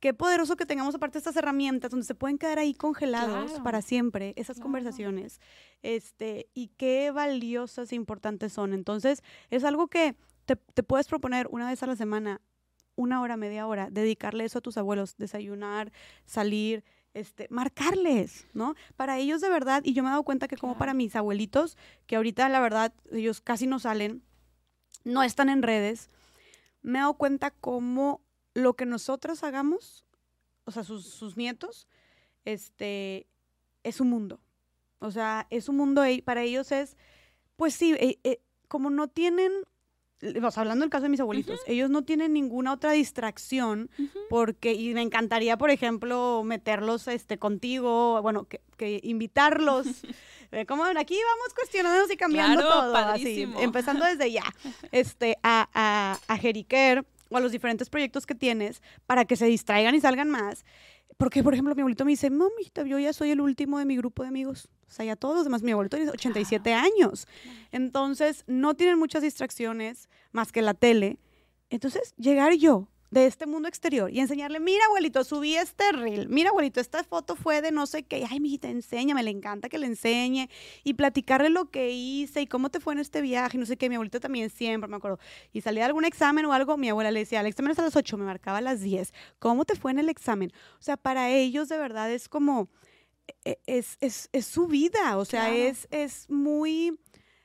qué poderoso que tengamos aparte estas herramientas donde se pueden quedar ahí congelados para siempre esas conversaciones. Este, y qué valiosas e importantes son. Entonces, es algo que te, puedes proponer una vez a la semana, una hora, media hora, dedicarle eso a tus abuelos, desayunar, salir, este, marcarles, ¿no? Para ellos de verdad, y yo me he dado cuenta que como para mis abuelitos, que ahorita la verdad ellos casi no salen, no están en redes, me he dado cuenta cómo lo que nosotros hagamos, o sea, sus, nietos, este, es un mundo. O sea, es un mundo, para ellos es, pues sí, eh, eh, como no tienen o sea, hablando del caso de mis abuelitos, ellos no tienen ninguna otra distracción porque, y me encantaría, por ejemplo, meterlos este, contigo, bueno, que, que invitarlos. eh, como aquí vamos cuestionándonos y cambiando Claro, todo, así, empezando desde ya, este, a, a, a Jeriquer o a los diferentes proyectos que tienes para que se distraigan y salgan más. Porque, por ejemplo, mi abuelito me dice, mami, yo ya soy el último de mi grupo de amigos. O sea, ya todos los demás, mi abuelito tiene 87 años. Entonces, no tienen muchas distracciones más que la tele. Entonces, llegar yo de este mundo exterior y enseñarle, mira, abuelito, subí este reel, mira, abuelito, esta foto fue de no sé qué, ay, mijita, enséñame, le encanta que le enseñe y platicarle lo que hice y cómo te fue en este viaje, no sé qué, mi abuelito también siempre, me acuerdo, y salía de algún examen o algo, mi abuela le decía, el examen es a las 8, me marcaba a las 10, ¿cómo te fue en el examen? O sea, para ellos de verdad es como, e- es, es, es su vida, o sea, Claro. es, es muy,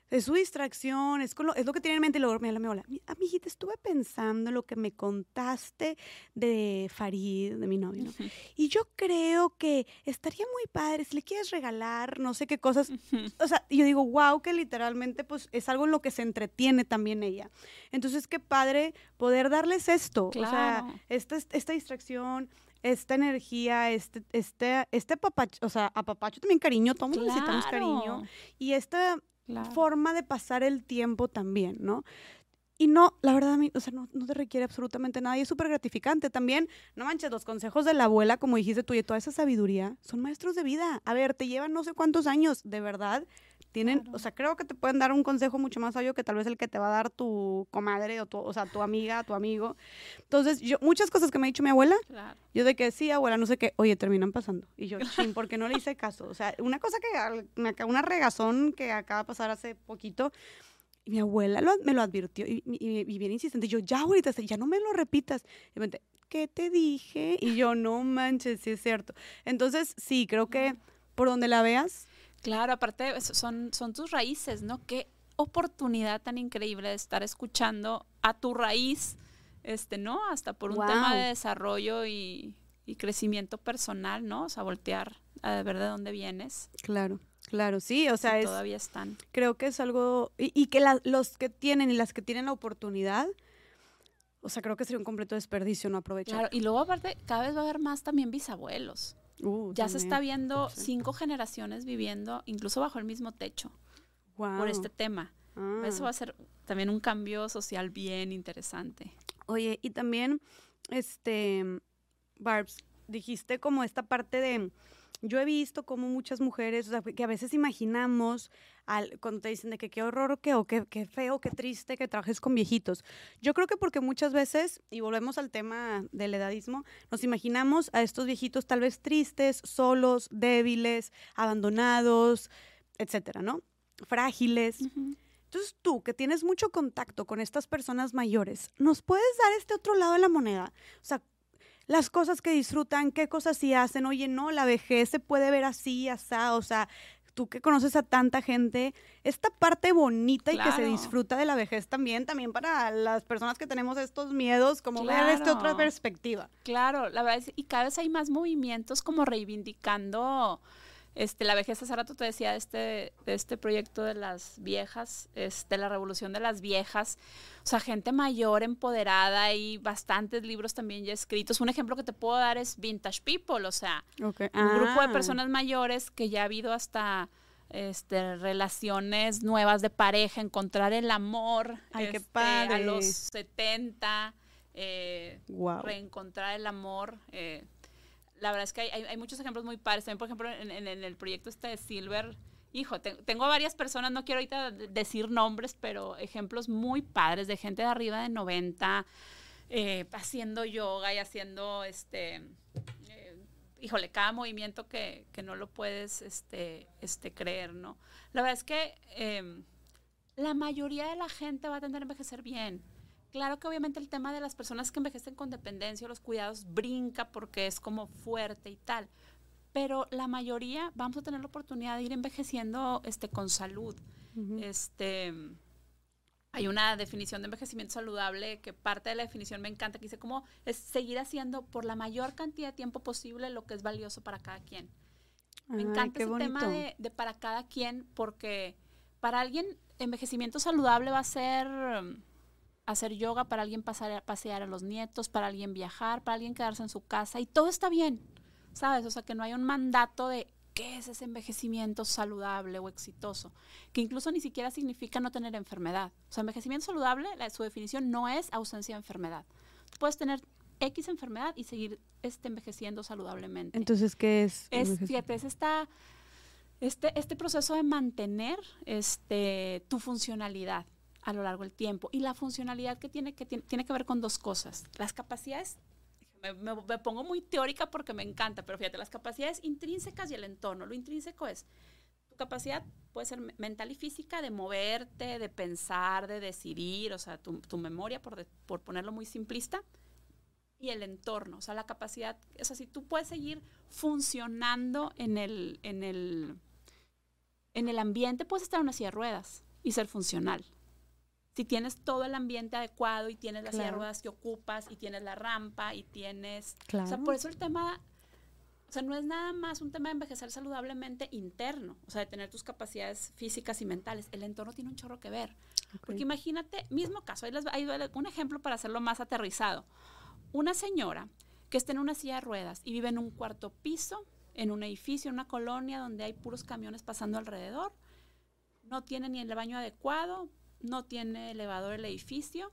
es su distracción, es, con lo, es lo que tiene en mente. Y luego me habla mi abuela, "Mi- amiguita, estuve pensando en lo que me contaste de Farid, de mi novio, ¿no? Y yo creo que estaría muy padre si le quieres regalar no sé qué cosas. O sea, y yo digo, wow, que literalmente pues es algo en lo que se entretiene también ella. Entonces, qué padre poder darles esto. O sea, Claro. esta, esta distracción, esta energía, este, este, este apapacho, o sea, apapacho también cariño, todos necesitamos cariño. Claro, Y esta forma de pasar el tiempo también, ¿no? Y no, la verdad, a mí, o sea, no, no te requiere absolutamente nada y es súper gratificante. También, no manches, los consejos de la abuela, como dijiste tú, y toda esa sabiduría, son maestros de vida. A ver, te llevan no sé cuántos años, de verdad. Tienen, Claro. o sea, creo que te pueden dar un consejo mucho más sabio que tal vez el que te va a dar tu comadre o, tu, o sea, tu amiga, tu amigo. Entonces, yo, muchas cosas que me ha dicho mi abuela, Claro. yo de que sí, abuela, no sé qué, oye, terminan pasando. Y yo, chin, ¿por qué no le hice caso? O sea, una cosa que, una regazón que acaba de pasar hace poquito, y mi abuela lo- me lo advirtió y, y, y bien insistente. Yo, ya, abuelita, ya no me lo repitas. Y me ¿qué te dije? Y yo, no manches, sí es cierto. Entonces, sí, creo que por donde la veas, Claro, aparte son, son tus raíces, ¿no? Qué oportunidad tan increíble de estar escuchando a tu raíz, este, ¿no? Hasta por un tema de desarrollo y, y crecimiento personal, ¿no? O sea, voltear a ver de dónde vienes. claro, claro, sí, o sea, es, todavía están. creo que es algo, y, y que la- los que tienen y las que tienen la oportunidad, o sea, creo que sería un completo desperdicio no aprovechar. Claro, y luego aparte, cada vez va a haber más también bisabuelos. Uh, Ya se está viendo cinco generaciones viviendo incluso bajo el mismo techo por este tema. Ah. Eso va a ser también un cambio social bien interesante. Oye, y también, este, Barbs, dijiste como esta parte de, yo he visto como muchas mujeres, o sea, que a veces imaginamos, al, cuando te dicen de que qué horror, que, o qué, qué feo, qué triste que trabajes con viejitos. Yo creo que porque muchas veces, y volvemos al tema del edadismo, nos imaginamos a estos viejitos tal vez tristes, solos, débiles, abandonados, etcétera, ¿no? Frágiles. Entonces tú, que tienes mucho contacto con estas personas mayores, ¿nos puedes dar este otro lado de la moneda? O sea, las cosas que disfrutan, qué cosas sí hacen. Oye, no, la vejez se puede ver así, asá. O sea, tú que conoces a tanta gente, esta parte bonita y que se disfruta de la vejez también, también para las personas que tenemos estos miedos, como ver esta otra perspectiva. Claro, la verdad es, y cada vez hay más movimientos como reivindicando este la vejez. Hace rato te decía de este, de este proyecto de las viejas, este, la revolución de las viejas. O sea, gente mayor, empoderada, y bastantes libros también ya escritos. Un ejemplo que te puedo dar es Vintage People, o sea, Okay. un grupo de Ah, personas mayores que ya ha habido hasta este, relaciones nuevas de pareja, encontrar el amor Ay, qué este, padre. a los 70, eh, Guau. reencontrar el amor. eh, la verdad es que hay, hay- muchos ejemplos muy padres. También, por ejemplo, en, el proyecto este de Silver, hijo, te- tengo varias personas, no quiero ahorita de- decir nombres, pero ejemplos muy padres de gente de arriba de 90, eh, haciendo yoga y haciendo este eh, híjole, cada movimiento que, que no lo puedes este, este, creer, ¿no? La verdad es que em, la mayoría de la gente va a tender a envejecer bien. Claro que obviamente el tema de las personas que envejecen con dependencia o los cuidados brinca porque es como fuerte y tal. Pero la mayoría vamos a tener la oportunidad de ir envejeciendo este, con salud. Este, hay una definición de envejecimiento saludable que parte de la definición me encanta, que dice cómo es seguir haciendo por la mayor cantidad de tiempo posible lo que es valioso para cada quien. Me Ay, encanta ese tema de, de para cada quien, porque para alguien envejecimiento saludable va a ser, hacer yoga, para alguien pasar, pasear a los nietos, para alguien viajar, para alguien quedarse en su casa y todo está bien, ¿sabes? O sea, que no hay un mandato de qué es ese envejecimiento saludable o exitoso, que incluso ni siquiera significa no tener enfermedad. O sea, envejecimiento saludable, su definición no es ausencia de enfermedad. Puedes tener X enfermedad y seguir este, envejeciendo saludablemente. Entonces, ¿qué es? Es, fíjate, es esta, este, este proceso de mantener este, tu funcionalidad a lo largo del tiempo. Y la funcionalidad que tiene que, tiene, que ver con dos cosas. Las capacidades, me, pongo muy teórica porque me encanta, pero fíjate, las capacidades intrínsecas y el entorno. Lo intrínseco es tu capacidad puede ser mental y física de moverte, de pensar, de decidir, o sea, tu, tu memoria, por, por ponerlo muy simplista, y el entorno, o sea, la capacidad, o sea, si tú puedes seguir funcionando en el, en el, en el ambiente, puedes estar en una silla de ruedas y ser funcional si tienes todo el ambiente adecuado y tienes las claro. ruedas que ocupas y tienes la rampa y tienes... O sea, por eso el tema, o sea, no es nada más un tema de envejecer saludablemente interno, o sea, de tener tus capacidades físicas y mentales. El entorno tiene un chorro que ver. Porque imagínate, mismo caso, hay, hay un ejemplo para hacerlo más aterrizado. Una señora que está en una silla de ruedas y vive en un cuarto piso, en un edificio, en una colonia donde hay puros camiones pasando alrededor, no tiene ni el baño adecuado, no tiene elevador el edificio.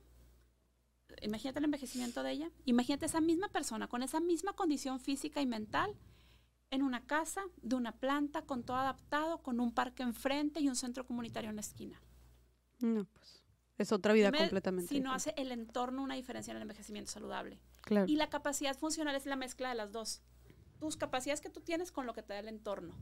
Imagínate el envejecimiento de ella. Imagínate esa misma persona con esa misma condición física y mental en una casa de una planta con todo adaptado, con un parque enfrente y un centro comunitario en la esquina. No, pues es otra vida completamente. Si no hace el entorno una diferencia en el envejecimiento saludable. Claro. Y la capacidad funcional es la mezcla de las dos. Tus capacidades que tú tienes con lo que te da el entorno.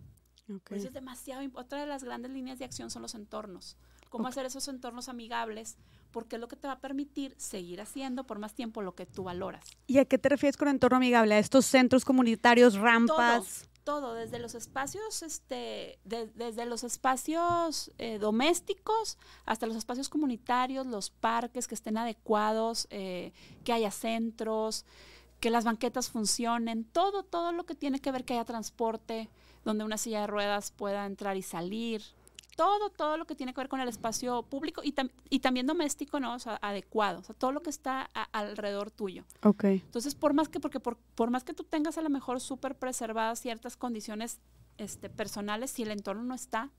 Okay. Eso es demasiado. Otra de las grandes líneas de acción son los entornos cómo hacer esos entornos amigables, porque es lo que te va a permitir seguir haciendo por más tiempo lo que tú valoras. ¿Y a qué te refieres con entorno amigable? ¿A estos centros comunitarios, rampas? Todo, desde los espacios, este, desde los espacios eh, domésticos hasta los espacios comunitarios, los parques que estén adecuados, eh, que haya centros, que las banquetas funcionen, todo, todo lo que tiene que ver que haya transporte, donde una silla de ruedas pueda entrar y salir, todo, todo lo que tiene que ver con el espacio público y, y también doméstico, ¿no? O sea, adecuado, o sea, todo lo que está alrededor tuyo. Ok. Entonces, por más que, porque por, por más que tú tengas a lo mejor súper preservadas ciertas condiciones este, personales, si el entorno no está,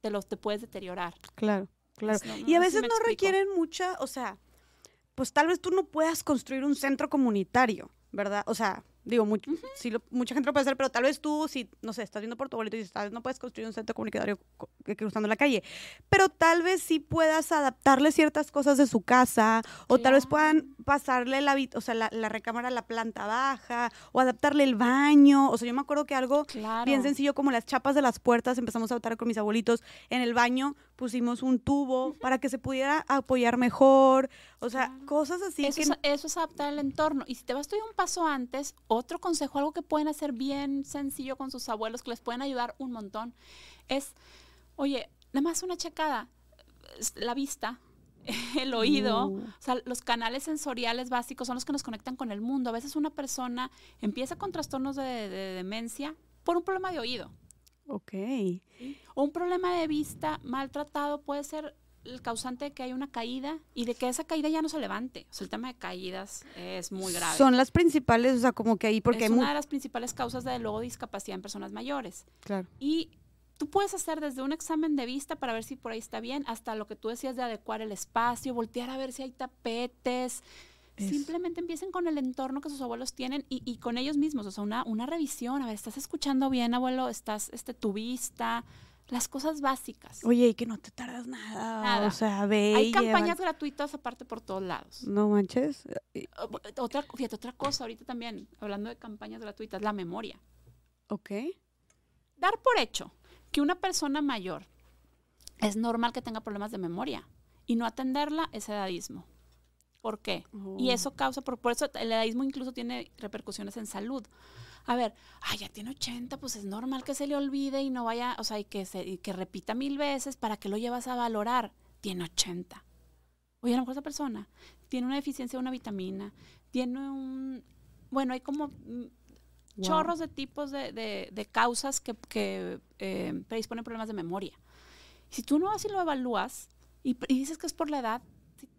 te los te puedes deteriorar. Claro, claro. y a veces no requieren mucha, o sea, pues tal vez tú no puedas construir un centro comunitario, ¿verdad? O sea, Digo, mucha gente lo puede hacer, pero tal vez tú, si, no sé, estás viendo Puerto Bolito y dices, tal vez no puedes construir un centro comunicatorio cruzando la calle, pero tal vez sí puedas adaptarle ciertas cosas de su casa, o tal vez puedan pasarle la, o sea, la, recámara a la planta baja, o adaptarle el baño. O sea, yo me acuerdo que algo bien sencillo como las chapas de las puertas, empezamos a adaptar con mis abuelitos. En el baño pusimos un tubo para que se pudiera apoyar mejor. O sea, cosas así. Eso, es, eso es adaptar el entorno. Y si te vas tú un paso antes, otro consejo, algo que pueden hacer bien sencillo con sus abuelos, que les pueden ayudar un montón, es, oye, nada más una checada, la vista, el oído, o sea, los canales sensoriales básicos son los que nos conectan con el mundo. A veces una persona empieza con trastornos de, demencia por un problema de oído. Ok. O un problema de vista maltratado puede ser el causante de que hay una caída y de que esa caída ya no se levante. O sea, el tema de caídas es muy grave. Son las principales, o sea, como que ahí porque es una de las principales causas de luego discapacidad en personas mayores. Claro. Y tú puedes hacer desde un examen de vista para ver si por ahí está bien, hasta lo que tú decías de adecuar el espacio, voltear a ver si hay tapetes. Simplemente empiecen con el entorno que sus abuelos tienen y, con ellos mismos, o sea, una, una revisión. A ver, ¿estás escuchando bien, abuelo? ¿Estás, este, tu vista? Las cosas básicas. Oye, y que no te tardas nada. O sea, ve. Hay campañas gratuitas aparte por todos lados. No manches. Otra, fíjate, otra cosa ahorita también, hablando de campañas gratuitas, la memoria. Ok. Dar por hecho que una persona mayor es normal que tenga problemas de memoria y no atenderla es edadismo. ¿Por qué? Y oh. eso causa, por, por eso el edadismo incluso tiene repercusiones en salud a ver, ay, ya tiene 80, pues es normal que se le olvide y no vaya, o sea, y que, se, que repita mil veces, ¿para que lo llevas a valorar? Tiene 80. Oye, a lo mejor esa persona tiene una deficiencia de una vitamina, tiene un, bueno, hay como chorros de tipos de, de, causas que, que eh, predisponen problemas de memoria. Si tú no así lo evalúas y, dices que es por la edad,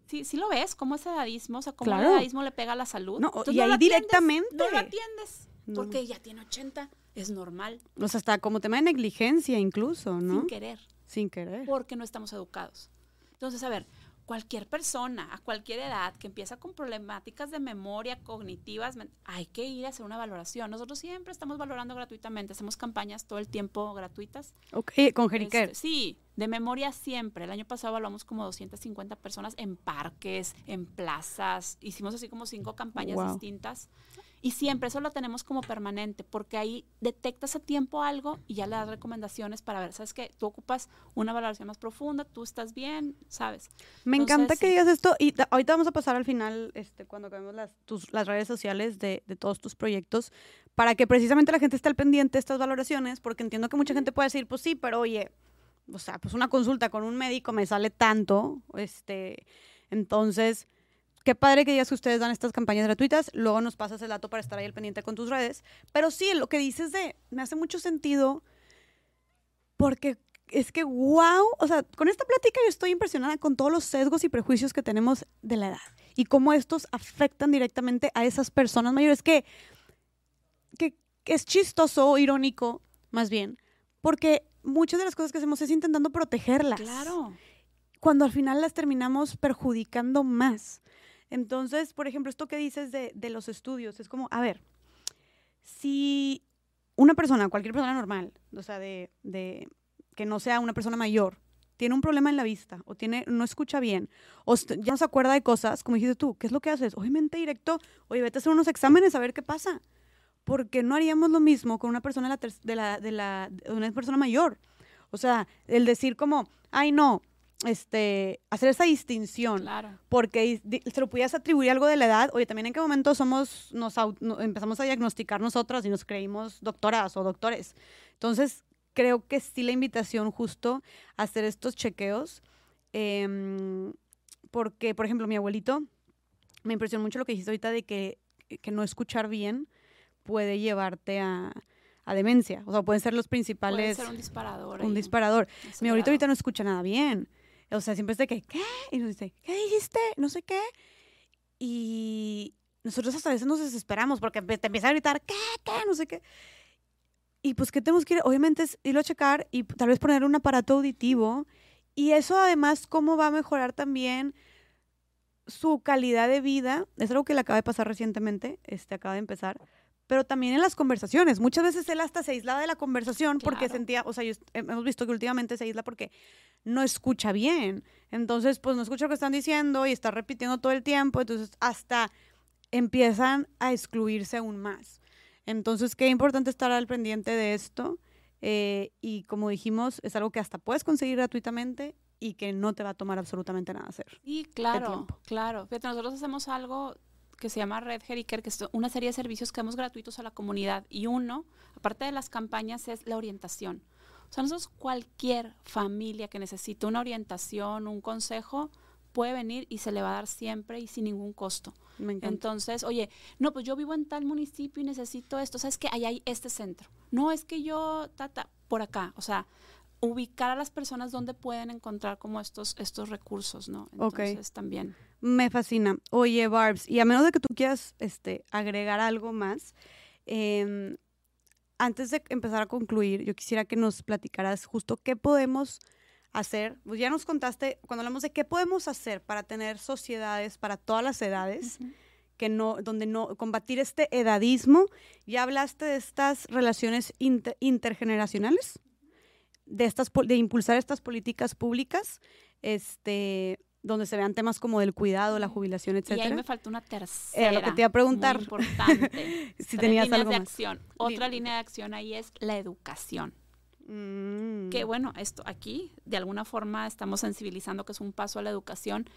Sí, sí lo ves, cómo es edadismo, o sea, cómo Claro. el edadismo le pega a la salud. No, Entonces, y no ahí atiendes, directamente. No lo atiendes, No. porque ya tiene 80, es normal, O sea, hasta como tema de negligencia incluso, ¿no? sin querer, Sin querer. porque no estamos educados. Entonces, a ver, cualquier persona a cualquier edad que empieza con problemáticas de memoria cognitivas, hay que ir a hacer una valoración. Nosotros siempre estamos valorando gratuitamente, hacemos campañas todo el tiempo gratuitas. Ok, con Jeriker. Este, sí, de memoria siempre. El año pasado evaluamos como 250 personas en parques, en plazas. Hicimos así como cinco campañas Wow. distintas. Y siempre eso lo tenemos como permanente, porque ahí detectas a tiempo algo y ya le das recomendaciones para ver, ¿sabes qué? Tú ocupas una valoración más profunda, tú estás bien, ¿sabes? Me encanta que digas esto y ta- ahorita vamos a pasar al final, este, cuando acabemos las, tus, las redes sociales de, de todos tus proyectos, para que precisamente la gente esté al pendiente de estas valoraciones, porque entiendo que mucha gente puede decir, pues sí, pero oye, o sea, pues una consulta con un médico me sale tanto, este, entonces, qué padre que digas que ustedes dan estas campañas gratuitas, luego nos pasas el dato para estar ahí al pendiente con tus redes, pero sí, lo que dices de, me hace mucho sentido, porque es que, wow, o sea, con esta plática yo estoy impresionada con todos los sesgos y prejuicios que tenemos de la edad y cómo estos afectan directamente a esas personas mayores que, que, que es chistoso, irónico, más bien, porque muchas de las cosas que hacemos es intentando protegerlas. Claro. Cuando al final las terminamos perjudicando más. Entonces, por ejemplo, esto que dices de, los estudios, es como, a ver, si una persona, cualquier persona normal, o sea, de, de que no sea una persona mayor, tiene un problema en la vista o tiene no escucha bien o ya no se acuerda de cosas, como dijiste tú, ¿qué es lo que haces? Obviamente directo, oye, vete a hacer unos exámenes a ver qué pasa. Porque no haríamos lo mismo con una persona de una persona mayor. O sea, el decir como, ay no, este, hacer esa distinción Claro. porque se lo pudieras atribuir algo de la edad. Oye, también en qué momento somos, nos empezamos a diagnosticar nosotras y nos creímos doctoras o doctores. Entonces, creo que sí la invitación justo a hacer estos chequeos, em, porque, por ejemplo, mi abuelito, me impresionó mucho lo que dijiste ahorita de que, que no escuchar bien puede llevarte a, a demencia. O sea, pueden ser los Puede principales, ser un disparador. un ahí, disparador. Mi abuelito ahorita no escucha nada bien. O sea, siempre es de que, ¿qué? Y nos dice, ¿qué dijiste? No sé qué. Y nosotros hasta a veces nos desesperamos porque te empieza a gritar, ¿qué? ¿Qué? No sé qué. Y pues, ¿qué tenemos que ir? Obviamente es irlo a checar y tal vez poner un aparato auditivo. Y eso además, ¿cómo va a mejorar también su calidad de vida? Es algo que le acaba de pasar recientemente, este acaba de empezar. Pero también en las conversaciones. Muchas veces él hasta se aislaba de la conversación porque sentía, o sea, yo- hemos visto que últimamente se aísla porque no escucha bien. Entonces, pues no escucha lo que están diciendo y está repitiendo todo el tiempo. Entonces, hasta empiezan a excluirse aún más. Entonces, qué importante estar al pendiente de esto. eh, y como dijimos, es algo que hasta puedes conseguir gratuitamente y que no te va a tomar absolutamente nada hacer. Sí, claro, claro. Fíjate, nosotros hacemos algo que se llama Red Heriker, que es una serie de servicios que damos gratuitos a la comunidad. Y uno, aparte de las campañas, es la orientación. O sea, nosotros cualquier familia que necesite una orientación, un consejo, puede venir y se le va a dar siempre y sin ningún costo. Me. Entonces, oye, no, pues yo vivo en tal municipio y necesito esto. ¿Sabes que Ahí hay este centro. No, es que yo, tata, por acá. O sea, ubicar a las personas donde pueden encontrar como estos, estos recursos, ¿no? Entonces, también. Me fascina. Oye, Barbs, y a menos de que tú quieras este, agregar algo más, em, antes de empezar a concluir, yo quisiera que nos platicaras justo qué podemos hacer. Pues ya nos contaste, cuando hablamos de qué podemos hacer para tener sociedades para todas las edades, que no, donde no, combatir este edadismo, ya hablaste de estas relaciones inter- intergeneracionales, de, estas, de impulsar estas políticas públicas, este, donde se vean temas como del cuidado, la jubilación, Y etcétera. ahí me falta una tercera. Era lo que te iba a preguntar. Muy importante. Si Tres tenías líneas algo de más. acción. Otra línea de acción ahí es la educación. Mm. Que bueno, esto aquí de alguna forma estamos sensibilizando que es un paso a la educación.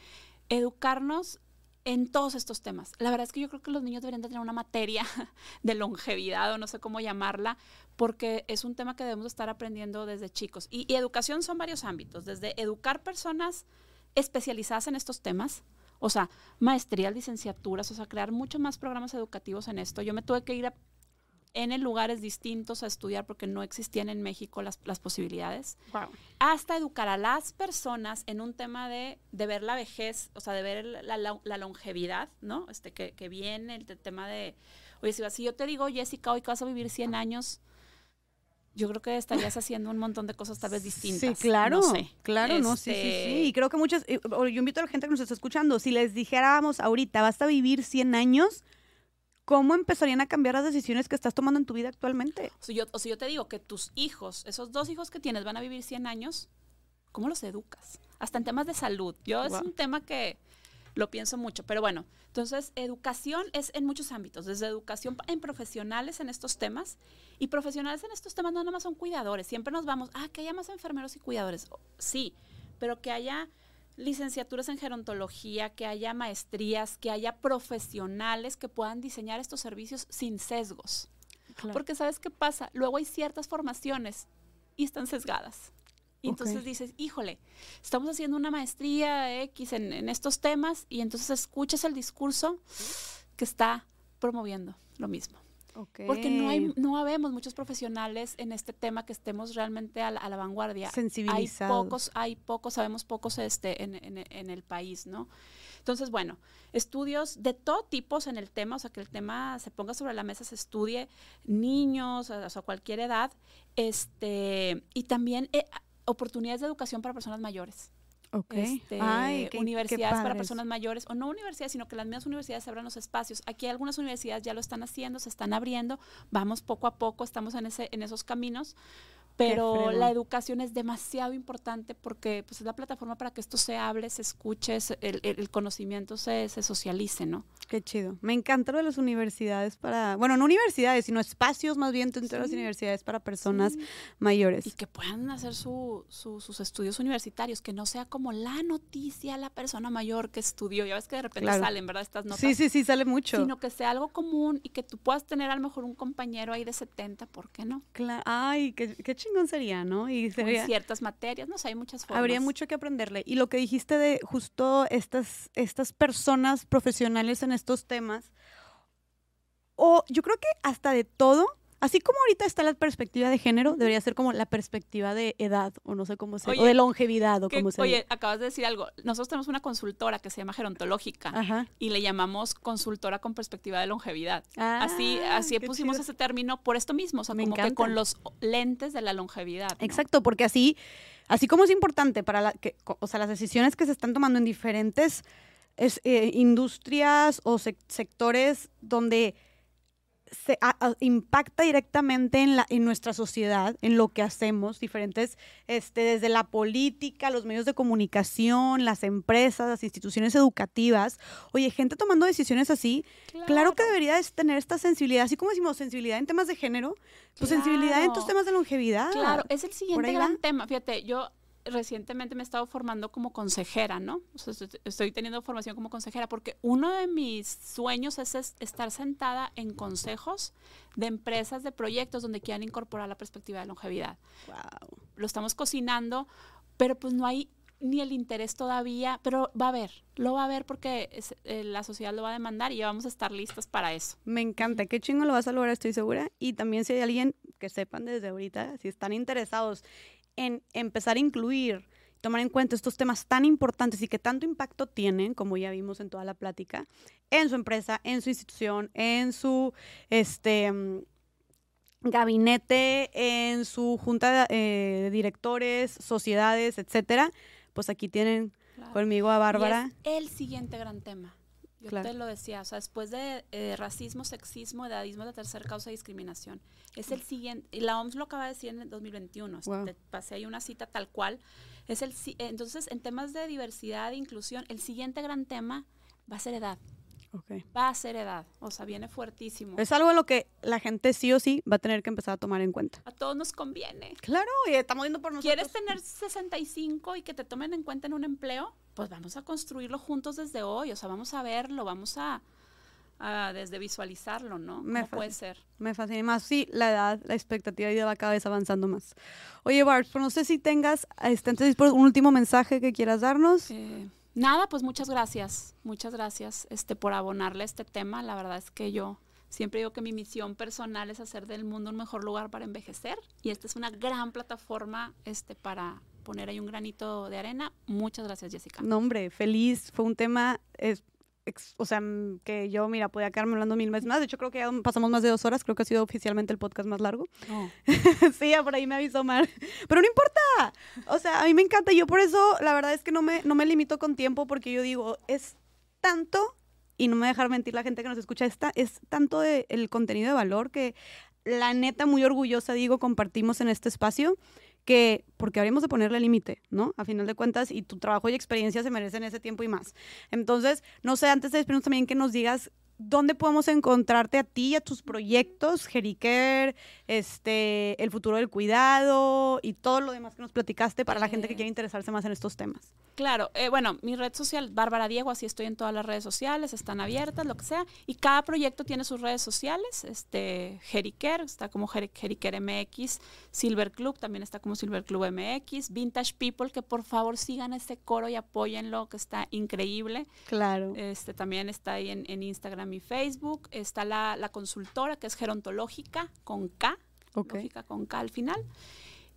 Educarnos en todos estos temas. La verdad es que yo creo que los niños deberían de tener una materia de longevidad o no sé cómo llamarla, porque es un tema que debemos estar aprendiendo desde chicos. Y, y educación son varios ámbitos, desde educar personas especializadas en estos temas, o sea, maestrías, licenciaturas, o sea, crear muchos más programas educativos en esto. Yo me tuve que ir a en lugares distintos a estudiar porque no existían en México las, las posibilidades, Wow. hasta educar a las personas en un tema de, de ver la vejez, o sea, de ver la, la- la longevidad, ¿no? Este, que, que viene el te- tema de, oye, si yo te digo, Jessica, hoy que vas a vivir 100 años, yo creo que estarías haciendo un montón de cosas tal vez distintas. Sí, claro, no sé. claro, no, sí, sí, Este, sí. Y creo que muchas, eh, yo invito a la gente que nos está escuchando, si les dijéramos ahorita, vas a vivir 100 años, ¿cómo empezarían a cambiar las decisiones que estás tomando en tu vida actualmente? O sea, yo, o sea, yo te digo que tus hijos, esos dos hijos que tienes, van a vivir 100 años, ¿cómo los educas? Hasta en temas de salud. Yo es un tema que lo pienso mucho, pero bueno, entonces educación es en muchos ámbitos, desde educación en profesionales en estos temas y profesionales en estos temas no nada más son cuidadores, siempre nos vamos, ah, que haya más enfermeros y cuidadores, sí, pero que haya licenciaturas en gerontología, que haya maestrías, que haya profesionales que puedan diseñar estos servicios sin sesgos. Porque sabes qué pasa, luego hay ciertas formaciones y están sesgadas. Y entonces dices, híjole, estamos haciendo una maestría X en, en estos temas y entonces escuchas el discurso que está promoviendo lo mismo. Porque no hay, no habemos muchos profesionales en este tema que estemos realmente a la, a la vanguardia. Hay sensibilizados. pocos, hay pocos, sabemos pocos este, en, en- en el país, ¿no? Entonces, bueno, estudios de todo tipo en el tema, o sea, que el tema se ponga sobre la mesa, se estudie niños, o sea, cualquier edad, este, y también eh, oportunidades de educación para personas mayores. Ok. Este, Ay, qué- qué universidades para personas mayores, o no universidades, sino que las mismas universidades abran los espacios. Aquí algunas universidades ya lo están haciendo, se están abriendo, vamos poco a poco, estamos en, ese, en esos caminos, pero la educación es demasiado importante porque pues, es la plataforma para que esto se hable, se escuche, se- el, el- conocimiento se, se socialice, ¿no? Qué chido. Me encanta lo de las universidades para, bueno, no universidades, sino espacios más bien dentro de las Sí. universidades para personas Sí. mayores. Y que puedan hacer su- su- sus estudios universitarios, que no sea como la noticia, la persona mayor que estudió. Ya ves que de repente Claro. salen, ¿verdad? Estas notas. Sí, sí, sí, sale mucho. sino que sea algo común y que tú puedas tener a lo mejor un compañero ahí de 70, ¿por qué no? Cla- Ay, qué, qué chingón sería, ¿no? Y sería, ciertas materias, no sé, hay muchas formas. habría mucho que aprenderle. Y lo que dijiste de justo estas, estas personas profesionales en estos temas, o yo creo que hasta de todo, así como ahorita está la perspectiva de género, debería ser como la perspectiva de edad, o no sé cómo se, Oye, o de longevidad, o Que- como se oye, acabas de decir algo. Nosotros tenemos una consultora que se llama Gerontológica Ajá. y le llamamos consultora con perspectiva de longevidad. Ah, así así pusimos chido. ese término por esto mismo, o sea, Me como que con los lentes de la longevidad. ¿no? Exacto, porque así, así como es importante para la, que, o sea, las decisiones que se están tomando en diferentes es, eh, industrias o sec- sectores donde se a- a- impacta directamente en, la, en nuestra sociedad, en lo que hacemos, diferentes, este, desde la política, los medios de comunicación, las empresas, las instituciones educativas. Oye, gente tomando decisiones así, claro, que debería tener esta sensibilidad, así como decimos sensibilidad en temas de género, pues sensibilidad en tus temas de longevidad. Claro, es el siguiente gran va. tema. Fíjate, yo recientemente me he estado formando como consejera, ¿no? O sea, estoy- estoy teniendo formación como consejera porque uno de mis sueños es, es estar sentada en consejos de empresas, de proyectos donde quieran incorporar la perspectiva de longevidad. Wow. Lo estamos cocinando, pero pues no hay ni el interés todavía, pero va a haber, lo va a haber porque es- eh, la sociedad lo va a demandar y ya vamos a estar listas para eso. Me encanta, qué chingo lo vas a lograr, estoy segura. Y también si hay alguien que sepan desde ahorita, si están interesados en empezar a incluir, tomar en cuenta estos temas tan importantes y que tanto impacto tienen, como ya vimos en toda la plática, en su empresa, en su institución, en su este mm, gabinete, en su junta eh, de directores, sociedades, etcétera, pues aquí tienen Claro. conmigo a Bárbara. Y es el siguiente gran tema. Yo Claro. te lo decía, o sea, después de eh, racismo, sexismo, edadismo, la tercera causa de discriminación. Es el siguiente, y la OMS lo acaba de decir en el 2021, o sea, Wow. te pasé ahí una cita tal cual. Es el, entonces, en temas de diversidad e inclusión, el siguiente gran tema va a ser edad, Ok. va a ser edad, o sea, viene fuertísimo. Es algo a lo que la gente sí o sí va a tener que empezar a tomar en cuenta. A todos nos conviene. Claro, y estamos viendo por nosotros. ¿Quieres tener 65 y que te tomen en cuenta en un empleo? Pues vamos a construirlo juntos desde hoy, o sea, vamos a verlo, vamos a, a desde visualizarlo, ¿no? Me ¿Cómo puede ser? Me fascina más. Sí, la edad, la expectativa de vida va cada vez avanzando más. Oye, Bart, pues no sé si tengas, este, entonces, por un último mensaje que quieras darnos. Eh, nada, pues muchas gracias, muchas gracias este, por abonarle este tema. La verdad es que yo Siempre digo que mi misión personal es hacer del mundo un mejor lugar para envejecer y esta es una gran plataforma este, para poner ahí un granito de arena. Muchas gracias, Jessica. No, hombre, feliz. Fue un tema, ex- o sea, mm, que yo, mira, podía quedarme hablando mil veces más. De hecho, creo que ya pasamos más de dos horas. Creo que ha sido oficialmente el podcast más largo. No. sí, por ahí me avisó Mar. Pero no importa. O sea, a mí me encanta. Yo por eso, la verdad es que no me, no me limito con tiempo porque yo digo, es tanto, y no me dejar mentir la gente que nos escucha, esta, es tanto de- el contenido de valor que la neta, muy orgullosa, digo, compartimos en este espacio que, porque habríamos de ponerle límite, ¿no? A final de cuentas, y tu trabajo y experiencia se merecen ese tiempo y más. Entonces, no sé, antes de despedirnos también que nos digas dónde podemos encontrarte a ti y a tus proyectos, Jeriker, este, el futuro del cuidado y todo lo demás que nos platicaste para la gente que quiere interesarse más en estos temas. Claro, eh, bueno, mi red social, Bárbara Diego, así estoy en todas las redes sociales, están abiertas, lo que sea, y cada proyecto tiene sus redes sociales, este, Jeriker, está como Jeri- Jeriker MX, Silver Club, también está como Silver Club MX, Vintage People, que por favor sigan este coro y apóyenlo, que está increíble, Claro. este, también está ahí en, en Instagram y Facebook, está la, la consultora, que es gerontológica, con K, ok. lógica con K al final.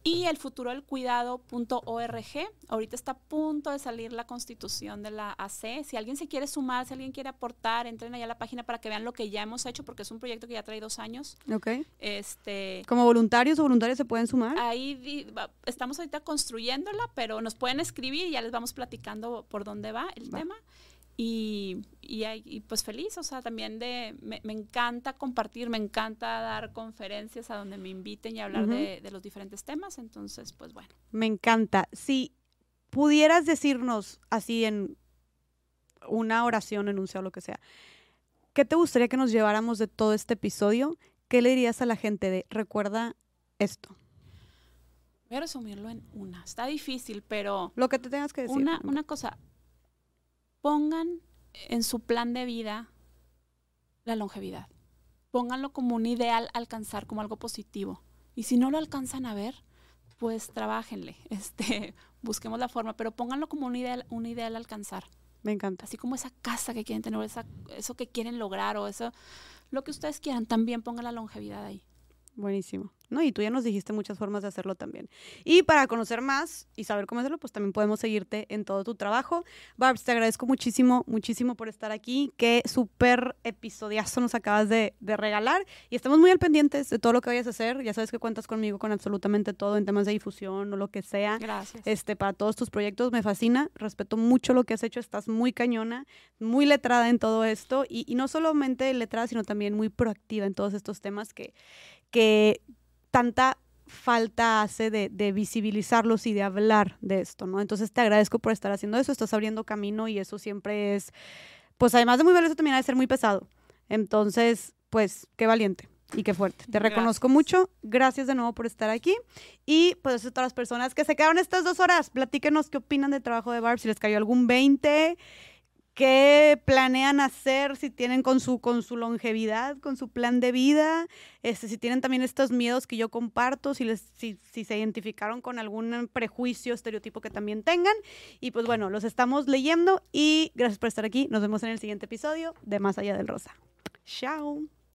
Y el futuro del cuidado.org. Ahorita está a punto de salir la constitución de la AC. Si alguien se quiere sumar, si alguien quiere aportar, entren allá a la página para que vean lo que ya hemos hecho, porque es un proyecto que ya trae dos años. Ok. Este, Como voluntarios o voluntarias se pueden sumar. ahí estamos ahorita construyéndola, pero nos pueden escribir y ya les vamos platicando por dónde va el Va. tema. Y, y, ahí- y pues feliz, o sea, también de, me, me encanta compartir, me encanta dar conferencias a donde me inviten y hablar de los diferentes temas, entonces, pues bueno. Me encanta. Si pudieras decirnos así en una oración, enunciado, lo que sea, ¿qué te gustaría que nos lleváramos de todo este episodio? ¿Qué le dirías a la gente de recuerda esto? Voy a resumirlo en una. Está difícil, pero Lo que te tengas que decir. una, una cosa, pongan en su plan de vida la longevidad. Pónganlo como un ideal a alcanzar, como algo positivo. Y si no lo alcanzan a ver, pues trabajenle, este, busquemos la forma, pero pónganlo como un ideal, un ideal a alcanzar. Me encanta. Así como esa casa que quieren tener, esa, eso que quieren lograr, o eso, lo que ustedes quieran, también pongan la longevidad ahí. Buenísimo. No, y tú ya nos dijiste muchas formas de hacerlo también. Y para conocer más y saber cómo hacerlo, pues también podemos seguirte en todo tu trabajo. Barbs, te agradezco muchísimo, muchísimo por estar aquí. Qué súper episodiazo nos acabas de, de regalar. Y estamos muy al pendientes de todo lo que vayas a hacer. Ya sabes que cuentas conmigo con absolutamente todo en temas de difusión o lo que sea. Gracias. Este, para todos tus proyectos me fascina, respeto mucho lo que has hecho, estás muy cañona, muy letrada en todo esto y, y no solamente letrada, sino también muy proactiva en todos estos temas que, que tanta falta hace de, de visibilizarlos y de hablar de esto, ¿no? Entonces te agradezco por estar haciendo eso, estás abriendo camino y eso siempre es, pues además de muy valioso, también ha de ser muy pesado. Entonces, pues, qué valiente y qué fuerte. Te reconozco mucho. Gracias de nuevo por estar aquí. Y pues a todas las personas que se quedaron estas dos horas, platíquenos qué opinan del trabajo de Barb, si les cayó algún 20, qué planean hacer, si tienen con su, con su longevidad, con su plan de vida, este, si tienen también estos miedos que yo comparto, si, les, si, si se identificaron con algún prejuicio, estereotipo que también tengan. Y pues bueno, los estamos leyendo y gracias por estar aquí. Nos vemos en el siguiente episodio de Más Allá del Rosa. Chao.